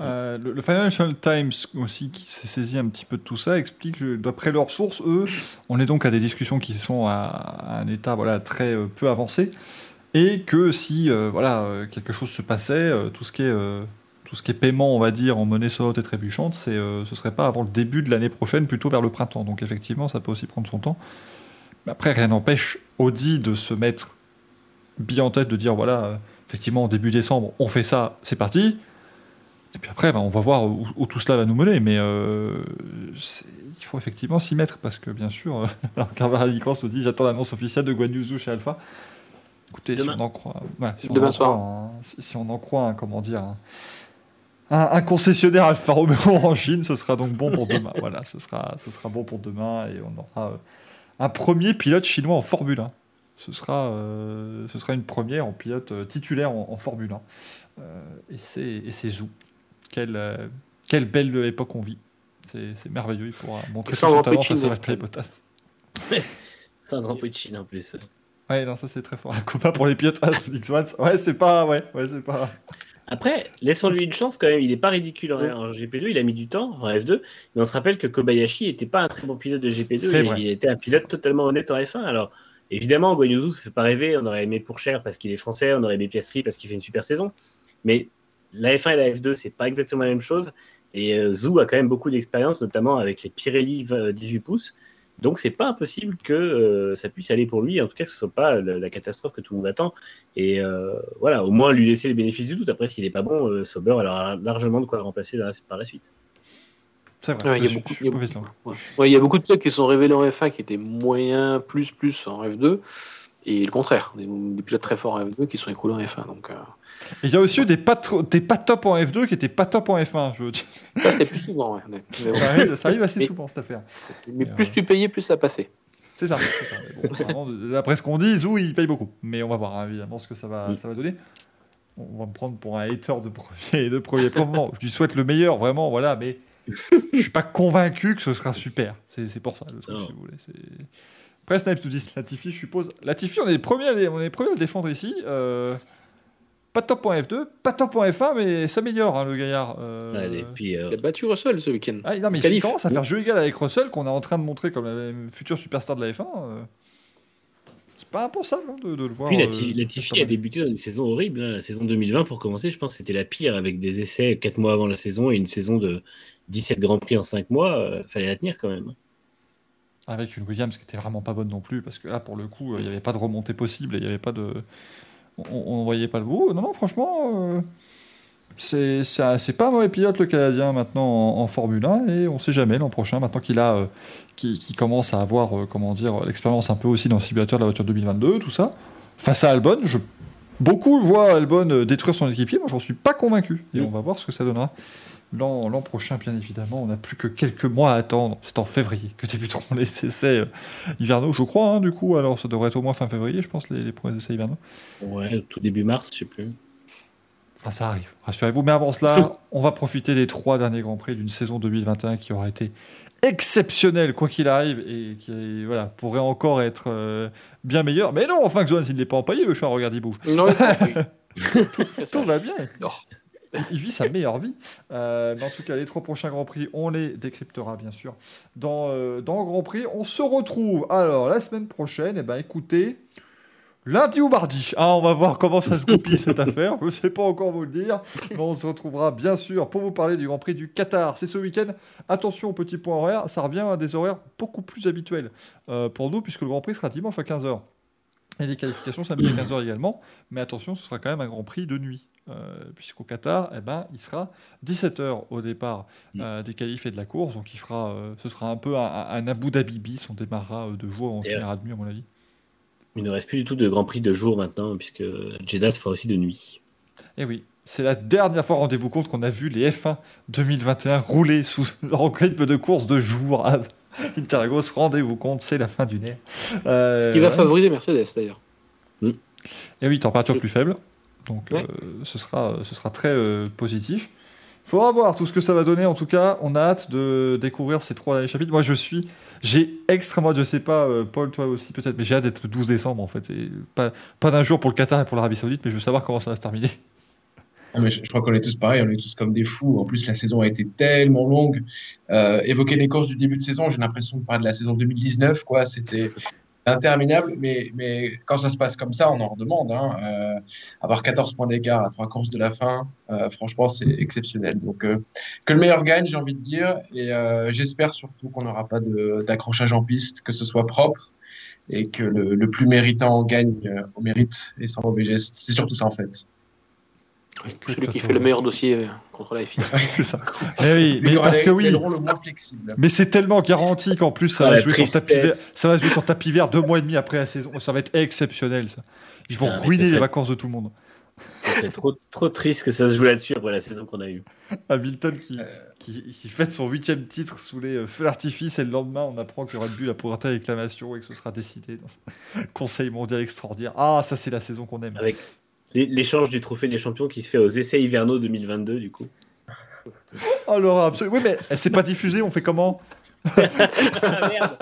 Euh, le, Financial Times aussi, qui s'est saisi un petit peu de tout ça, explique que d'après leurs sources, eux, on est donc à des discussions qui sont à, un état voilà, très euh, peu avancé, et que si euh, voilà, quelque chose se passait, tout, ce qui est, tout ce qui est paiement, on va dire, en monnaie saute et trébuchante, c'est, ce serait pas avant le début de l'année prochaine, plutôt vers le printemps. Donc effectivement, ça peut aussi prendre son temps. Mais après, rien n'empêche Audi de se mettre bien en tête, de dire voilà, effectivement, début décembre, on fait ça, c'est parti et puis après, bah, on va voir où, tout cela va nous mener, mais euh, il faut effectivement s'y mettre, parce que bien sûr, euh, Carvalho nous dit j'attends l'annonce officielle de Guan chez Alpha. Écoutez, si on en croit, si, on en croit si, on en croit, comment dire, un, concessionnaire Alfa Romeo en Chine, ce sera donc bon pour demain. voilà, ce sera, ce sera bon pour demain, et on aura euh, un premier pilote chinois en Formule 1. Ce sera, ce sera une première en pilote titulaire en, Formule 1. et c'est Zou. Quelle, euh, quelle belle époque on vit. C'est merveilleux, il pourra montrer tout son talent face à Valtteri Bottas. c'est un grand prix de Chine en plus. Ouais, non, ça c'est très fort. Un copain pour les pilotes X1. Ouais, c'est pas. Ouais, ouais c'est pas. Après, laissons-lui une chance quand même. Il n'est pas ridicule en, GP2. Il a mis du temps en F2. Mais on se rappelle que Kobayashi n'était pas un très bon pilote de GP2. Il était un pilote totalement honnête en F1. Alors, évidemment, Guanyuzu, ça fait pas rêver. On aurait aimé pour cher parce qu'il est français. On aurait aimé Piastri parce qu'il fait une super saison. Mais la F1 et la F2, c'est pas exactement la même chose. Et euh, Zou a quand même beaucoup d'expérience, notamment avec les Pirelli 18 pouces. Donc c'est pas impossible que euh, ça puisse aller pour lui, en tout cas que ce soit pas la, catastrophe que tout le monde attend. Et euh, voilà, au moins lui laisser les bénéfices du doute. Après, s'il n'est pas bon, Sauber aura largement de quoi le remplacer par la suite. C'est vrai. il, y a beaucoup, il y a beaucoup de pilotes qui sont révélés en F1 qui étaient moyens plus plus en F2 et le contraire, des, pilotes très forts en F2 qui sont écoulés en F1. Donc il y a aussi eu des pas, des pas top en F2 qui étaient pas top en F1. Je... Ça, plus souvent, ouais. ça, arrive, assez souvent, cette affaire. Mais plus tu payais, plus ça passait. C'est ça. D'après ce qu'on dit, Zou, il paye beaucoup. Mais on va voir, hein, évidemment, ce que ça va, ça va donner. On va me prendre pour un hater de premier, de premier plan. je lui souhaite le meilleur, vraiment, voilà, mais je suis pas convaincu que ce sera super. C'est pour ça, le truc, si vous voulez. Après, Snipes nous dit Latifi, je suppose. Latifi, on est les premiers à, on est les premiers à le défendre ici. Euh, pas top en F2, pas top en F1, mais s'améliore hein, le gaillard. Euh... puis, euh, Il a battu Russell ce week-end. Ah, non, mais il commence à faire jeu égal avec Russell qu'on est en train de montrer comme la future superstar de la F1. Euh. C'est pas impensable hein, de, le voir. Puis Latifi euh, a débuté dans une saison horrible. Hein. La saison 2020, pour commencer, je pense que c'était la pire avec des essais 4 mois avant la saison et une saison de 17 Grands Prix en 5 mois. fallait la tenir quand même. Avec une Williams qui était vraiment pas bonne non plus, parce que là, pour le coup, il n'y avait pas de remontée possible et il n'y avait pas de on ne voyait pas le bout. Non, non, franchement, euh, c'est pas un mauvais pilote le Canadien maintenant en, Formule 1 et on sait jamais l'an prochain, maintenant qu'il a, euh, qui, commence à avoir, euh, comment dire, l'expérience un peu aussi dans le simulateur de la voiture 2022, tout ça. Face à Albon, je, beaucoup voient Albon détruire son équipier, moi j'en suis pas convaincu. Et on va voir ce que ça donnera. L'an prochain, bien évidemment, on n'a plus que quelques mois à attendre. C'est en février que débuteront les essais euh, hivernaux, je crois, hein, du coup. Alors, ça devrait être au moins fin février, je pense, les, premiers essais hivernaux. Ouais, tout début mars, je sais plus. Enfin, ça arrive, rassurez-vous. Mais avant cela, on va profiter des trois derniers Grands Prix d'une saison 2021 qui aura été exceptionnelle, quoi qu'il arrive, et qui voilà, pourrait encore être euh, bien meilleure. Mais non, enfin, Xoan, s'il n'est pas empaillé, le chat, regarde, il bouge. Non, tout, tout, va bien. Non il vit sa meilleure vie. Euh, mais en tout cas, les trois prochains Grands Prix, on les décryptera bien sûr dans, euh, Grand Prix. On se retrouve alors la semaine prochaine. Et eh ben écoutez, lundi ou mardi. Ah, on va voir comment ça se goupille cette affaire. Je ne sais pas encore vous le dire. Mais on se retrouvera bien sûr pour vous parler du Grand Prix du Qatar. C'est ce week-end. Attention au petit point horaire. Ça revient à des horaires beaucoup plus habituels euh, pour nous puisque le Grand Prix sera dimanche à 15h. Et les qualifications samedi à 15h également. Mais attention, ce sera quand même un Grand Prix de nuit. Euh, puisqu'au Qatar, eh ben, il sera 17h au départ mm. euh, des qualifs et de la course. Donc il fera, ce sera un peu un, un Abu Dhabi bis. On démarrera de jour, on finira de nuit à mon avis. Il ne reste plus du tout de Grand Prix de jour maintenant, puisque Jeddah se fera aussi de nuit. Et eh oui, c'est la dernière fois, rendez-vous compte, qu'on a vu les F1 2021 rouler sous en rythme de course de jour à Interlagos. Rendez-vous compte, c'est la fin du nez. Euh, Ce qui va favoriser Mercedes d'ailleurs. Et eh oui, température plus faible. Donc euh, ce, sera, ce sera très euh, positif. Faudra voir tout ce que ça va donner. En tout cas, on a hâte de découvrir ces trois chapitres. Moi, je suis, j'ai extrêmement, je sais pas, euh, Paul, toi aussi peut-être, mais j'ai hâte d'être le 12 décembre en fait. C'est pas, pas d'un jour pour le Qatar et pour l'Arabie Saoudite, mais je veux savoir comment ça va se terminer. Ah, mais je, crois qu'on est tous pareils, on est tous comme des fous. En plus, la saison a été tellement longue. Euh, évoquer les courses du début de saison, j'ai l'impression de parler de la saison 2019. Quoi. C'était, interminable, mais, mais quand ça se passe comme ça, on en redemande. Hein. Euh, avoir 14 points d'écart à trois courses de la fin, euh, franchement, c'est exceptionnel. Donc, euh, que le meilleur gagne, j'ai envie de dire, et j'espère surtout qu'on n'aura pas d'accrochage en piste, que ce soit propre et que le, plus méritant gagne au mérite et sans mauvais geste. C'est surtout ça en fait. Celui qui fait le meilleur dossier euh, contre la FIA. c'est ça. Mais oui, mais parce que oui. Mais c'est tellement garanti qu'en plus ça, va jouer sur tapis vert, ça va jouer sur tapis vert deux mois et demi après la saison. Ça va être exceptionnel ça. Ils vont ruiner les vacances de tout le monde. Ça serait trop, trop triste que ça se joue là-dessus après la saison qu'on a eue. Hamilton qui, qui, qui, fête son huitième titre sous les feux d'artifice et le lendemain on apprend que Red Bull a présenté réclamation et que ce sera décidé dans Conseil mondial extraordinaire. Ah ça c'est la saison qu'on aime. Avec L'échange du trophée des champions qui se fait aux essais hivernaux 2022, du coup. Oh, Laura, absolument. Oui, mais c'est pas diffusé, on fait comment? Ah, merde.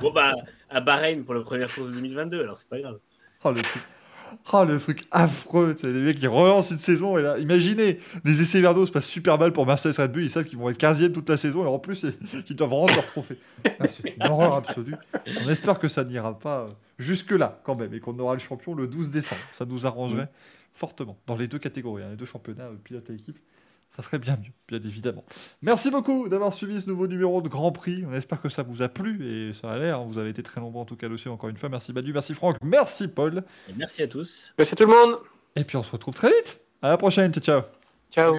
Bon, bah, à Bahreïn pour la première course de 2022, alors c'est pas grave. Oh, le truc. Oh, le truc affreux, c'est des mecs qui relancent une saison et là, imaginez, les essais hivernaux se passent super mal pour Mercedes Red Bull, ils savent qu'ils vont être 15e toute la saison et en plus, ils doivent rendre leur trophée. Ah, c'est une horreur absolue. On espère que ça n'ira pas euh, jusque-là quand même et qu'on aura le champion le 12 décembre. Ça nous arrangerait fortement dans les deux catégories, hein, les deux championnats, euh, pilote et équipe. Ça serait bien mieux, bien évidemment. Merci beaucoup d'avoir suivi ce nouveau numéro de Grand Prix. On espère que ça vous a plu et ça a l'air. Vous avez été très nombreux en tout cas aussi. Encore une fois, merci Badu, merci Franck, merci Paul. Et merci à tous. Merci à tout le monde. Et puis on se retrouve très vite. À la prochaine. Ciao. Ciao.